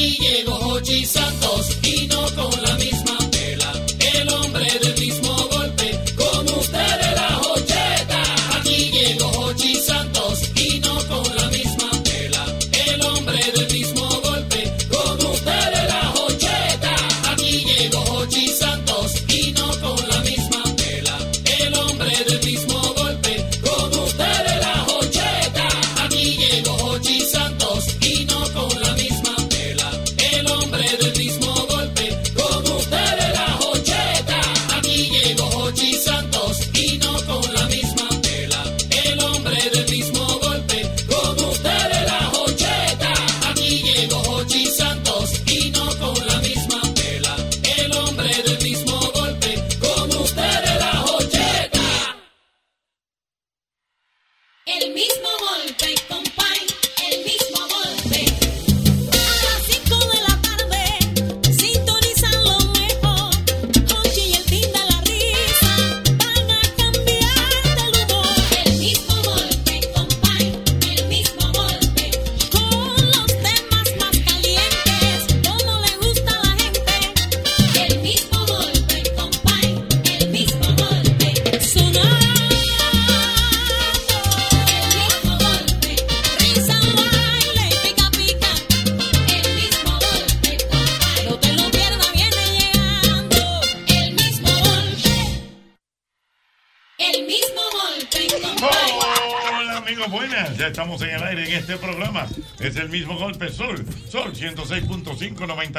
Aquí llegó Hochi Santos y no con la misma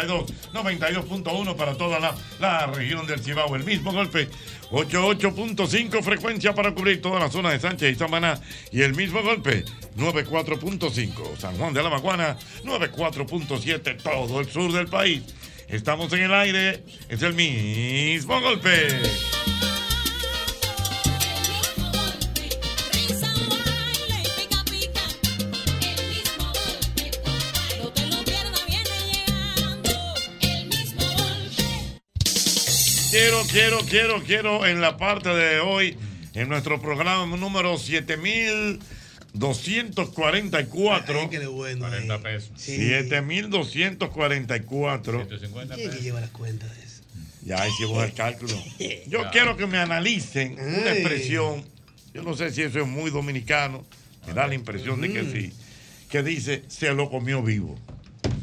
92, 92.1 para toda la, la región del Cibao. El mismo golpe 88.5 frecuencia para cubrir toda la zona de Sánchez y Samaná. Y el mismo golpe 94.5 San Juan de la Maguana, 94.7 todo el sur del país. Estamos en el aire. Es el mismo golpe. Quiero, quiero, quiero, quiero en la parte de hoy, en nuestro programa número 7244. Ay, qué bueno. 40 pesos. Sí. 7244. 150 ¿Quién que pesos. lleva las cuentas de eso? Ya hicimos el cálculo. Yo quiero que me analicen una expresión. Yo no sé si eso es muy dominicano. Me da la impresión de que sí. Que dice, se lo comió vivo.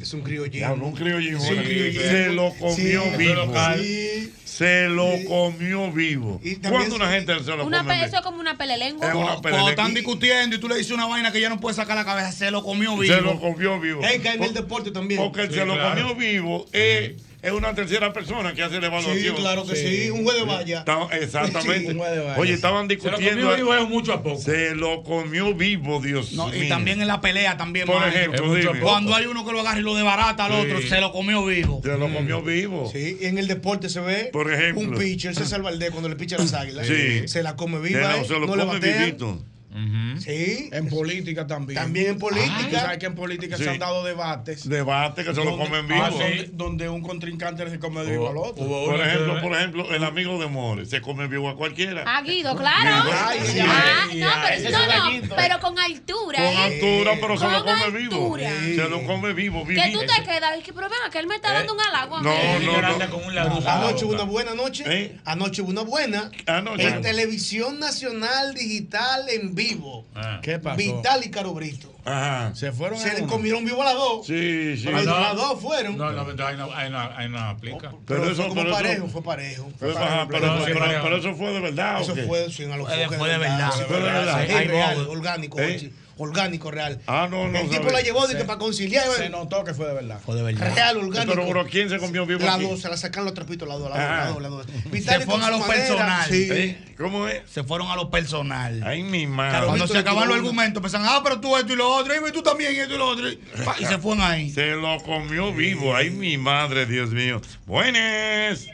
Es un criollismo. Ya, no un criollismo. Sí. Se lo comió Sí, vivo. sí. Se lo comió vivo. ¿Cuándo una gente se lo Una come eso es como una pelelengua. Es una Cuando están discutiendo y tú le dices una vaina que ya no puede sacar la cabeza, se lo comió vivo. Se lo comió vivo. Hey, cae en el deporte también. Porque se lo claro. comió vivo es, es una tercera persona que hace la Sí, evaluación. claro que sí. Un juez de valla. Exactamente. Sí, un juez de valla. Oye, estaban Se lo discutiendo. comió vivo es mucho a poco. Se lo comió vivo, Dios No, y mío. también en la pelea también, Por ejemplo, dime. cuando hay uno que lo agarra y lo desbarata al Sí. otro, se lo comió vivo. Se lo comió vivo. Sí, y en el deporte se ve Por ejemplo. un pitcher, César Valdés, cuando le picha las águilas. Sí. Se la come Se viva, lo, ¿eh? se lo no le come batean. vivito. Sí. En política también. También en política. Tú sabes que en política Sí. se han dado debates. Debate que se lo comen vivo. ah, donde, donde un contrincante se come vivo al otro. Por ejemplo, por ejemplo, el amigo de More se come vivo a cualquiera. Ah, Guido, claro. Ay, ay, Ah, ay, no, pero, no, pero con altura. Con ¿eh? altura, pero se lo come vivo. Se lo come vivo, Que vivito. tú te quedas que, pero venga, que él me está dando un halago a mí. No, no, no. Anoche hubo una buena noche. ¿Eh? Anoche hubo una buena. En televisión nacional digital en vivo. vivo. ¿Qué pasó? Vital y Caro Brito. Ajá. Se fueron Se comieron vivo a las dos. Sí, sí. Pero no. las dos fueron. No, no, ahí no, ahí no, ahí no aplica. Pero, Pero fue eso- como pero eso- parejo, fue parejo. Fue Pero, parejo, ajá, pero, pero- pero- pero- pero eso fue de verdad. ¿o Eso fue sin alofoque. Fue de verdad. Fue de verdad. Real, orgánico, ¿Eh? Orgánico, real. Ah, no, no. El tipo la llevó de que para conciliar. Se notó que fue de verdad. Fue de verdad. Real, orgánico. Pero, pero ¿quién se comió vivo La dos, se la sacan los trapitos, la dos, la dos, la dos, la dos. Vitali fueron a lo personal. Sí. ¿Eh? ¿Cómo es? Se fueron a lo personal. Ay, mi madre. Claro, Cuando se acaban tuvo los argumentos, pensan, ah, pero tú esto y lo otro, y tú también y esto y lo otro. Y, se fueron ahí. Se lo comió vivo. Ay, mi madre, Dios mío. Buenas.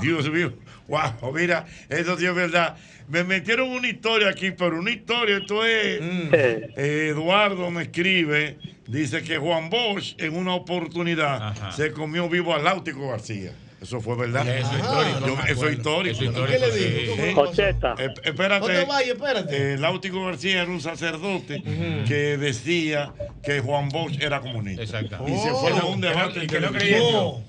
Dios mío. Wow, mira, eso sí es verdad. Me metieron una historia aquí, pero una historia, esto es. Eh, Eduardo me escribe, dice que Juan Bosch en una oportunidad Ajá. se comió vivo al Láutico García. Eso fue verdad. Eso histórico. Yo- eso es histórico. Eso ¿Qué le sí. dijo? ¿Cómo ¿Eh? Eh, espérate. vayas, espérate. Eh, Láutico García era un sacerdote que decía que Juan Bosch era comunista. Exacto. Y se Oh. fueron a un debate en y que no.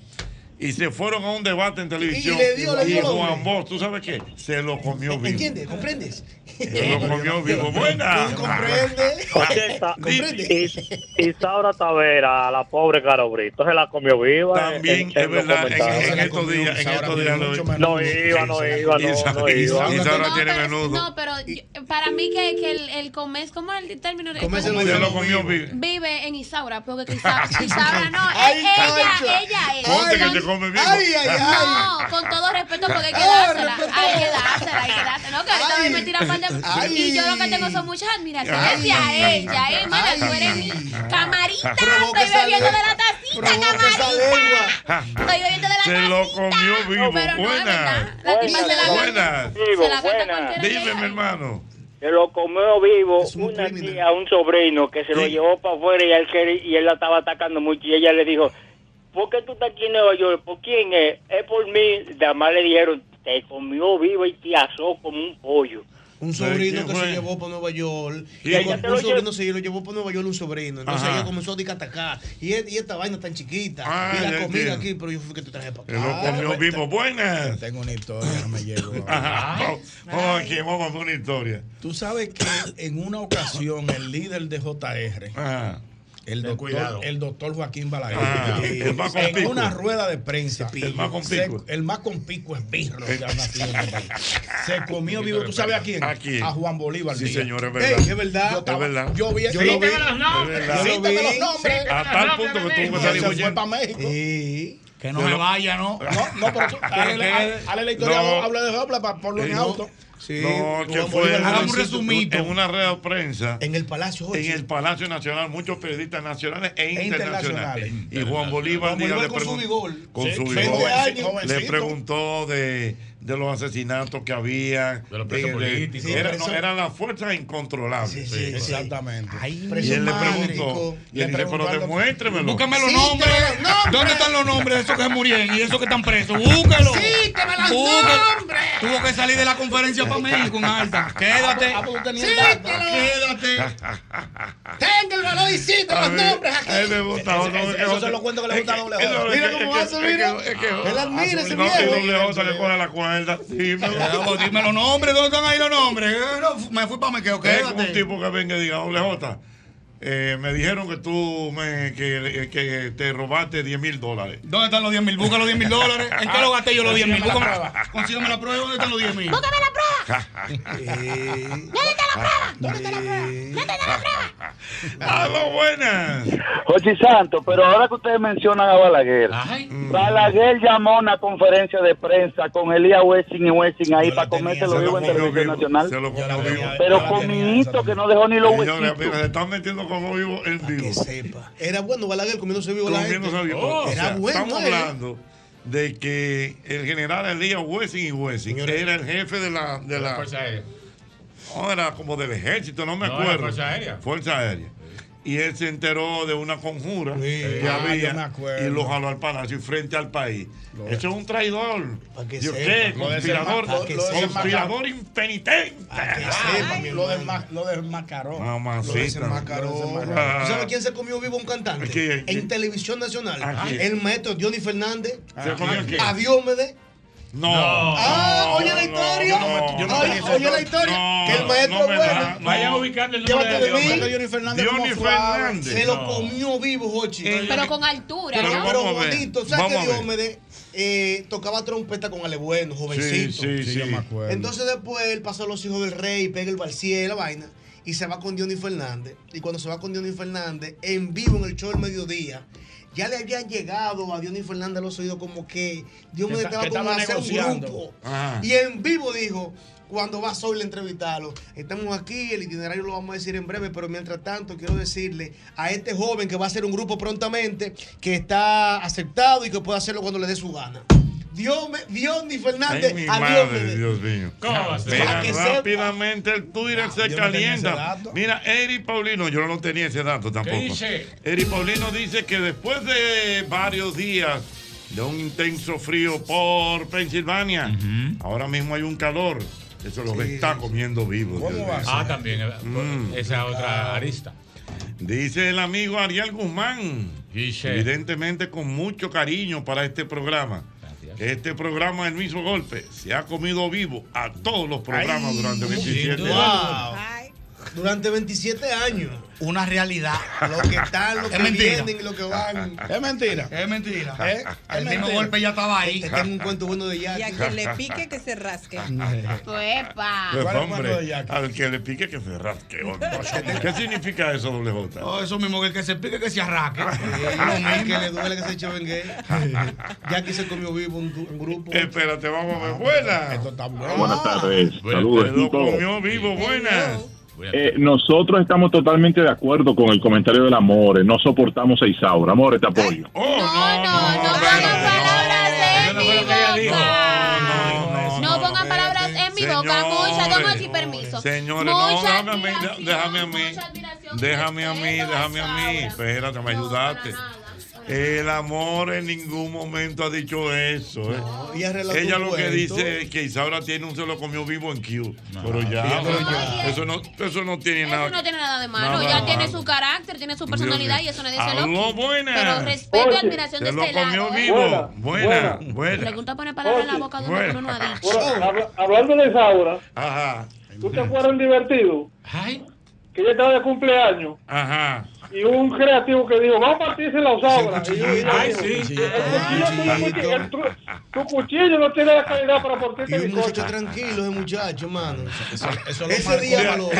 Y se fueron a un debate en televisión. Y le dio, le dio y lo Juan Bosch, ¿tú sabes qué? Se lo comió vivo. ¿Entiendes? ¿Comprendes? Se lo comió vivo. Buena. ¿Tú comprendes? Isaura Tavera, la pobre Caro Brito, se la comió viva. También en- en es los verdad, en, comentarios. en estos días, en estos días. No iba, no iba, no, Isa- no Isa- iba. Isaura No, tiene menudo. no, pero yo- para mí que, que el, el comer, ¿cómo es el término? Comerse ¿Cómo lo Se lo comió vivo. Vive en Isaura, porque que Isa- Isaura no, ella, ella es. Ponte que Con- se come vivo. Ay, ay, ay. No, con todo respeto, porque hay que dársela. Hay que dársela, hay que dársela. No, que ahorita Ay. me tiran de- Ay. Y yo lo que tengo son muchas admiraciones hacia ella. Ay, hermana, tú eres mi camarita. Estoy bebiendo de la tacita, camarita. Estoy bebiendo de la Se tacita. lo comió vivo. Pero no. Buena. La tipa se la Buenas. Vivo, se la canta buena. Dime, mi hermano. Se lo comió vivo una tía, un sobrino que se lo llevó para afuera y él, quería- y él la estaba atacando mucho y ella le dijo, ¿por qué tú estás aquí en Nueva York? ¿Por quién es? Es por mí. Además le dijeron, te comió vivo y te asó como un pollo. Un sobrino ¿Quién que fue? se llevó para Nueva York. ¿Y Y ella un sobrino se lo llevó para Nueva York un sobrino. Entonces Ajá. ella comenzó a dic- atacar. Y, e- y esta vaina tan chiquita. Ah, y la comida aquí, pero yo fui que te traje para Se lo acá. comió vivo. Buenas. Tengo una historia, no me llego. Ajá. Vamos aquí, vamos a hacer una historia. Tú sabes que en una ocasión el líder de JR, Ajá. El doctor, cuidado. el doctor Joaquín Balaguer, Ah, el más en una rueda de prensa, El más se- conspicuo. el más conspicuo es birro, se comió vivo, ¿tú sabes a quién? ¿A quién? Juan Bolívar. Sí, señor, es Ey, verdad. es verdad. Yo, estaba- Es verdad. yo vi, Yo lo vi. los nombres. Yo vi. los nombres. A tal punto que tuvo que Se salir huyendo. para México. Sí. Que no me lo- vaya, ¿no? No, no, pero tú, la historia, No. habla de Hopla para ponerlo en No. auto. Sí. No, que fue un resumito. en una red de prensa. En el Palacio Jochi. en el Palacio Nacional, muchos periodistas nacionales e internacionales. internacionales. Y Juan Bolívar Juan Bolívar le con su vigor. con Sí, su 20 vigor, años, le preguntó de, de los asesinatos que había. De los presos políticos. Sí, Era- no, eso- eran las fuerzas incontrolables. Sí, sí, sí. Exactamente. Y Preso él le preguntó, y Le él dice, pero demuéstremelo. Búscame los nombres. ¿Dónde están los nombres de esos que se murieron y esos que están presos? Búsquelo. Sí, te me los nombres. Tuvo que salir de la conferencia para México en alta. Quédate. Ah, pues tenías Sí, lo- Quédate. Tenga el valor y cita los nombres a él aquí. le gusta otro- son los cuentos que le gusta a doble Mira cómo hace, mira. Él admira ese No, y viejo. doble J que coge la cuerda. Dímelo. Dime los nombres. ¿Dónde están ahí los nombres? Eh, me fui para Mequeo. Es como un Quédate. tipo que venga y diga, doble J, eh, me dijeron que tú me, que, que te robaste 10 mil dólares. ¿Dónde están los 10 mil? Busca los 10 mil dólares. ¿En qué lo gasté yo los 10 mil? Consígueme la prueba. Consígueme la prueba. ¿Dónde están los 10 mil? ¡Búscame la prueba! Eh, ¿Dónde está la prueba? ¿Dónde está la prueba? ¿Dónde está la prueba? ¡Aló, buenas! Jochi Santos, pero ahora que ustedes mencionan a Balaguer, Ay. Balaguer llamó a una conferencia de prensa con Elías Wessing y Wessing ahí para tenía, comérselo se vivo lo en televisión nacional. Lo. Pero con tenía, mi esa hito que no dejó ni los Señores, mira, huesitos. se están metiendo como vivo en que vivo. sepa. Era bueno Balaguer comiéndose vivo la Comiéndose gente. vivo. Oh, O era sea, bueno, Estamos eh. hablando de que el general Elías Wessing y Wessing era el jefe de la, de la la, Fuerza Aérea. no, era como del ejército, no me No, acuerdo. Fuerza Aérea. Fuerza Aérea. Y él se enteró de una conjura Sí. que Ah, había y lo jaló al palacio y frente al país. Eso es un traidor. ¿Yo qué? Lo Conspirador, lo- lo conspirador impenitente. Lo del, hermano. ma- lo del macarón. Mamacita. Lo desenmascaró. Ah. ¿Tú sabes quién se comió vivo un cantante? ¿Quién? En televisión nacional. El maestro Johnny Fernández. ¿Se comió quién? A Diómedes. No. Ah, oye la historia. Oye, la historia. que el maestro bueno. da, no. Vayan ubicando el Llévate nombre de Johnny Fernández Johnny. Fernández. Se lo comió vivo, Jochi. Pero con altura, Pero, ¿no? pero a bonito. ¿Sabes a ver. Diomedes eh, tocaba trompeta con Ale Bueno, jovencito? Sí, sí, sí. yo me acuerdo. Entonces después él pasó a los hijos del rey, pega el barcier, la vaina, y se va con Diony Fernández. Y cuando se va con Diony Fernández, en vivo en el show del mediodía, ya le habían llegado a Diony Fernández a los oídos como que Que ta- estaba como hacer un grupo. Ajá. Y en vivo dijo, cuando va Soy a entrevistarlo, estamos aquí, el itinerario lo vamos a decir en breve, pero mientras tanto quiero decirle a este joven que va a hacer un grupo prontamente, que está aceptado y que puede hacerlo cuando le dé su gana. Dios, ni Fernández, Ay, mi a madre, Dios mío. ¿Cómo va a ser? Mira, rápidamente el Twitter se no tenía ese calienta. Mira, Eri Paulino, yo no tenía ese dato tampoco. dice? Eri Paulino dice que después de varios días de un intenso frío por Pensilvania, ahora mismo hay un calor. Eso los está comiendo vivos. Ah, también. eh, Mm. Esa otra arista. Dice el amigo Ariel Guzmán, evidentemente con mucho cariño para este programa. Este programa del mismo golpe se ha comido vivo a todos los programas Ay, durante sin 27 duda. años. Durante 27 años. Una realidad. Lo que están, lo Es que mentira. vienen y lo que van. Es mentira. Es mentira. ¿Eh? El Es mismo mentira. golpe ya estaba ahí. Te tengo un cuento bueno de Jackie. Y a quien le pique que se rasque. Epa. Pues, ¿Cuál es el hombre, cuento de Jackie? al que le pique que se rasque. ¿Qué significa eso, doble J? Oh, eso mismo, que el que se pique que se arraque. Al que le duele que se eche bengue. Jackie se comió vivo un, un grupo. Espérate, vamos a ver. Buenas. Esto está bueno. Buenas tardes, saludos. Te lo comió vivo, buenas. Eh, nosotros estamos totalmente de acuerdo con el comentario del Amore. No soportamos a Isaura. Amore, te apoyo. Oh, no, no, no, en mi boca. No pongan palabras en mi boca. Mucha, toma aquí permiso. Señores, no, déjame a mí, déjame a mí. déjame a mí. Espérate, me ayudaste. El amor en ningún momento ha dicho eso. ¿eh? ella lo que dice es que Isaura tiene un se lo comió vivo en Q. Pero ya, Sí, pero ya. Eso, no, eso no tiene Eso nada. no tiene nada de malo. Nada ya malo. tiene su carácter, tiene su personalidad y eso se Aló, lo buenas. Pero respeto y admiración de se lo este comió lado. vivo. Buena, buena. Pregunta pone palabras en la boca de uno que uno no ha dicho. Habla- hablando de Isaura, Ajá. ¿tú te acuerdas divertido? Que ella estaba de cumpleaños Ajá. Y un creativo que dijo, vamos a partirse la. Y y yo Ay, sí. "El cuchillo tuyo no tiene- el tu- Tu cuchillo no tiene la calidad para Y partirte un muchacho tranquilo, ese muchacho, mano. eso ese marcó. día lo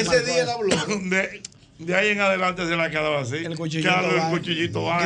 Ese día eso. habló. De, de ahí en adelante se la ha quedado así. El cuchillito Claro, el cuchillito va.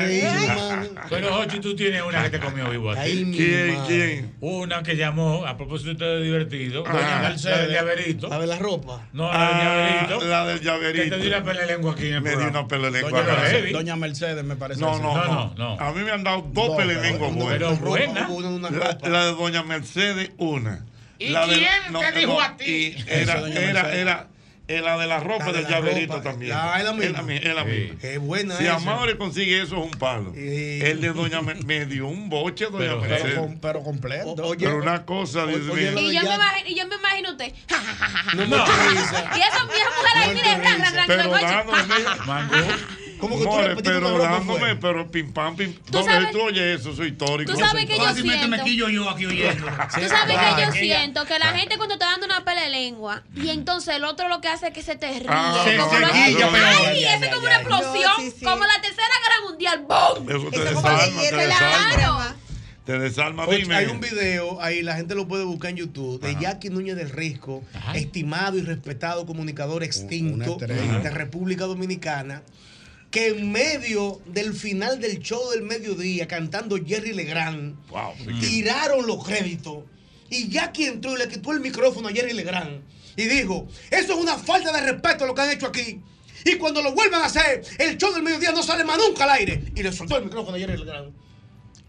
Pero, Jochi, tú tienes una que te comió vivo a ti. ¿Quién, quién? Una que llamó, a propósito de divertido, Ajá. doña Mercedes, la del llaverito. A ver la ropa. No, la del Ah, llaverito. la del Que llaverito. te dio una pelea lengua aquí en el Me dio programa. una pelelengua. Doña, Pero Mercedes. Doña Mercedes me parece. No, no, No, no, no, no. A mí me han dado dos pelelenguas pero- buenas. Pero buena. Uno en una La, ropa. la de Doña Mercedes, una. ¿Y La de- quién te dijo a ti? Era, Doña era, Era, era de la ropa La de del la llaverito ropa. también. Ah, es la misma. es la misma. Qué buena Si esa. Consigue eso, es un palo. Sí. El de Doña Mer- me dio un boche, Doña Pero- Mercedes. Pero, com- pero completo. O- oye, Pero una cosa, oye, Y yo, me imagino, y yo me imagino usted. No me. Y esa vieja mujer ahí, No mire, te ran, ran, ran, Pero ran, ¿Cómo que tú more, repetiste pero dándome, pero pim pam, pim. Tú Doble, sabes- tú oyes eso, soy histórico. Tú sabes que yo Fácilmente me siento. quillo yo aquí oyendo. Tú sabes que yo siento que la gente cuando está dando una pelea de lengua y entonces el otro lo que hace es que se te ríe. Ah, Se- como se guilla, pero- Ay, eso es como una explosión, No, sí, sí. como la tercera guerra mundial. ¡Bum! Eso te como desarma, te desarma. Te desarma, Oye, dime. hay un video, ahí la gente lo puede buscar en YouTube, de Jackie Núñez del Risco, estimado y respetado comunicador extinto de República Dominicana, que en medio del final del show del mediodía, cantando Jerry Legrand, Wow, tiraron los créditos. Y Jackie entró y le quitó el micrófono a Jerry Legrand y dijo, eso es una falta de respeto lo que han hecho aquí. Y cuando lo vuelvan a hacer, el show del mediodía no sale más nunca al aire. Y le soltó el micrófono a Jerry Legrand.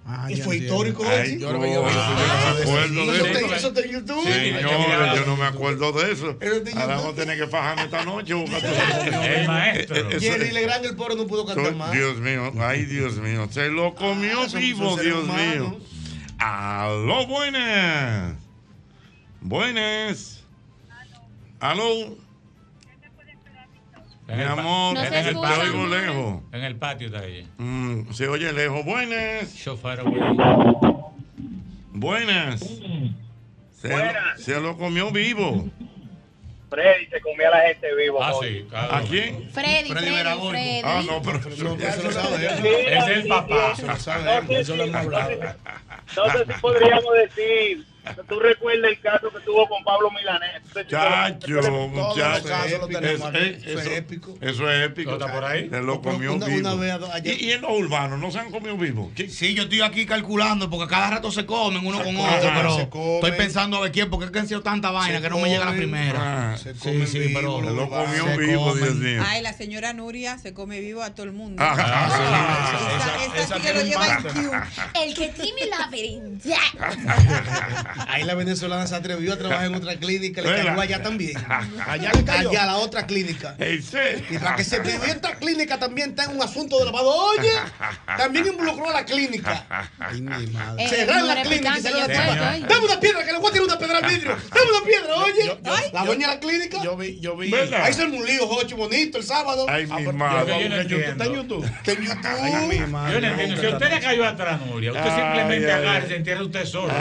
Ah, Y fue histórico, Ay, Ochi. Yo no me acuerdo de Eso eso. en YouTube. Señores, yo no me acuerdo de eso. De Ahora vamos a tener que fajarme esta noche. El maestro. Eh, eh, Jerry Legrand, el pobre, no pudo cantar más. Dios mío, ay Dios mío, se lo comió Ah, son- vivo, Dios mío. Aló, buenas. Buenas. Aló. En Mi amor, No en el escucha, te oigo amor. lejos. En el patio está ahí. Mm, se oye lejos. Buenas. Away. Buenas. Se, Buenas. se lo comió vivo. Freddy se comía a la gente vivo. Ah, hoy. sí, claro. ¿A quién? Freddy, Freddy, Freddy. Ah, no, pero Eso lo sabe él. Es el papá. Eso lo sabe él. Eso lo hemos hablado. No sé si podríamos decir, tú recuerdas el caso que tuvo con Pablo Milanés. Chacho, muchacho. casos lo tenemos Es- aquí. es- Eso es épico. Eso es épico. ¿Está por ahí? Se lo comió Una- vivo. una vez a- allá- ¿Y, y en los urbanos no se han comido vivo? ¿Qué? Sí, yo estoy aquí calculando porque cada rato se comen uno con otro, pero estoy pensando a ver quién, porque es que han sido tanta vaina que no me llega la primera. Ah, Se Sí, comen sí, vivo, pero- se lo comió Se vivo, comen. Dios mío. Ay, la señora Nuria se come vivo a todo el mundo. Ah, Esa, esa- esa esa sí que lo lleva en Q. El que tiene la berinja. Ahí la venezolana se atrevió a trabajar en otra clínica, le cayó allá también. Allá le cayó. Allá, la otra clínica. Y para que se vea, esta clínica también está en un asunto de lavado. Oye, también involucró a la clínica. Ay, mi madre. Eh, Cerrar la clínica y salió la ay. Dame una piedra, que le voy a tirar una piedra al vidrio. Dame una piedra, oye. Yo- yo- la dueña de la clínica. Yo vi, yo vi. ¿Verdad? Ahí se un lío, Jocho, bonito, el sábado. Ay, Ah, mi yo madre. Está en YouTube. Que en YouTube. Ay, mi madre. Yo no entiendo. Si usted le cayó atrás, Nuria, usted simplemente agarra y se entierra usted solo.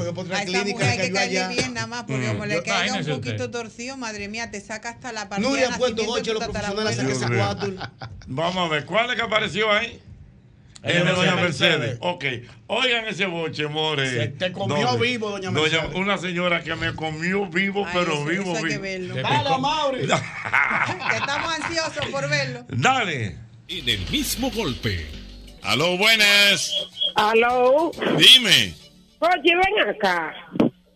A clínica, hay que caerle allá. bien nada más, porque Mm. como le caiga un poquito usted. torcido, madre mía, te saca hasta la partida Nuria nacimiento Goche, de los tu profesionales sacan cuatro. Vamos a ver, ¿cuál es que apareció ahí? El de Doña Mercedes. Mercedes. Ok. Oigan ese boche, more. Se te comió vivo, doña Mercedes. Una señora que me comió vivo, Ay, pero eso- vivo, eso hay que verlo. Le Dale. Mauri. Estamos ansiosos por verlo. Dale. En el mismo golpe. Aló, buenas. Aló. Dime. Oye, ven acá.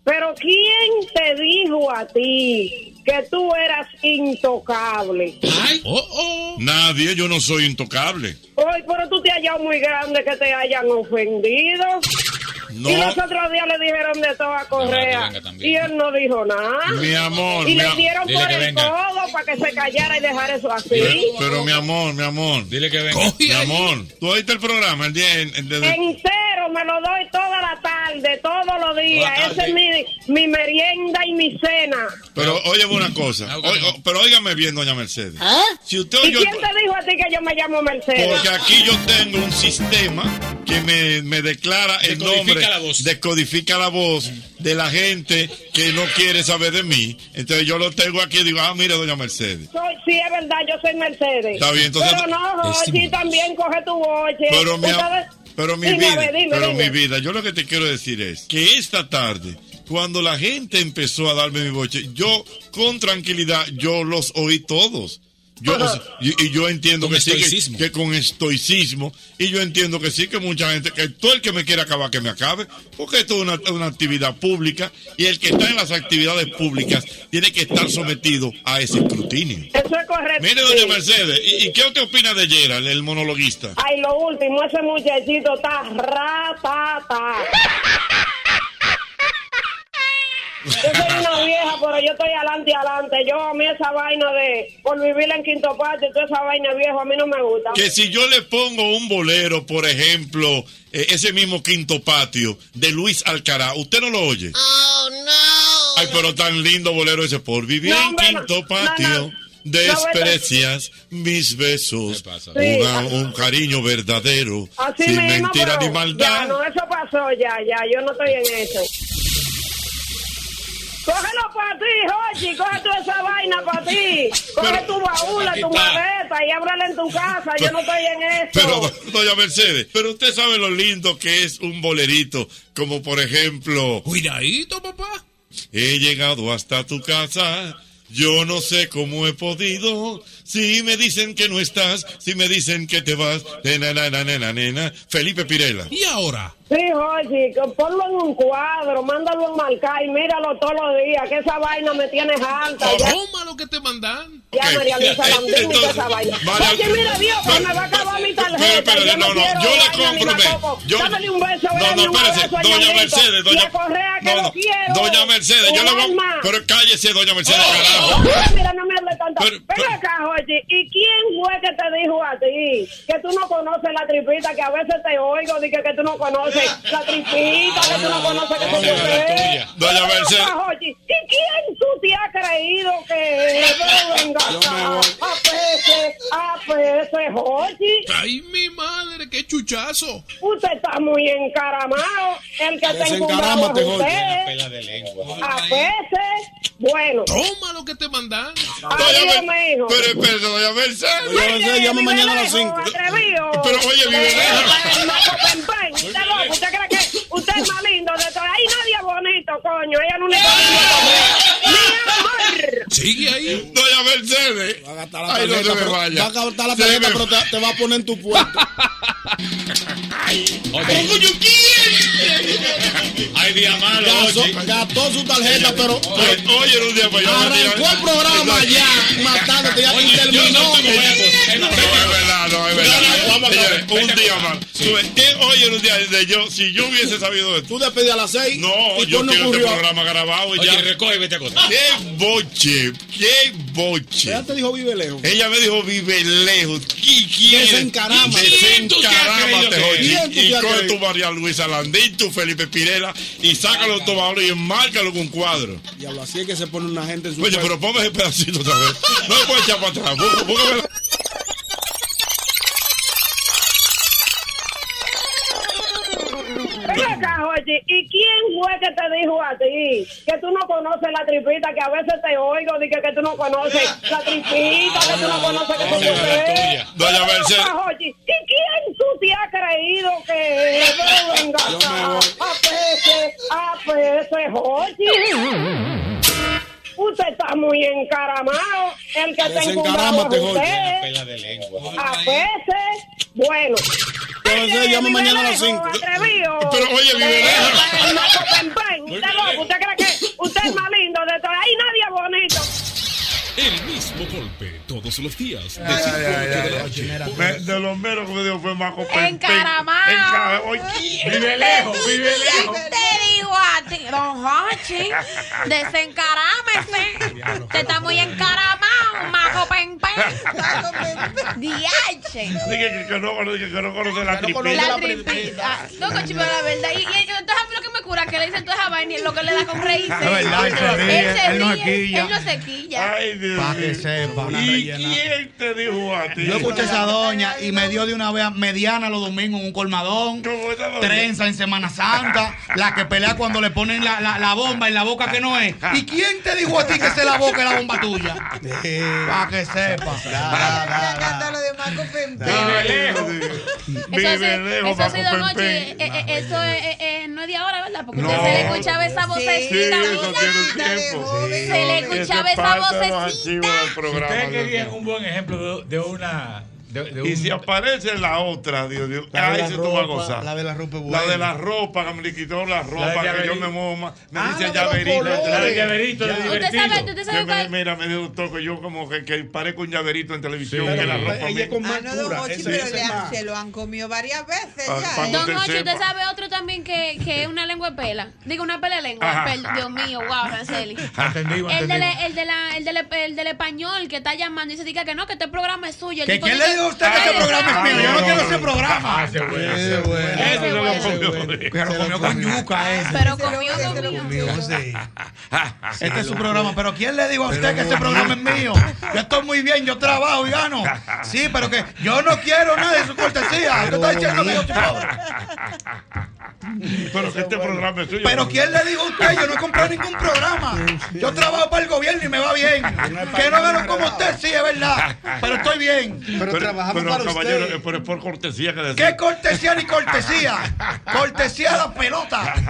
Pero ¿quién te dijo a ti que tú eras intocable? Ay, oh, oh. Nadie, yo no soy intocable. Hoy, pero tú te has hallado muy grande que te hayan ofendido. No. Y los otros días le dijeron de todo a Correa. y él no dijo nada. Mi amor, Y mi le dieron por el venga. codo para que se callara y dejara eso así. Pero, pero, mi amor, mi amor. Dile que venga. Mi amor, tú oíste el programa el día en- en- de- Me lo doy toda la tarde, todos los días. Esa es mi, mi merienda y mi cena. Pero óyeme una cosa. Ah, o- pero óigame bien, doña Mercedes. Si usted ¿Y oyó quién te dijo a ti que yo me llamo Mercedes? Porque aquí yo tengo un sistema que me, me declara el Decodifica nombre, la voz. decodifica la voz de la gente que no quiere saber de mí. Entonces yo lo tengo aquí y digo, ah, mire, doña Mercedes. Soy, sí, es verdad, yo soy Mercedes. Está bien, entonces- Pero no, Jochi, también coge tu boche. Pero mi, pero mi Dime, vida, dime, pero dime. mi vida, yo lo que te quiero decir es que esta tarde, cuando la gente empezó a darme mi boche, yo con tranquilidad, yo los oí todos. Yo, Ajá. o sea, y, y yo entiendo que sí, que- con estoicismo, y yo entiendo que sí, que mucha gente, que todo el que me quiera acabar, que me acabe, porque esto es una, una actividad pública, y el que está en las actividades públicas tiene que estar sometido a ese escrutinio. Eso es correcto. Mire, doña. Mercedes, ¿y, y qué usted opina de Gerald, el monologuista? Ay, lo último, ese muchachito está ratata. Yo soy una vieja, pero yo estoy adelante y adelante. Yo a mí esa vaina de por vivir en Quinto Patio, toda esa vaina viejo, a mí no me gusta. Que si yo le pongo un bolero, por ejemplo, eh, ese mismo quinto patio de Luis Alcará, ¿usted no lo oye? Oh, no. Ay, pero tan lindo bolero ese, por vivir No, en quinto no, patio. no. Desprecias mis besos, pasa? Sí. Una- un cariño verdadero, Así sin mismo, mentira ni Ya, maldad. no, eso pasó ya, ya, yo no estoy en eso. Cógelo para ti, Jochi, coge toda esa vaina para ti. Coge Pero- tu baúla, Aquí tu está. maleta y ábrala en tu casa, yo no estoy en eso. Pero, doña Mercedes, pero usted sabe lo lindo que es un bolerito, como por ejemplo, Cuidadito, papá. He llegado hasta tu casa. Yo no sé cómo he podido. Si me dicen que no estás, si me dicen que te vas. Nena, nena, nena, nena. Felipe Pirela. ¿Y ahora? Sí, que ponlo en un cuadro, mándalo a marcar y míralo todos los días, que esa vaina me tiene alta. Toma lo que te mandan. ya Ok. María Luisa Landín toda Entonces, esa vaina. María- Oye, mira, Dios, que me va a acabar mi tarjeta. Pero, espérate, yo no, no, no, quiero yo le compro, ve, tampoco. yo- Dámele un beso, No, no, un espérese, doña. Mercedes, doña Correa, que no, lo no, quiero. doña Mercedes, yo le voy. Pero cállese, doña Mercedes, carajo. Mira, no me hable tanto. Pero- Ven pero- acá, oye, ¿y quién fue que te dijo a ti que tú no conoces la tripita, que a veces te oigo, de que, tú no conoces la tripita, que tú no conoces que puede? tuya. Doña Mercedes. ¿Y quién tú te has creído que venga acá? Apese, apese, Jochi. Ay, mi madre, qué chuchazo. Usted está muy encaramado. El que está Desencarámate, encumbrado es usted. Pela de lengua. Apese, bueno. Toma lo que te mandan. Pero espérate, doña Mercedes. Doña Mercedes, llama mañana a las cinco. Atrevido. Pero oye, vive lejos. Eh, usted loco, ¿Usted cree que usted es más lindo de todo? Ahí nadie es bonito, coño. Ella no le amor. Sigue ahí. Doña Mercedes. la Ay, no se tarjeta, me pero- vaya. Va a gastar la tarjeta, me- pero te, te va a poner en tu puerto. Ay, día malo. Gastó, oye. gastó su tarjeta, pero Oye, oye, un día para yo. arrancó el programa ya, matándote ya Oye, yo terminó. no huevos. No, es verdad, no, es verdad. Vamos a un día más. Tú ves, ¿qué hoy en un día de yo? Si yo hubiese sabido esto. Tú despedí a las seis. No, yo no quiero este programa grabado y Oye, ya. recoge y vete a acostar. ¡Qué boche! ¡Qué boche! Ella te dijo vive lejos. Ella me dijo vive lejos. ¿Y quién? Desencarama. Desencarámate, ¿Quién tú te has creído que Jochi. Y coge tu María Luisa Landín, tu Felipe Pirela y sácalo de tomador y enmárcalo con un cuadro. Diablo, así es que se pone una gente en su Oye, pero ponme ese pedacito otra vez. No me puedes echar para atrás. Bú- búscame ¿y quién fue que te dijo a ti que tú no conoces la tripita, que a veces te oigo, dije que tú no conoces la tripita, que tú no conoces que tú tuya. Doña Mercedes. ¿y quién tú te has creído que venga acá? Apese, apese, oye. Usted está muy encaramado. El que es Jochi. usted. Pela de lengua. Apese, bueno. Entonces llama mañana a las Vive 5. lejos, atrevido. Pero, oye, vive lejos. Marco Pempén, Usted loco, usted cree que usted es más lindo de todo. Ahí nadie es bonito. El mismo golpe todos los días. De de los menos que me dio fue Marco Pempén. Encaramado. Vive lejos, vive lejos. Te digo a ti, don Hochi, desencarámese. Te está muy encaramado, majo pen Diache. Dije que, que no, conoce- que no conoce la tripita. La tripita. Ah, No, pero la verdad. Y, y entonces a mí lo que me cura que le dicen toda esa vaina y es lo que le da con reírse. Es verdad, él se ríe, él no se quilla. Él no se quilla. Ay, Dios Para que sepa. ¿Y quién te dijo a ti? Yo escuché a esa doña y me dio de una vez mediana los domingos en un colmadón, ¿Cómo esa doña? trenza en Semana Santa, la que pelea cuando le ponen la, la, la bomba en la boca que no es. ¿Y quién te dijo a ti que es la boca y la bomba tuya? Para que sepa. De Marco Pempén. Vive lejos. Eso, ha sido noche. Eh, eh, eso es, eh, no es de ahora, ¿verdad? Porque usted se le escuchaba esa vocecita. Se le escuchaba esa vocecita. Ustedes querían un buen ejemplo de una. De, de Y un- si aparece la otra, Dios mío, La de ahí la sí tú vas a ropa, gozar. la de la ropa La de la ropa, que me le quitó la ropa, que yo me muevo más. Me Ah, dice la de llaverito. La de llaverito, Ya. Usted divertido. sabe, usted sabe me, mira, me dio un toque, yo como que, que parezco un llaverito en televisión, Sí. que la ropa Ella con Ah, no, don Ese- pero le han- más. se lo han comido varias veces Ah, ya. ¿eh? Don sepa. ¿usted sabe otro también que, que es una lengua de pela? Digo, una pela de lengua. Dios mío, wow. Entendimos, El, del, entendimos. el, de la, el, del, el del español que está llamando y se dice que no, que este programa es suyo. El ¿Que tipo ¿Quién le dijo a usted que ese programa es mío? Yo no no, quiero no, ese no. programa. Ah, ese bueno. Ese es bueno. Ese se lo comió. Que lo comió con yuca ese. Pero sí. Este es su programa, pero ¿quién le dijo a usted que ese programa es mío? Yo estoy muy bien, yo trabajo y gano. Sí, pero que yo no quiero nada de su cortesía. Usted está diciendo que yo soy pobre. Pero que este programa es suyo. Pero ¿quién le dijo a usted? Yo no he comprado ningún programa. Yo trabajo para el gobierno y me va bien. Que no gano como usted, sí, es verdad. Pero estoy bien. Pero, trabajamos pero, para caballero, usted. pero es por cortesía que ¿Qué decir. cortesía ni cortesía? Cortesía a la pelota.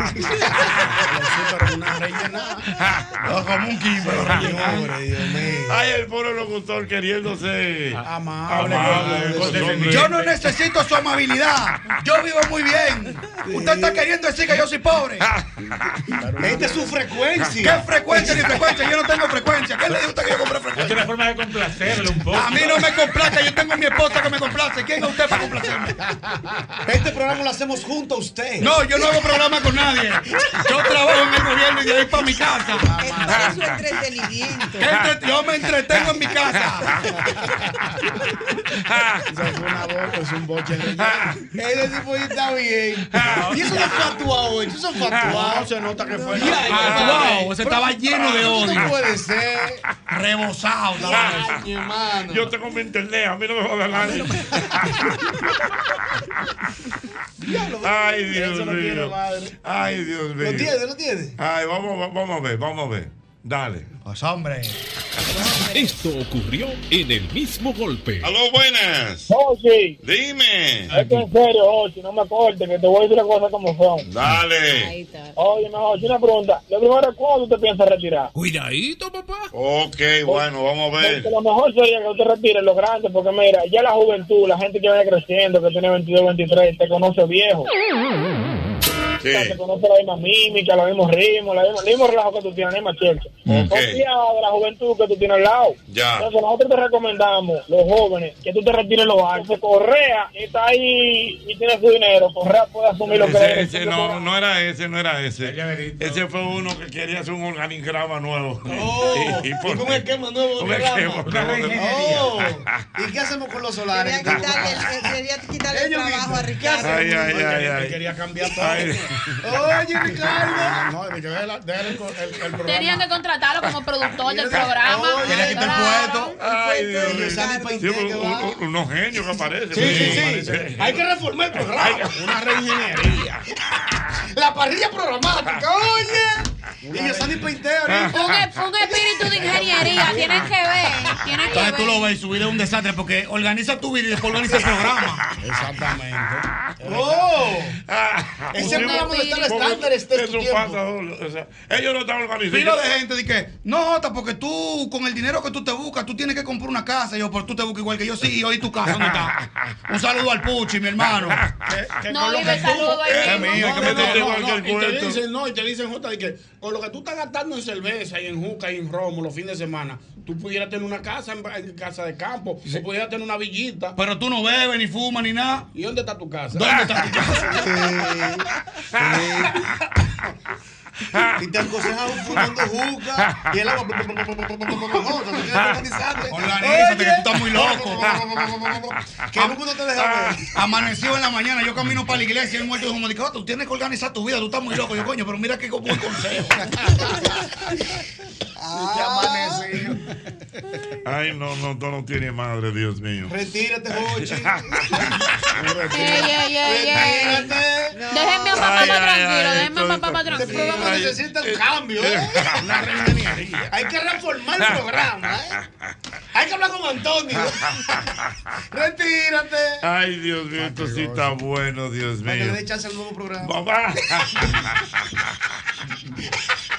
No, como un quimbo. Señores, Dios mío. Ay, el pobre locutor queriéndose Amable. con. Yo no necesito su amabilidad. Yo vivo muy bien. Usted está queriendo decir que yo soy pobre. Esta es su ¿Qué frecuencia. frecuencia ni frecuencia? Yo no tengo frecuencia. ¿Qué le dijo usted que yo compré Es frecuencia? una forma de complacerlo un poco. A mí no me complaca, yo tengo mi esposa que me complace. ¿Quién es usted para complacerme? Este programa lo hacemos junto a usted. No, yo no hago programa con nadie. Yo trabajo en el gobierno y de ahí para mi casa. Es su entretenimiento. ¿Qué entre- Yo me entretengo en mi casa. Eso es una boca, es un boche. Ese tipo está bien. Y eso no fue actuado hoy. Eso fue actuado. No, se nota que fue. Actuado, ese estaba lleno de odio. No puede ser. Rebosado. Yo tengo mi internet, a mí no me va a dar nadie. Ay, Dios mío. Ay, Dios mío. ¿Lo tiene? ¿Lo tiene? Ay, vamos, vamos a ver, vamos a ver. Dale. Pues hombre. Esto ocurrió en el mismo golpe. Aló, buenas. Ochi, Dime. es que en serio, Ochi, no me cortes, que te voy a decir las cosas como son. Dale. Oye, no, Ochi, una pregunta. Lo primero es cuándo te piensas retirar. Cuidadito, papá. Ok, bueno, vamos a ver. Porque lo mejor sería que tú te retires lo grande, porque mira, ya la juventud, la gente que viene creciendo, que tiene 22, 23, te conoce viejo. Te conoce la misma mímica, los mismos ritmos, la misma, el mismo relajo que tú tienes, la misma chelcha. Ok. Confía de la juventud que tú tienes al lado. Ya. Entonces nosotros te recomendamos, los jóvenes, que tú te retires lo alto. Correa está ahí y tiene su dinero. Correa puede asumir lo que Ese, debe. ese no, no era ese, no era ese. Ese fue uno que quería hacer un organigrama nuevo. Oh, y, y por- con esquema nuevo. un esquema nuevo. Oh, ¿Y qué hacemos con los solares? Quería quitarle, el- quería quitarle el Ellos trabajo a Ricardo. Ay, ay, ay, Él ay. quería cambiar todo. Oye, Ricardo. No, que déjale- déjale el, el, el programa. Tenían que contratarlo como productor del programa. Oye, Que el puesto. Ay, Dios mío. Sí, un- un- unos genios que aparecen. Sí, sí, Aparece. sí. Hay que reformar el programa. Una reingeniería. La parrilla programática, oye. Y yo salí Paité ahorita. Un, e- un espíritu de ingeniería. Tienen que ver. Tienen que Entonces tú lo ver. ves y su vida es un desastre porque organiza tu vida y después organiza el programa. Exactamente. Oh. Ah, Ese programa no está en porque estándares de Eso pasa, o sea, ellos no están organizados. Pila de gente de que, no, Jota, porque tú, con el dinero que tú te buscas, tú tienes que comprar una casa. Y yo, pero tú te buscas igual que yo, sí, y hoy tu casa, ¿dónde está? Un saludo al Puchi, mi hermano. Que No, con lo vive que tú- saludo ahí Eh, mismo. mío, hay que igual el y te dicen, no, y te dicen, Jota, de que con lo que tú estás gastando en cerveza y en juca y en romo los fines de semana, tú pudieras tener una casa en, en casa de campo, o pudieras tener una villita. Pero tú no bebes, ni fumas, ni nada. ¿Y dónde está tu casa? ¿Dónde está tu casa? Y te aconsejan fumando juca y el agua. Organízate. Que tú estás muy loco. Que. Amaneció en la mañana, yo camino para la iglesia y el muerto dijo, "Jota, tú tienes que organizar tu vida, tú estás muy loco. Yo, coño, pero mira qué buen consejo. Ay, no, no, no, no tiene madre, Dios mío. Retírate, Jochi. Ey, ey, ey, ey. Retírate. Déjenme a papá Ay, ay, tranquilo. ay, Déjenme a papá Este tranquilo. programa necesita un cambio, ¿eh? Una reingeniería. Hay que reformar el programa, ¿eh? Hay que hablar con Antonio. Retírate. Ay, Dios mío, esto sí está bueno, Dios Para que le mío. chance al nuevo programa. Mamá.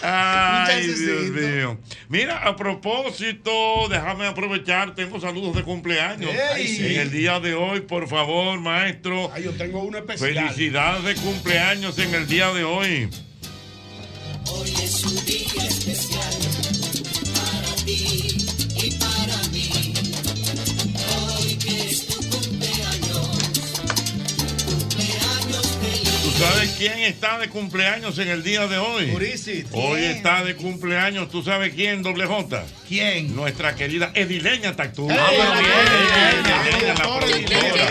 Ay. Dios mío. Mira, a propósito, déjame aprovechar, tengo saludos de cumpleaños. En el día de hoy, por favor, maestro. Ay, yo tengo uno especial. Felicidades de cumpleaños en el día de hoy. Hoy es un día especial sabes quién está de cumpleaños en el día de hoy? Purisi. Hoy está de cumpleaños, ¿tú sabes quién, doble J? ¿Quién? Nuestra querida Edileña Tactú. Ah, bien, Edileña.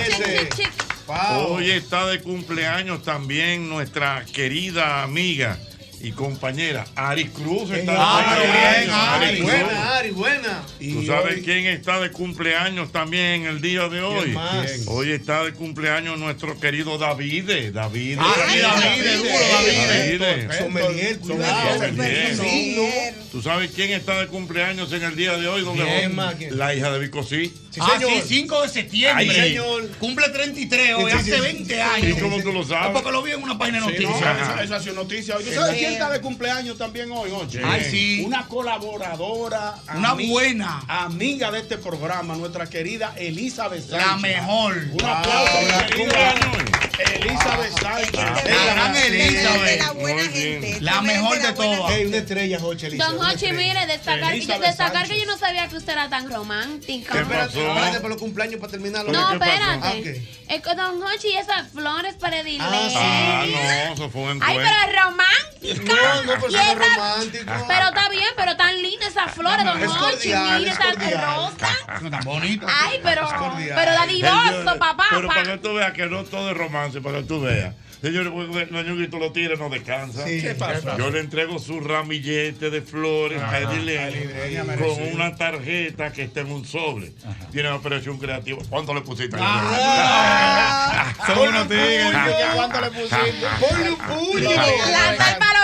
Hoy está de cumpleaños también nuestra querida amiga y compañera Ari Cruz. Está de Ah, pero cumpleaños. bien, Ari. Buena, Ari, buena. ¿Tú sabes quién está de cumpleaños también el día de hoy? más? Hoy está de cumpleaños nuestro querido David. David. Ah, David, duro, David. David. Sommelier, cuidado. Sommelier. Sommelier. ¿Tú sabes quién está de cumpleaños en el día de hoy? ¿Dónde. La hija de Vicosí. Sí, ah, sí, 5 de septiembre. Ay, señor. Cumple 33 hoy, Sí, sí, hace sí. 20 años. ¿Y cómo tú lo Ah, sabes? porque lo vi en una página de Sí, no, noticias. esa, esa ha sido noticia hoy. ¿Tú sabes quién está de cumpleaños también hoy, oye? Ay, sí. Una colaboradora. Una buena. Amiga de este programa, nuestra querida Elizabeth La Sánchez. mejor. Un aplauso, Ah, Elizabeth Sánchez. La gran Elizabeth. la buena gente. La mejor de todas. Una estrella, Jochi, Elizabeth. Don estrella. mire, destacar, destacar que yo no sabía que usted era tan romántico. Espérate, espérate por los cumpleaños para terminarlo. No, ¿Qué espérate. Ah. Es que Don Hochi, esas flores para dile. Ah, no, eso fue un Ay, pero es romántica. No, no, pero Y es esa- romántico. Pero está bien, pero tan linda esas flores, Don cordial, Mire es esas cordial. rosas. Tan bonita. Ay, pero, pero dadivoso, papá. Pero pa- para que tú veas que no todo es para que tú veas. Señores, porque los ñuguitos lo tiran, no descansa. Sí. ¿Qué pasa? Yo le entrego su ramillete de flores a Edilene con una tarjeta que está en un sobre. Tiene una operación creativa. ¿Cuánto le pusiste? Ah. Son unos tigres. ¿Cuánto le pusiste? Ponle un puño. La sal para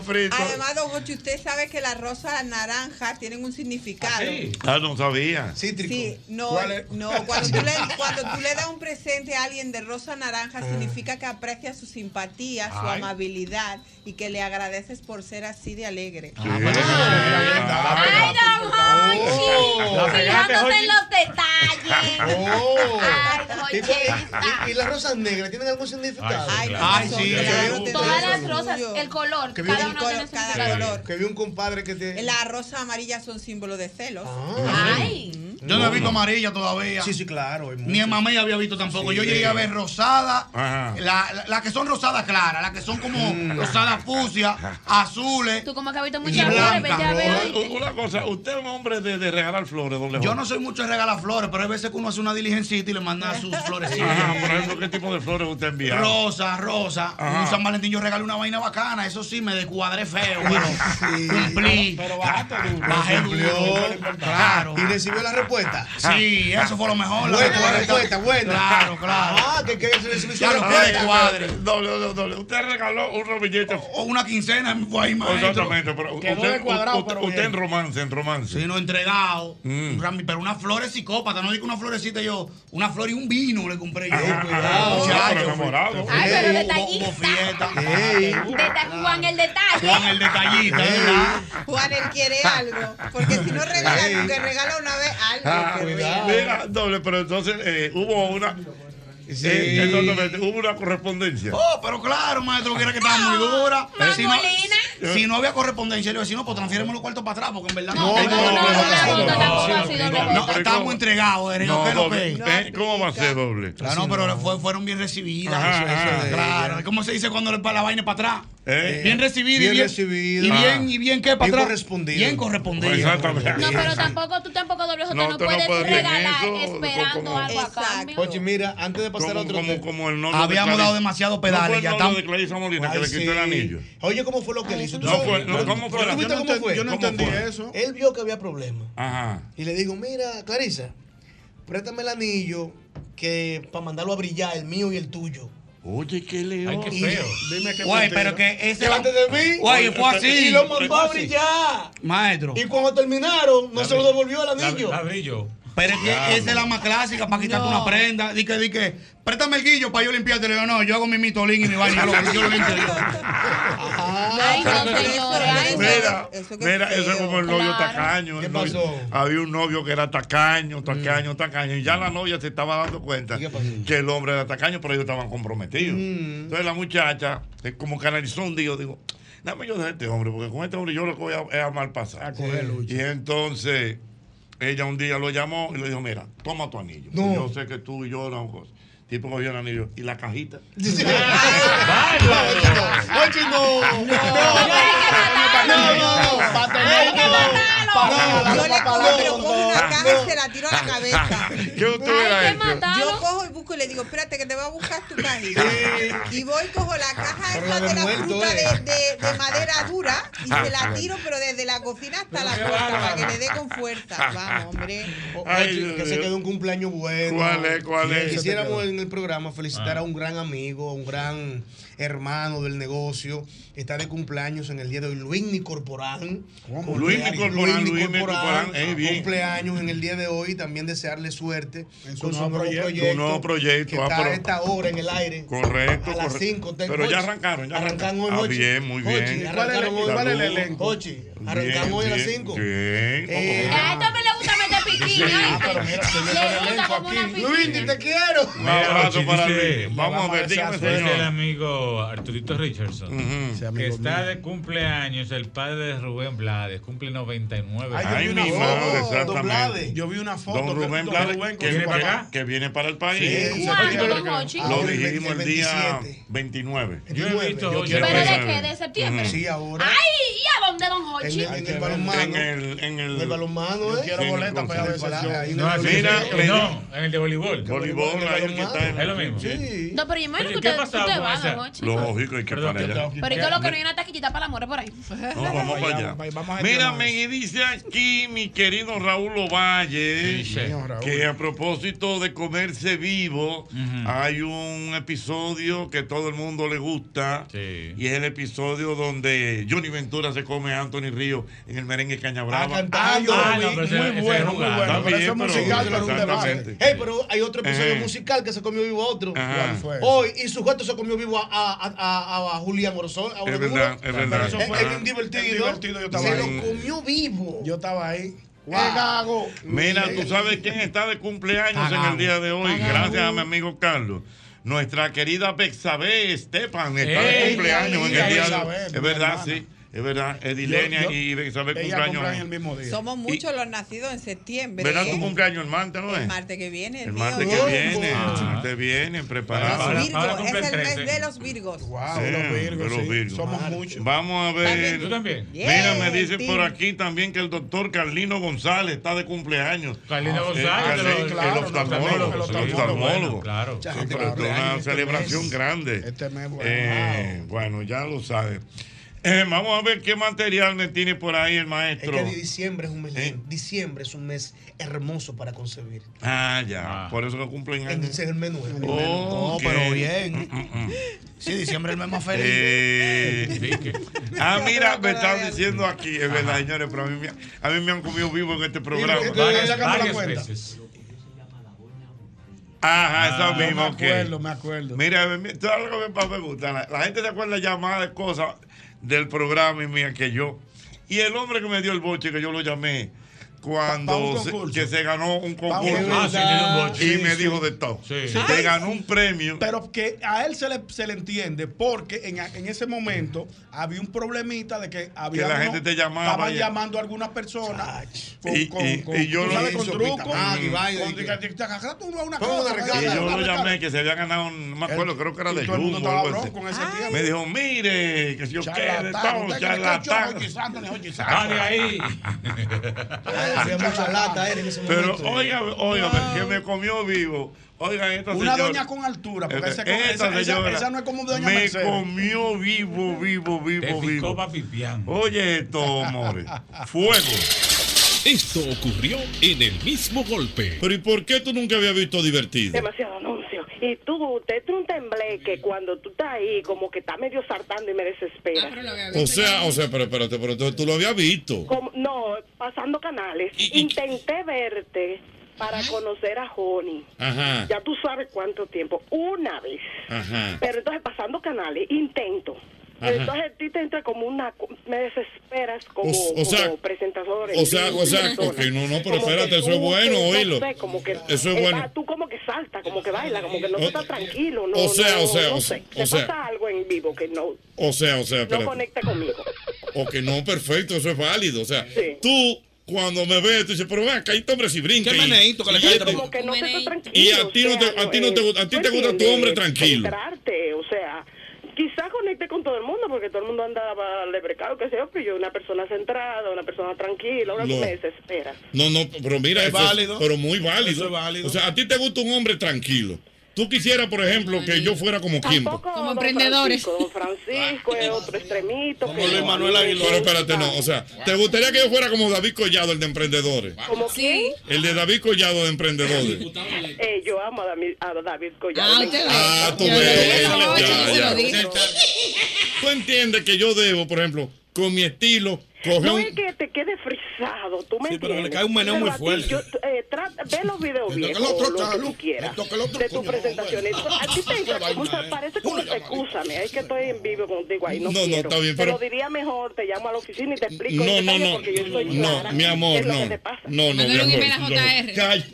fritos. Además, don Jochi, usted sabe que las rosas naranjas tienen un significado. Ah, no sabía. Cítrico. Sí, no, ¿Cuál es? no cuando, tú le, cuando tú le un presente a alguien de rosa naranja, significa que aprecia su simpatía, su Ay. amabilidad y que le agradeces por ser así de alegre. Ay, Don Hochi. Fijándose en los detalles. Oh. Ay, ¿Y, y- y las rosas negras tienen algún significado? Ay, Ay, sí. Todas las rosas, el color, Que cada un uno tiene su color. Que vi un compadre que te. Las rosas amarillas son símbolo de celos. Ay. Yo no he visto amarilla todavía. Sí, sí, claro. Ni en mamá había visto tampoco. Sí. Yo llegué a ver rosada, las la, la que son rosadas claras, las que son como rosadas fucsia, azules. Tú como que has visto muchas flores. Una, cosa, usted es un hombre de, de regalar flores, doble Yo no soy mucho de regalar flores, pero hay veces que uno hace una diligencita y le manda sus florecitas. Ajá, por ejemplo, ¿qué tipo de flores usted envía? Rosa, rosa. Ajá. Un San Valentín yo regalé una vaina bacana. Eso sí, me descuadré feo, pero cumplí. Pero bajaste duro. Bajé duro. Claro. ¿Y recibió la respuesta? Sí, eso fue lo mejor. la Buena la respuesta. respuesta, buena. Claro, claro. Ah, que quiere recibir su Ya lo respuesta. puede cuadre. Doble, doble, doble. Usted regaló un ramillete. O una quincena fue ahí, maestro. Exactamente, pero Quedó usted, descuadrado, usted- pero usted bien. en romance, en romance. Sí, no entregado. Mm. Pero una flor es psicópata. No digo una florecita yo. Una flor y un vino le compré yo. Ajá, Cuidado, enamorado. Ay, pero detallista. Juan el detalle. Juan el detallista, ¿verdad? Juan, él quiere algo. Porque si no regala, que regala una vez algo. Ah. Mira, doble, pero entonces eh, hubo una. eh, hubo una correspondencia. Oh, pero claro, maestro, que era que estaba muy dura. Si no, si no había correspondencia, le iba a decir, no, pues transfiéreme los cuartos para atrás, porque en verdad No, no. no, no, no, pero estábamos entregados. Eh, ¿Cómo va a ser doble? Claro, no, pero fue- fueron bien recibidas. Ajá, Eso, eso ajá. de- claro, ¿cómo se dice cuando le para la vaina para atrás? Eh, Bien recibido y bien bien recibido. Y bien, Ajá. y bien, ¿qué para Bien atrás? correspondido. Bien correspondido. Exactamente. No, pero tampoco, tú tampoco, doble J, No, no, tú no puedes hacer regalar eso, esperando como- algo a cambio. Oye, mira, antes de pasar a Como, otro como, tema. como el Habíamos de dado demasiados ¿No pedales, el ya estamos- de Clarisa Molina que Ay, le quitó el sí. anillo? Oye, ¿cómo fue lo que él hizo? ¿Tú No fue, no, ¿cómo fue? ¿Tú viste Yo no fue? yo no ¿Cómo entendí eso. Él vio que había problemas. Ajá. Y le dijo, mira, Clarisa, préstame el anillo que para mandarlo a brillar, el mío y el tuyo. Oye, qué león. Ay, qué Y- feo. Dime qué Güey, mentira. pero que ese. Delante de mí. Güey, fue así. Y lo mandó a brillar. Maestro. Y cuando terminaron, no se lo devolvió el anillo. Ladrillo. Pero es que esa es la más clásica para quitarte una prenda. Di que, di que, préstame el guillo para yo limpiarte. Le digo, no, yo hago mi mitolín y mi vaina. Yo lo, yo lo limpio yo. Ay, no, señores. Ay. Mira, Eso mira, es eso es como el novio Claro. tacaño. ¿Qué novio- pasó? había un novio que era tacaño, tacaño, tacaño. Y ya la novia se estaba dando cuenta que el hombre era tacaño, pero ellos estaban comprometidos. Mm. Entonces la muchacha, eh, como canalizó un día, digo, dame yo de este hombre, porque con este hombre yo lo que voy a, es a mal pasar. A coger lucha. Y entonces ella un día lo llamó y le dijo, mira, toma tu anillo. No. Yo sé que tú y yo cosas. Tipo cogió el anillo y la cajita. Oye, no. No, no, no. Que Yo le cojo, pero cojo una caja y se la tiro a la cabeza. ¿Qué usted hubiera Hay que hecho? matarlo. Yo cojo y busco y le digo, espérate que te voy a buscar tu cajita. Y voy, cojo la caja la de la fruta eh. de, de- de madera dura y se la tiro, pero desde la cocina hasta la puerta para que le dé con fuerza. Vamos, hombre. Ay, Dios que se mío. quedó un cumpleaños bueno. ¿Cuál es? ¿Cuál es? Quisiéramos en el programa felicitar a un gran amigo, a un gran hermano del negocio. Está de cumpleaños en el día de hoy, Luis Corporán. Luismi Corporán, Luismi Corporán, eh, bien. Cumpleaños en el día de hoy. También desearle suerte En su con su nuevo nuevo proyecto. proyecto. Su nuevo proyecto, Que ah, está pero- a esta hora en el aire. Correcto, A las correcto. 5. Pero ya arrancaron, ya arrancaron hoy. Ah, bien, muy bien. Jochi, ¿Y cuál es el- cuál es elenco? Jochi, arrancamos hoy a las 5. Bien. Eh, A este hombre le gusta meter ¿oíste? Le gusta como una. Luis, te quiero. Un abrazo para Luis. Vamos a ver, dígame, Dice el señor. amigo Arturito Richardson, que está mío. de cumpleaños el padre de Rubén Blades, cumple 99 Ay, años. mi madre, exactamente. Yo vi una foto. Don Rubén Blades, que, viene para acá, que viene para el país. Lo el dijimos el 27. día 29. Yo he visto Yo Hochi- quiero ¿Pero de qué? ¿De septiembre? Sí, ahora. Ay, ¿y a dónde, don Hochi? En, en el balonmano. En el, en el, el balonmano, ¿eh? quiero el boleta para ver No, el Mira, no, en el de voleibol. Voleibol, ahí el que está en- Es lo mismo. Sí. No, pero yo imagino que ¿qué usted, va. Lógico, hay que para allá. Pero yo lo que no hay una taquillita para la more por ahí. No, vamos para allá. Mira, me dice aquí mi querido Raúl Ovalle que a propósito de comerse vivo, hay un episodio que todo el mundo le gusta y es el episodio donde Johnny Ventura se come a Anthony Río en el merengue Ah, Cañabrava. cantando. Ah, no, ese- muy ese bueno, muy bueno. Está Pero musical, pero un debate. Hey, pero hay otro episodio Ajá. musical que se comió vivo otro. Hoy, y su juez se comió vivo a, a, a, a, Julián Orzón. Es verdad, es verdad. Eso fue Es Ajá. bien divertido. Divertido, yo estaba se ahí. lo comió vivo. Yo estaba ahí. Wow. ¡Qué gago! Mira, tú sabes quién está de cumpleaños en el día de hoy, gracias a mi amigo Carlos. Nuestra querida Bexabé Estepan está de Ey, cumpleaños en el día de hoy. Es verdad, sí. Es verdad, Edilenia Yo- yo- y Ella cumpleaños. el mismo día. Somos muchos los nacidos en septiembre. ¿Verdad tu cumpleaños el martes, no El es? martes que viene. El, El martes que viene, el Ah. martes viene, Los preparado. Ahora- Virgos, ahora es el el mes 13. de los Virgos. Wow, Sí, los Virgos, de los sí. Virgos. Somos muchos. Vamos a ver. ¿Tú también? Mira, me dice por aquí también que el doctor Carlino González está de cumpleaños. Carlino Eh, González, el- el claro, oftalmólogo, el el oftalmólogo. Claro. Es una este celebración grande. Este mes, bueno, Eh, Bueno, ya lo sabe. Eh, vamos a ver qué material me tiene por ahí el Es maestro. que diciembre es un mes. ¿Eh? Diciembre es un mes hermoso para concebir. Ah, ya. Ah. Por eso que cumplen años. Ese es el menú. el menú. No, pero bien. Mm, mm. Sí, diciembre es el mes más feliz. Eh, ah, mira, me no están diciendo aquí, es verdad, señores, pero a mí, me, a mí me han comido vivo en este programa. ¿qué te- Varias, varias veces. Ajá, esa Ah, misma, me ok. acuerdo, me acuerdo. Mira, sabes lo que me me gusta. La, la gente se acuerda llamadas de cosas del programa y mía que yo. Y el hombre que me dio el boche, que yo lo llamé, cuando se- que se ganó un concurso. Ah, sí, boche. y me dijo de todo. Sí. Se ganó un premio. Pero que a él se le, se le entiende porque en, en ese momento había un problemita de que había Que la uno- gente te llamaba Estaban y- llamando a algunas personas con, Y- con, y- con- y yo lo con y yo lo llamé que se había ganado, un- no me acuerdo, creo que era de Jumbo. algo así. Me dijo, mire, que si yo de Charlatán. Dale ahí. Había mucha lata él en ese Pero oiga, oiga, que me comió vivo. Oiga, esta Una señora. doña con altura, porque esa, esa, esa, no es como doña Me Mercedes. comió vivo, vivo, Te vivo, picó vivo. Oye esto, amores. Fuego. Esto ocurrió en el mismo golpe. Pero ¿y por qué tú nunca habías visto divertido? Demasiado anuncio. Y tú, te entra un tembleque cuando tú estás ahí, como que está medio saltando y me desespera. O sea, o sea, pero espérate, pero entonces tú lo habías visto. Como- no, pasando canales. Intenté verte para conocer a Joni. Ajá. Ya tú sabes cuánto tiempo. Una vez. Ajá. Pero entonces pasando canales, intento. Ajá. Entonces a ti te entra como una... Me desesperas como, O- o sea, como presentador. O sea, o sea, persona. ok, no, no, pero Como que espérate, eso tú, es bueno, que, no oílo. sé, como que, Eso es eh, bueno. va, tú como que salta, como que baila, como que no O- estás tranquilo. No, o sea, no, o sea, no o sé. o sea. pasa algo en vivo que no, O sea, o sea, no espérate. conecta conmigo. Ok, no, perfecto, eso es válido. O sea, Sí. tú cuando me ves, tú dices, pero ven acá, este hombre si brinca. Qué y- meneíto que le cae este- Como que no te está tranquilo. Y a ti no te- a ti no te gusta- a ti ¿tú te gusta tu hombre tranquilo. O sea, con todo el mundo porque todo el mundo anda lebrecado, que sea, pero yo una persona centrada, una persona tranquila, ahora No. me desespera. No, no, pero mira, Es eso válido. pero muy válido. Eso es válido. O sea, a ti te gusta un hombre tranquilo. Tú quisieras, por ejemplo, que yo fuera como. Tampoco Como emprendedores. Francisco, Don Francisco es otro extremito. Como que Luis Manuel Aguilar. Pero espérate, no. O sea, ¿te gustaría que yo fuera como David Collado, el de emprendedores? ¿Como quién? El de David Collado de emprendedores. Eh, yo amo a David, a David Collado. Ah, usted. Ah, tú ves. Ya, ya. Tú entiendes que yo debo, por ejemplo, con mi estilo, No un. es que te quede frisado tú me Sí, pero le entiendes. cae un muy fuerte. yo, eh, trata- ve los videos que viejos, lo tú quieras, de tus presentaciones. A ti te mucha- es. parece como, escúchame, es que estoy en vivo contigo ahí, no, No, no, quiero. está bien, Te lo diría mejor, te llamo a la oficina y te explico No, no, no. porque yo estoy No, mi amor, ¿Qué es lo no. te pasa? No, no, mi amor. ¿Eh?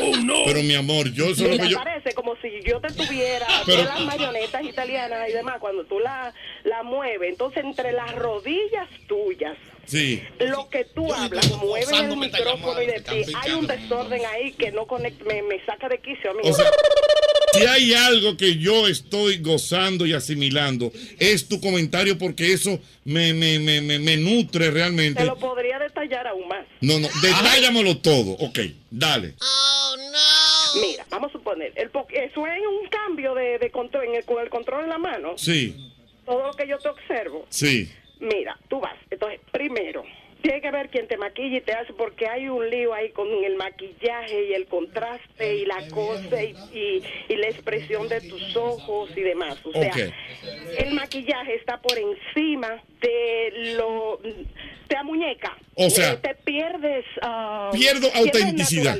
Oh, no. Pero mi amor, yo solo que yo. parece como si yo te tuviera todas las marionetas italianas y demás, cuando tú la, la mueves, entonces entre las rodillas tuyas, Sí. lo que tú hablas, mueves el micrófono y de ti, hay un desorden ahí que no conecta, me, me saca de quicio, amigo. O sea, si hay algo que yo estoy gozando y asimilando, es tu comentario porque eso me, me, me, me, me nutre realmente. te lo podría detallar aún más. No, no, detállamelo todo. Ok, dale. Mira, vamos a suponer, el eso es un cambio de, de control, en el, con el control en la mano, Sí, todo lo que yo te observo. sí. Mira, tú vas. Entonces, primero, tiene que ver quién te maquilla y te hace, porque hay un lío ahí con el maquillaje y el contraste y la cosa y, y- y la expresión de tus ojos y demás. O sea, el maquillaje está por encima de lo. te amuñeca. O sea, Eh, te pierdes. ah, pierdo autenticidad.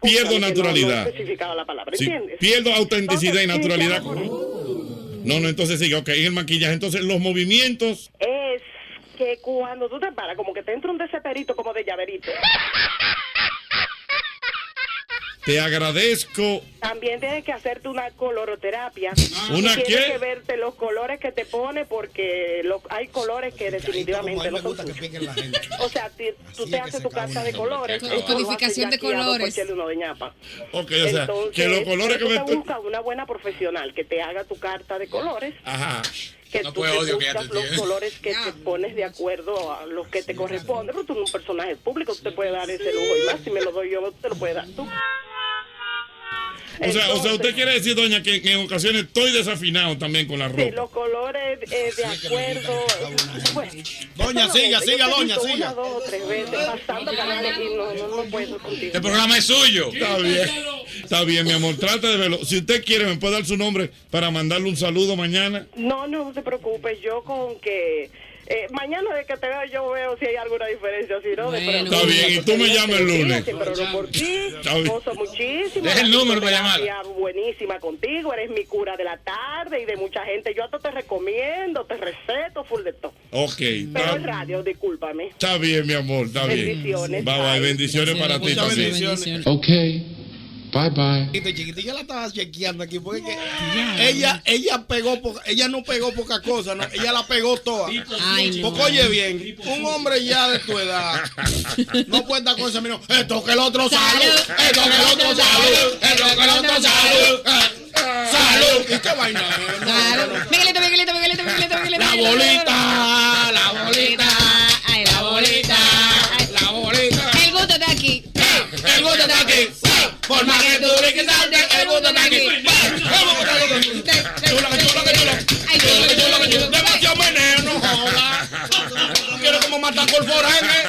Pierdo no- naturalidad. No, he especificado la palabra. Pierdo autenticidad y naturalidad. sí, No, no, entonces sigue, ok, en el maquillaje. Entonces, los movimientos. es que cuando tú te paras, como que te entra un desesperito como de llaverito. Te agradezco. También tienes que hacerte una coloroterapia. ¿Una y tienes qué? que verte los colores que te pone porque lo- hay colores que definitivamente no son tuyos. O sea, ti- tú te haces tu carta de colores. Codificación de colores. Chele Uno de ñapa. Ok, o sea, Entonces, que los colores que tú me te estoy- buscas una buena profesional que te haga tu carta de colores. Ajá. Que No, tú te odio que ya buscas te los colores que te pones de acuerdo a los que te corresponden. Pero tú eres un personaje público, tú te puedes dar ese lujo y más. Si me lo doy yo, te lo puedes dar tú. O sea, o sea, usted quiere decir, doña, que, que en ocasiones estoy desafinado también con la Sí, ropa. los colores eh, de acuerdo. Bueno, Doña, siga, siga, doña, siga. Una, dos o tres veces pasando canales y no, no, no puedo contigo. Este programa es suyo. Está bien. Está bien, mi amor. Trata de verlo. Si usted quiere, me puede dar su nombre para mandarle un saludo mañana. No, no te preocupes, yo con que eh, mañana de que te veo yo veo si hay alguna diferencia, si no, Bueno. Está bien, y tú me llamas el lunes. Siempre oro por ti, gozo muchísimo. Deja el número para psicoterapia buenísima contigo, eres mi cura de la tarde y de mucha gente. Yo hasta te recomiendo, te respeto, full de todo. Ok. Pero el radio, discúlpame. está bien, mi amor. Está bien. Bendiciones, Bye, bye. Bendiciones para ti bendiciones. Ok. Bye bye. Chiquitita, chiquitita la estaba chequeando aquí porque ella, ella pegó, poca- ella no pegó poca cosa, no, ella la pegó toda. Ay, no. Porque oye bien, un hombre ya de tu edad no puede dar con ese mino, esto que el otro salud, esto que el otro salud, esto que el otro salud, eh, salud. ¿Y qué vaina? es? No, Claro. no, no. Miguelito, Miguelito, Miguelito, Miguelito, Miguelito. La bolita, Por más que tú brinques salte, el gusto está aquí. Vamos con el gusto. Chula, que chula, que chula. Ay, Chula, que chula, que chula. Demasiado meneo, no jodas. ¿Tú quieres como matar por foraje?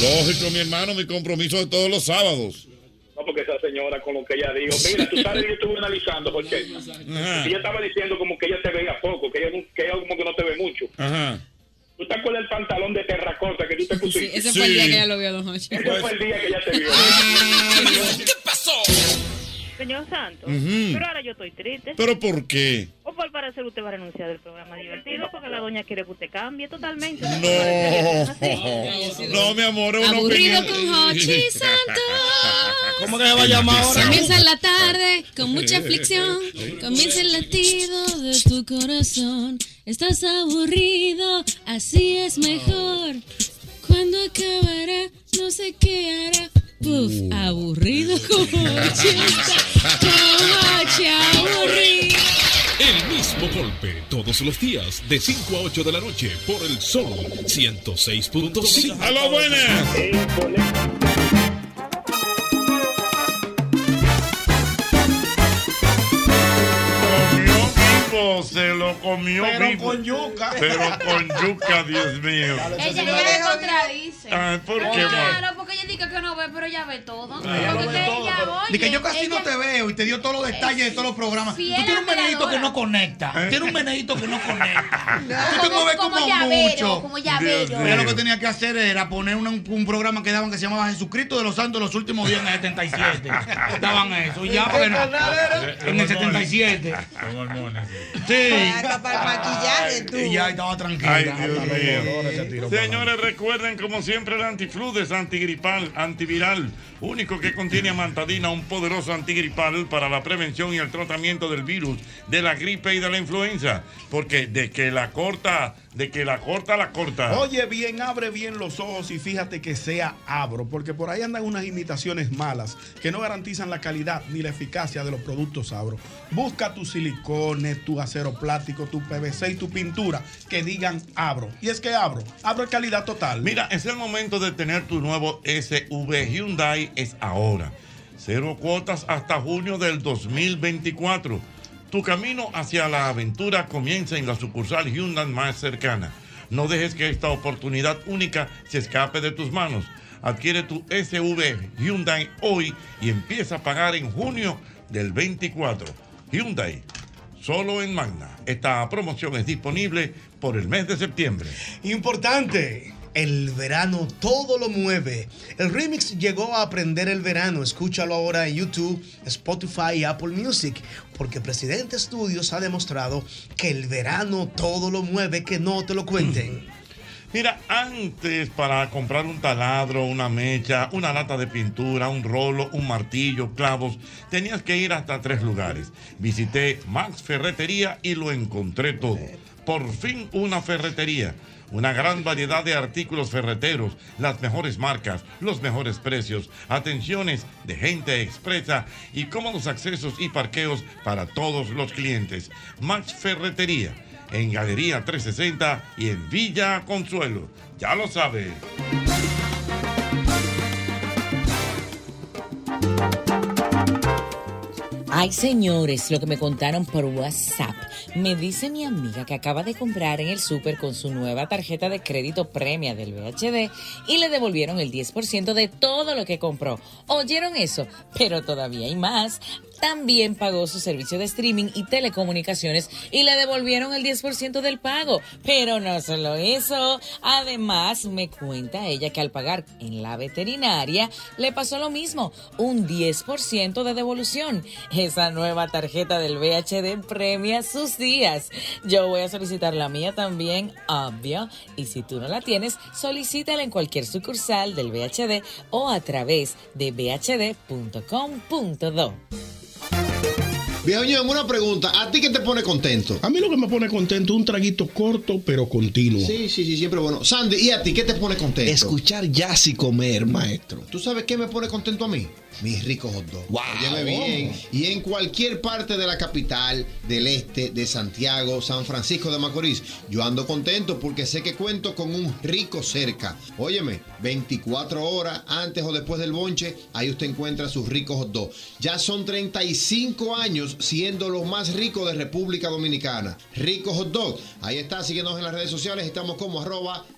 Lógico, mi hermano, mi compromiso de todos los sábados. No, porque esa señora con lo que ella dijo, mira, tú sabes, yo estuve analizando porque Ajá. ella estaba diciendo como que ella te veía poco, que ella, que ella como que no te ve mucho. Ajá. ¿Tú te acuerdas del pantalón de terracota que tú te Sí, pusiste? ese fue el día Sí. que ella lo vio, don Hochi. Ese fue el día que ella te vio. ¿Qué pasó? Señor Santos, pero ahora yo estoy triste. ¿Pero por qué? O por parecer usted va a renunciar del programa divertido porque la doña quiere que usted cambie totalmente. No. No, mi amor, es una Aburrido con Hochi Santos. ¿Cómo que se va a llamar ahora? Comienza la tarde con mucha aflicción. Comienza el latido de tu corazón. Estás aburrido, así es mejor. Cuando acabará, no sé qué hará. Puf, aburrido con Hochi. Con Hochi, aburrido. El mismo golpe todos los días de 5 a 8 de la noche por el Sol 106.5. ¡A lo buenas! Se lo comió Pero vivo. con yuca. Pero con yuca, Dios mío. Ella ya le contradice. Ah, ¿por qué? Claro, porque ella dice que no ve, pero ella ve todo. Ella Porque lo ve que todo, ella, pero- oye, que yo casi no ella- te veo y te dio todos los detalles de todos los programas. Tú tienes un meneíto que admiradora. no conecta. Tienes un meneíto que no conecta. Tú te mueves como mucho. como llavero. Ella lo que tenía que hacer era poner un programa que daban que se llamaba Jesucristo de los Santos los últimos días en el 77. Daban eso. Y ya. En el 77. Sí. Hasta para el maquillaje, tú. Y ya estaba tranquila. Ay, Dios mío. Señores, recuerden como siempre el antifludes, antigripal, antiviral, único que contiene amantadina, un poderoso antigripal para la prevención y el tratamiento del virus, de la gripe y de la influenza. Porque de que la corta, de que la corta, la corta. Oye bien, abre bien los ojos y fíjate que sea abro, porque por ahí andan unas imitaciones malas que no garantizan la calidad ni la eficacia de los productos abro. Busca tus silicones, tu acero plástico, tu PVC y tu pintura que digan abro. Y es que abro, abro es calidad total. Mira, es el momento de tener tu nuevo SUV Hyundai, es ahora. Cero cuotas hasta junio del 2024. Tu camino hacia la aventura comienza en la sucursal Hyundai más cercana. No dejes que esta oportunidad única se escape de tus manos. Adquiere tu SUV Hyundai hoy y empieza a pagar en junio del 24. Hyundai, solo en Magna. Esta promoción es disponible por el mes de septiembre. Importante. El verano todo lo mueve. El remix llegó a aprender el verano. Escúchalo ahora en YouTube, Spotify y Apple Music. Porque Presidente Studios ha demostrado que el verano todo lo mueve, que no te lo cuenten. Mira, antes para comprar un taladro, una mecha, una lata de pintura, un rolo, un martillo, clavos, tenías que ir hasta tres lugares. Visité Max Ferretería y lo encontré todo. Por fin una ferretería. Una gran variedad de artículos ferreteros, las mejores marcas, los mejores precios, atenciones de gente expresa y cómodos accesos y parqueos para todos los clientes. Max Ferretería en Galería 360 y en Villa Consuelo. Ya lo sabe. Ay, señores, lo que me contaron por WhatsApp. Me dice mi amiga que acaba de comprar en el súper con su nueva tarjeta de crédito premia del VHD y le devolvieron el 10% de todo lo que compró. ¿Oyeron eso? Pero todavía hay más. También pagó su servicio de streaming y telecomunicaciones y le devolvieron el 10% del pago. Pero no solo eso. Además, me cuenta ella que al pagar en la veterinaria le pasó lo mismo, un 10% de devolución. Esa nueva tarjeta del VHD premia sus días. Yo voy a solicitar la mía también, obvio. Y si tú no la tienes, solicítala en cualquier sucursal del VHD o a través de bhd.com.do. Viejo una pregunta. ¿A ti qué te pone contento? A mí lo que me pone contento es un traguito corto pero continuo. Sí, sí, sí, siempre bueno. Sandy, ¿y a ti qué te pone contento? Escuchar jazz y comer, maestro. ¿Tú sabes qué me pone contento a mí? Mis ricos hot dogs. Wow. Óyeme bien. Y en cualquier parte de la capital, del este, de Santiago, San Francisco de Macorís, yo ando contento porque sé que cuento con un rico cerca. Óyeme, 24 horas antes o después del bonche, ahí usted encuentra sus ricos hot dogs. Ya son 35 años siendo los más ricos de República Dominicana. Rico Hot Dog. Ahí está, síguenos en las redes sociales. Estamos como arroba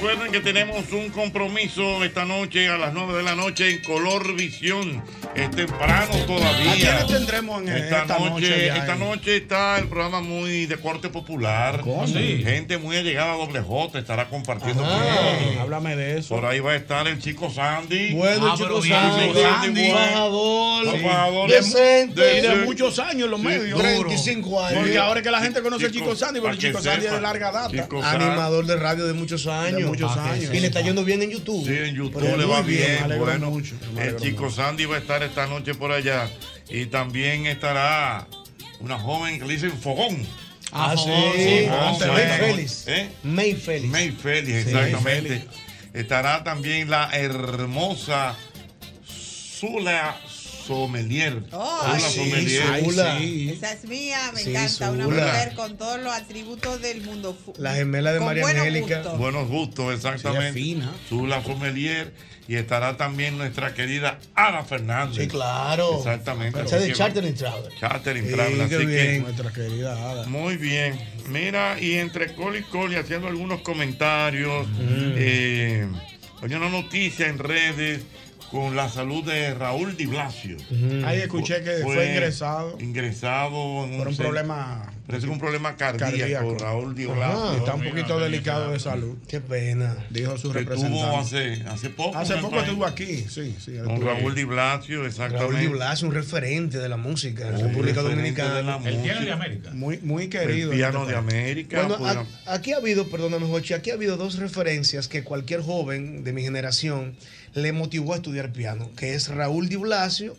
Recuerden, que tenemos un compromiso esta noche a las 9 de la noche en Color Visión. Es temprano todavía. ¿A quiénes tendremos en esta, esta noche? esta noche está el programa muy de corte popular. ¿Cómo? Sí. Gente muy allegada a Doble J estará compartiendo con nosotros. Háblame de eso. Por ahí va a estar el chico Sandy. Bueno, el Ah, chico pero bien, Sandy, chico Sandy, Sandy, bueno. bajador, Sí. bajador, Decente. y de muchos años en los Sí, medios. duro. 35 años. Porque ahora es que la gente conoce al Chico, Chico Sandy, porque el Chico Sandy es de larga data. Chico Animador de radio de muchos años. Muchos Ah, años. Y le está yendo bien en YouTube. Sí, en YouTube Pero le va bien. bueno, mucho, el chico Sandy va a estar esta noche por allá. Y también estará una joven que le dicen Fogón. Ah, sí. Fogón, May Fogón. Félix. ¿Eh? May Félix. May Félix, Sí. exactamente. Estará también la hermosa Zula Sommelier. Oh, Zula sí, Sommelier. Zula. Esa es mía, me Sí, encanta. Una mujer con todos los atributos del mundo. La gemela de con María buenos Angélica. gustos. Buenos gustos, exactamente. Sí, fina. Zula Sommelier. Y estará también nuestra querida Ana Fernández. Sí, claro. Exactamente. Esa de que- Chartering Travel. Chartering Sí, Travel. Así que bien. Nuestra querida Ada. Muy bien. Mira, y entre col y col y haciendo algunos comentarios, Mm. eh, oye, una noticia en redes con la salud de Raúl Di Blasio. Ahí escuché que fue ingresado. Ingresado en Por un centro- problema Parece que un problema cardíaco, cardíaco. Raúl Di Ajá, Blasio. está un poquito delicado de salud. Qué pena. Dijo su Que representante. estuvo hace, hace poco. Hace el poco país. estuvo aquí, sí, sí. Con Raúl. Di Blasio, exactamente. Raúl Di Blasio, un referente de la música en la Un República de Dominicana. El piano de. América. Muy, muy El querido. piano este de país. América. Bueno, a- aquí ha habido, perdóname, Jochi, aquí ha habido dos referencias que cualquier joven de mi generación le motivó a estudiar piano, que es Raúl Di Blasio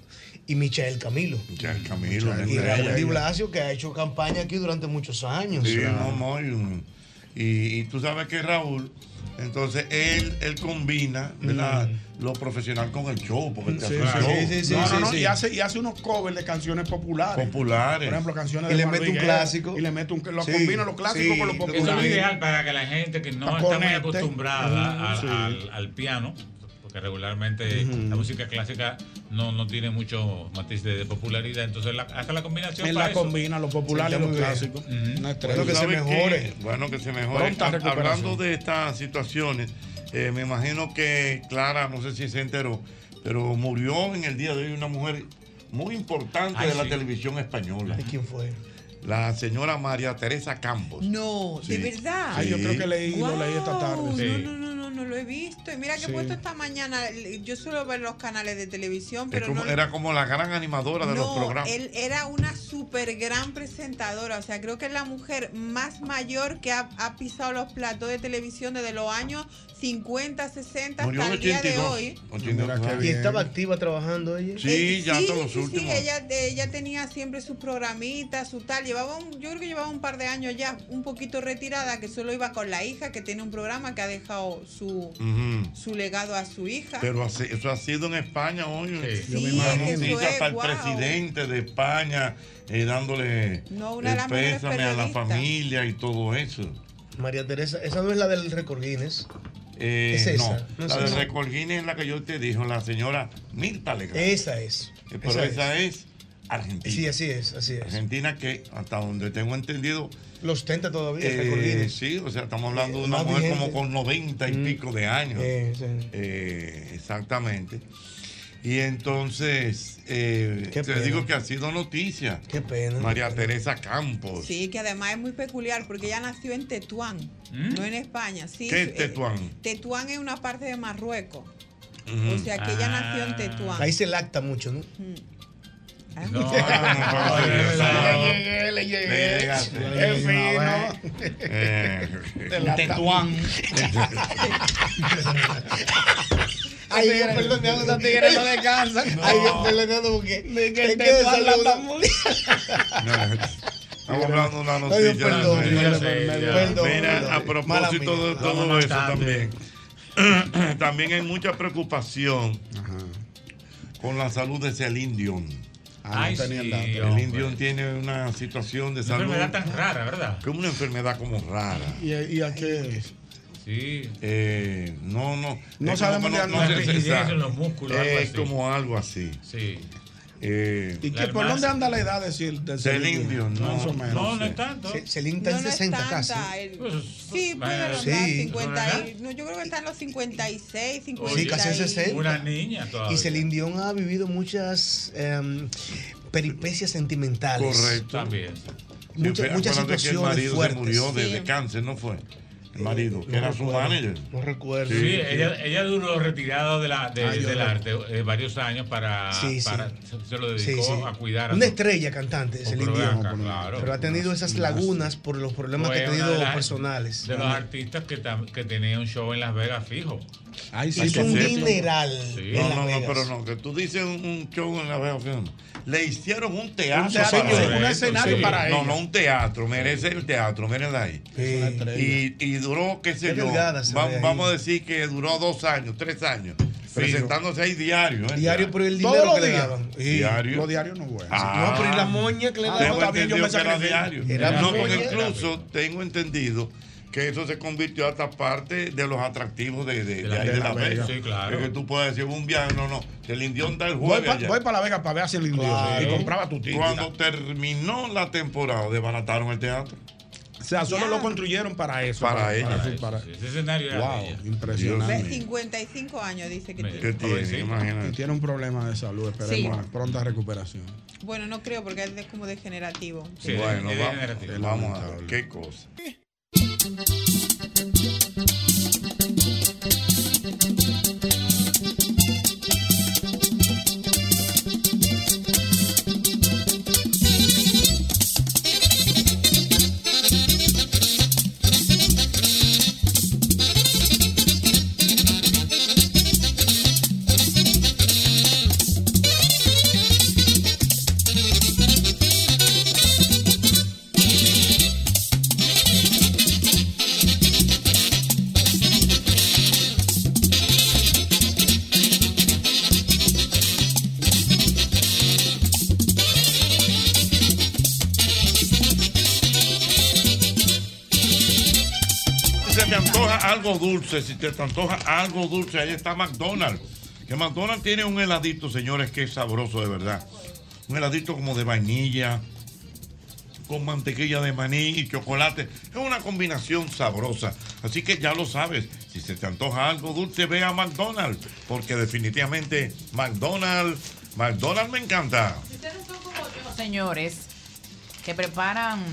y Michael Camilo. Michael Camilo, Y. Raúl Di Blasio, que ha hecho campaña aquí durante muchos años. Sí, Claro. no, no, y, y- y tú sabes que Raúl, entonces él, él combina ¿verdad? lo profesional con el show, porque te Sí, hace sí, show. sí, no, no, no, Y, hace, y hace unos covers de canciones populares. Populares. Por ejemplo, canciones Y de le Juan mete un clásico. Y le mete un. Lo Sí, combina los clásicos sí. con los Eso es lo ideal para que la gente que no está muy acostumbrada al, al piano, porque regularmente la música clásica no, no tiene mucho matiz de, de popularidad, entonces la, hace la combinación. Él para la eso. combina, los populares y Sí, clásicos. bien. Una estrella. Bueno, que se ¿Sabes mejore. Bueno, que se mejore. Hablando de estas situaciones, eh, me imagino que Clara, no sé si se enteró, pero murió en el día de hoy una mujer muy importante Ay, de la televisión española. ¿De quién fue? La señora María Teresa Campos. No, Sí. de verdad. Sí, yo creo que leí, lo leí esta tarde. Sí. No, no, no, no, no lo he visto. Y mira que he puesto esta mañana. Yo suelo ver los canales de televisión, pero como- no. era como la gran animadora de los no, programas. él era una súper gran presentadora. O sea, creo que es la mujer más mayor que ha, ha pisado los platos de televisión desde los años 50, 60 Murió hasta el día de 82. hoy. 82 Mira qué años. ¿Y estaba activa trabajando ella? Sí, Eh, ya sí, todos los sí, últimos. Sí, ella, ella tenía siempre sus programitas, su tal. Llevaba un, yo creo que llevaba un par de años ya, un poquito retirada, que solo iba con la hija, que tiene un programa que ha dejado su, su legado a su hija. Pero así- eso ha sido en España hoy. Sí. Yo me Sí, imagino. hasta el presidente de España eh, dándole No, el pésame a la familia y todo eso. María Teresa, esa no es la del récord Guinness. Eh, ¿Es esa? No, No la sé, de no. Recordine es la que yo te dijo, la señora Mirta Legrand. Esa es. Eh, Pero esa, es. Argentina. Sí, así es, así es. Argentina que, hasta donde tengo entendido, Los 30 todavía, eh, sí, o sea, estamos hablando de Eh, una mujer vigente. como con 90 y Mm. pico de años. Eh, sí. Eh, exactamente. Y entonces, eh, te pena. digo que ha sido noticia. Qué pena. María Teresa Campos. Sí, que además es muy peculiar porque ella nació en Tetuán, ¿Mm? no en España. Sí, ¿Qué es eh, Tetuán? Tetuán es una parte de Marruecos. O sea que ella nació en Tetuán. Ahí se lacta mucho, ¿no? Ah, No, no, no, Le llegué, le llegué. Es fino. Eh, Tetuán. Ay, Dios perdonando, esa tigre no descansa. Ay, Dios perdonando porque. De que el no, Estamos hablando de una Ay, noticia. Perdón, perdón, perdón, Mira, perdón. a propósito de todo eso también, también hay mucha preocupación con la salud de Celine Dion. Ah, Ay, no tenía el sí, dato. Celine Dion tiene una situación de Una salud. enfermedad tan rara, ¿verdad? Como una enfermedad como rara. ¿Y, y a qué? Sí. Eh, no, no. No es sabemos de- Una en los músculos, algo Es como algo así. Sí. Eh, ¿Y qué, por dónde anda la edad de, Sil- de Celine Dion, no, Más o menos. No, no es tanto. Ce- Celine está No, en no es 60 tanta, casi. el- Pues, Sí, puede sí. 50 y- no, yo creo que está en los 56, 56. Sí, casi en 60. Una niña todavía. Y Celine Dion ha vivido muchas em, peripecias sentimentales. correcto. También. Mucha- Sí, muchas acuérdate que el situaciones marido fuertes. se murió de, Sí. de cáncer, ¿no fue? Marido, que era su manager. No recuerdo. Sí, ella, ella duró retirada de la, de- Ah, del no. arte eh, varios años para, Sí, sí. para- se- se lo dedicó sí. a cuidar a Una su- estrella cantante, ven Dion. acá, claro. Pero ha tenido esas lagunas por los problemas que ha tenido de las- personales. De los artistas que, tam- que tenía un show en Las Vegas fijo. Ay, sí, Hizo un dineral Sí. No, no, no, pero no, que tú dices un, un show en la Vegas. fíjate. Le hicieron un teatro, Un teatro, para sí, un escenario para No, ella. no, un teatro, merece el teatro, miren ahí. Y, y duró, qué sé Qué yo, delgada se va- ve ahí. vamos a decir que duró dos años, tres años, presentándose ahí diario. ¿eh? Diario por el Todos dinero los que le días. daban. Sí. Diario. Los diarios no bueno. Ah. No, pero ¿y la moña que le Ah, daban? bien, yo me era diario. Era no, porque incluso tengo entendido que eso se convirtió hasta parte de los atractivos de, de, de la- ahí de de la la Vega. Vega. Sí, claro. Que tú puedes decir un viaje, no, no, el indión da el Voy jueves. allá. para la Vega para ver a Celine Dion Claro. y compraba tu ticket. Cuando terminó la temporada, desbarataron el teatro. O sea, solo lo construyeron para eso. Para ella. Para, para- Ese escenario era wow, de. Ve, impresionante. 55 años dice que ¿Qué tiene. tiene? Imagínate. Y tiene un problema de salud. Esperemos Sí. pronta recuperación. Bueno, no creo porque es de- como degenerativo. bueno, es va- degenerativo. vamos a ver qué cosa. Algo dulce, si te antoja algo dulce, ahí está McDonald's. Que McDonald's tiene un heladito, señores, que es sabroso de verdad. Un heladito como de vainilla, con mantequilla de maní y chocolate. Es una combinación sabrosa. Así que ya lo sabes. Si se te antoja algo dulce, ve a McDonald's. Porque definitivamente McDonald's, McDonald's me encanta. señores que preparan.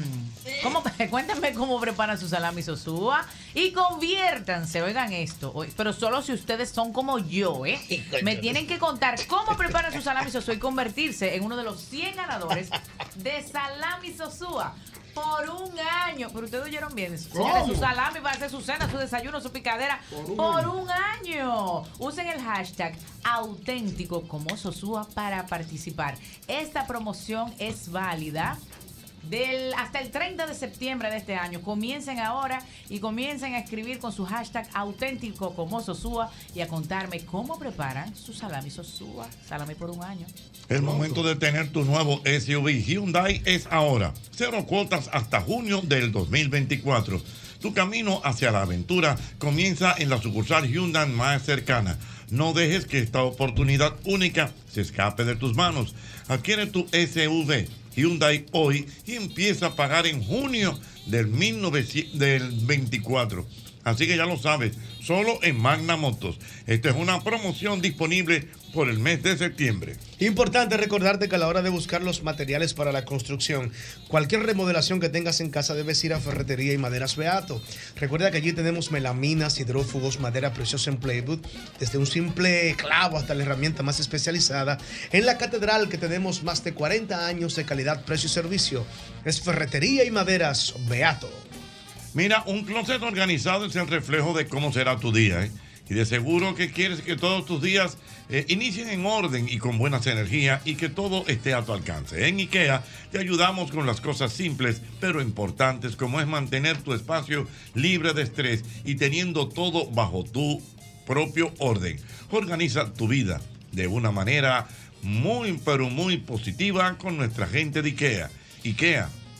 ¿Cómo, cuéntenme cómo preparan su salami sosúa y conviértanse, oigan esto, pero solo si ustedes son como yo, ¿eh? Me tienen que contar cómo preparan su salami sosúa y convertirse en uno de los 100 ganadores de salami sosúa. Por un año, pero ustedes oyeron bien, su salami para hacer su cena, su desayuno, su picadera, por un, año. Usen el hashtag auténtico como Sosúa para participar. Esta promoción es válida del, hasta el 30 de septiembre de este año. Comiencen ahora y comiencen a escribir con su hashtag auténtico como Sosúa y a contarme cómo preparan su salami Sosúa. Salami por un año. El momento de tener tu nuevo SUV Hyundai es ahora. Cero cuotas hasta junio del 2024. Tu camino hacia la aventura comienza en la sucursal Hyundai más cercana. No dejes que esta oportunidad única se escape de tus manos. Adquiere tu SUV Hyundai hoy y empieza a pagar en junio del, 1900 del 24. Así que ya lo sabes, solo en Magna Motos. Esta es una promoción disponible por el mes de septiembre. Importante recordarte que a la hora de buscar los materiales para la construcción, cualquier remodelación que tengas en casa debes ir a Ferretería y Maderas Beato. Recuerda que allí tenemos melaminas, hidrófugos, madera preciosa en Playwood, desde un simple clavo hasta la herramienta más especializada. En la catedral que tenemos más de 40 años de calidad, precio y servicio, es Ferretería y Maderas Beato. Mira, un closet organizado es el reflejo de cómo será tu día. ¿eh? Y de seguro que quieres que todos tus días eh, inicien en orden y con buenas energías y que todo esté a tu alcance. En IKEA te ayudamos con las cosas simples pero importantes como es mantener tu espacio libre de estrés y teniendo todo bajo tu propio orden. Organiza tu vida de una manera muy pero muy positiva con nuestra gente de IKEA. IKEA,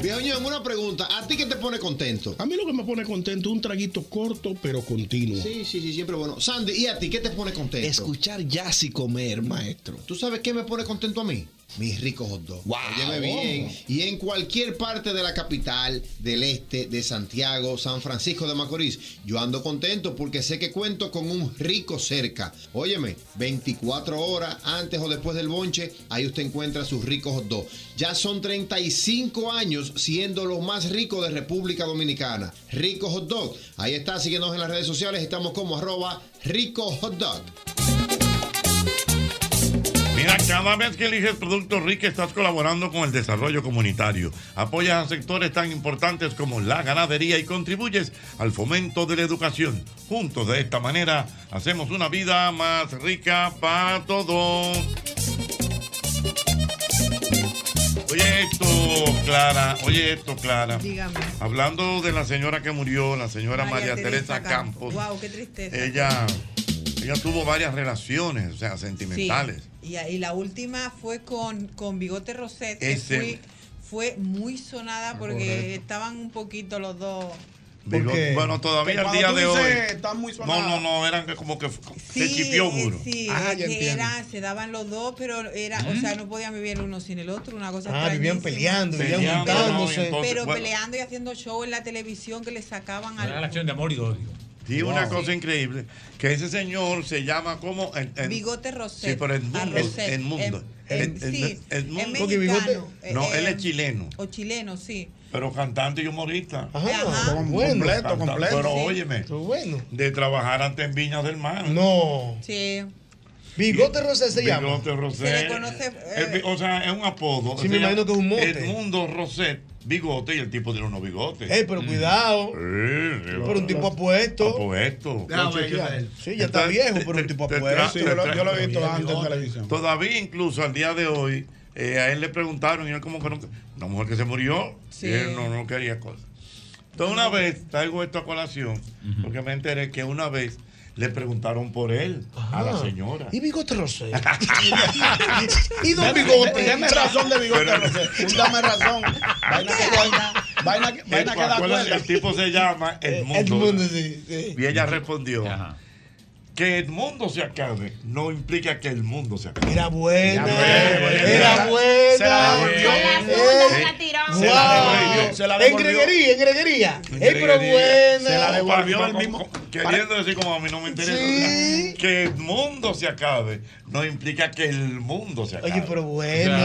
Viejo una pregunta. ¿A ti qué te pone contento? A mí lo que me pone contento es un traguito corto pero continuo. Sí, sí, sí, siempre bueno. Sandy, ¿y a ti qué te pone contento? Escuchar jazz y comer, maestro. ¿Tú sabes qué me pone contento a mí? Mis ricos hot dogs. Wow. Óyeme bien. Y en cualquier parte de la capital, del este, de Santiago, San Francisco de Macorís, yo ando contento porque sé que cuento con un rico cerca. Óyeme, 24 horas antes o después del bonche, ahí usted encuentra sus ricos hot dogs. Ya son 35 años siendo los más ricos de República Dominicana. Rico Hot Dog. Ahí está, síguenos en las redes sociales. Estamos como arroba rico hot dog. Mira, cada vez que eliges Productos Rica estás colaborando con el desarrollo comunitario. Apoyas a sectores tan importantes como la ganadería y contribuyes al fomento de la educación. Juntos de esta manera hacemos una vida más rica para todos. Oye esto, Clara, oye esto, Clara. Dígame. Hablando de la señora que murió, la señora María, Teresa, Campos. Wow, qué tristeza. Ella, ella tuvo varias relaciones, o sea, sentimentales. Sí. Y, y la última fue con, con Bigote Roset, que Ese- fue, fue muy sonada porque correcto. estaban un poquito los dos. Bueno, todavía cuando día de hoy. "Están muy no, sonadas". no, no, eran como que se chipió eh, duro. Sí, Ah, es ya que entiendo. era, se daban los dos, pero era, o sea, no podían vivir el uno sin el otro, una cosa Ah, vivían peleando, vivían juntándose. no, Pero bueno. peleando y haciendo show en la televisión que le sacaban Era la al acción de amor y odio. Sí, una cosa increíble, que ese señor se llama como... En, en- Bigote Roset. Sí, pero a Edmundo. Roset. Edmundo. Em- em- Ed- sí, mexicano. No, eh, él es chileno, O chileno, sí. pero cantante y humorista. Ajá, bueno. completo, Canta- completo. Pero Sí. óyeme, bueno. de trabajar antes en Viña del Mar. No. Sí. Bigote Rosé se llama. Bigote Roset. Se le conoce, El bi- eh, o sea, es un apodo. Sí, Se me llama imagino que es un mote. Edmundo Roset, bigote, y el tipo tiene unos bigotes. Ey, pero cuidado. Sí, sí, Pero un tipo apuesto. Apuesto. Déjame. Sí, ya está viejo, pero un tipo te- te apuesto. Sí, yo lo, yo lo he visto antes en televisión. Todavía incluso al día de hoy, eh, a él le preguntaron y él como que no, una mujer que se murió, Sí. y él no, no quería cosas. Entonces una vez, traigo esto a colación, porque me enteré que una vez le preguntaron por él a la Ajá. señora. Y Bigote Rosé. y Don Bigote. Deme razón de bigote, Pero- Rosé. Dame razón. Vaina que vaina, que- El, vaina que da cuenta. el tipo se llama Edmundo. Edmundo, sí, sí. Y ella respondió Ajá. que el mundo se acabe no implica que el mundo se acabe. Era buena. Era buena. Se la devolvió. Eh. Se la devolvió, En greguería, en greguería. Ey, pero buena. Se la devolvió el mismo- Queriendo decir como a mí no me interesa. Sí. Que el mundo se acabe no implica que el mundo se acabe. Oye, pero bueno.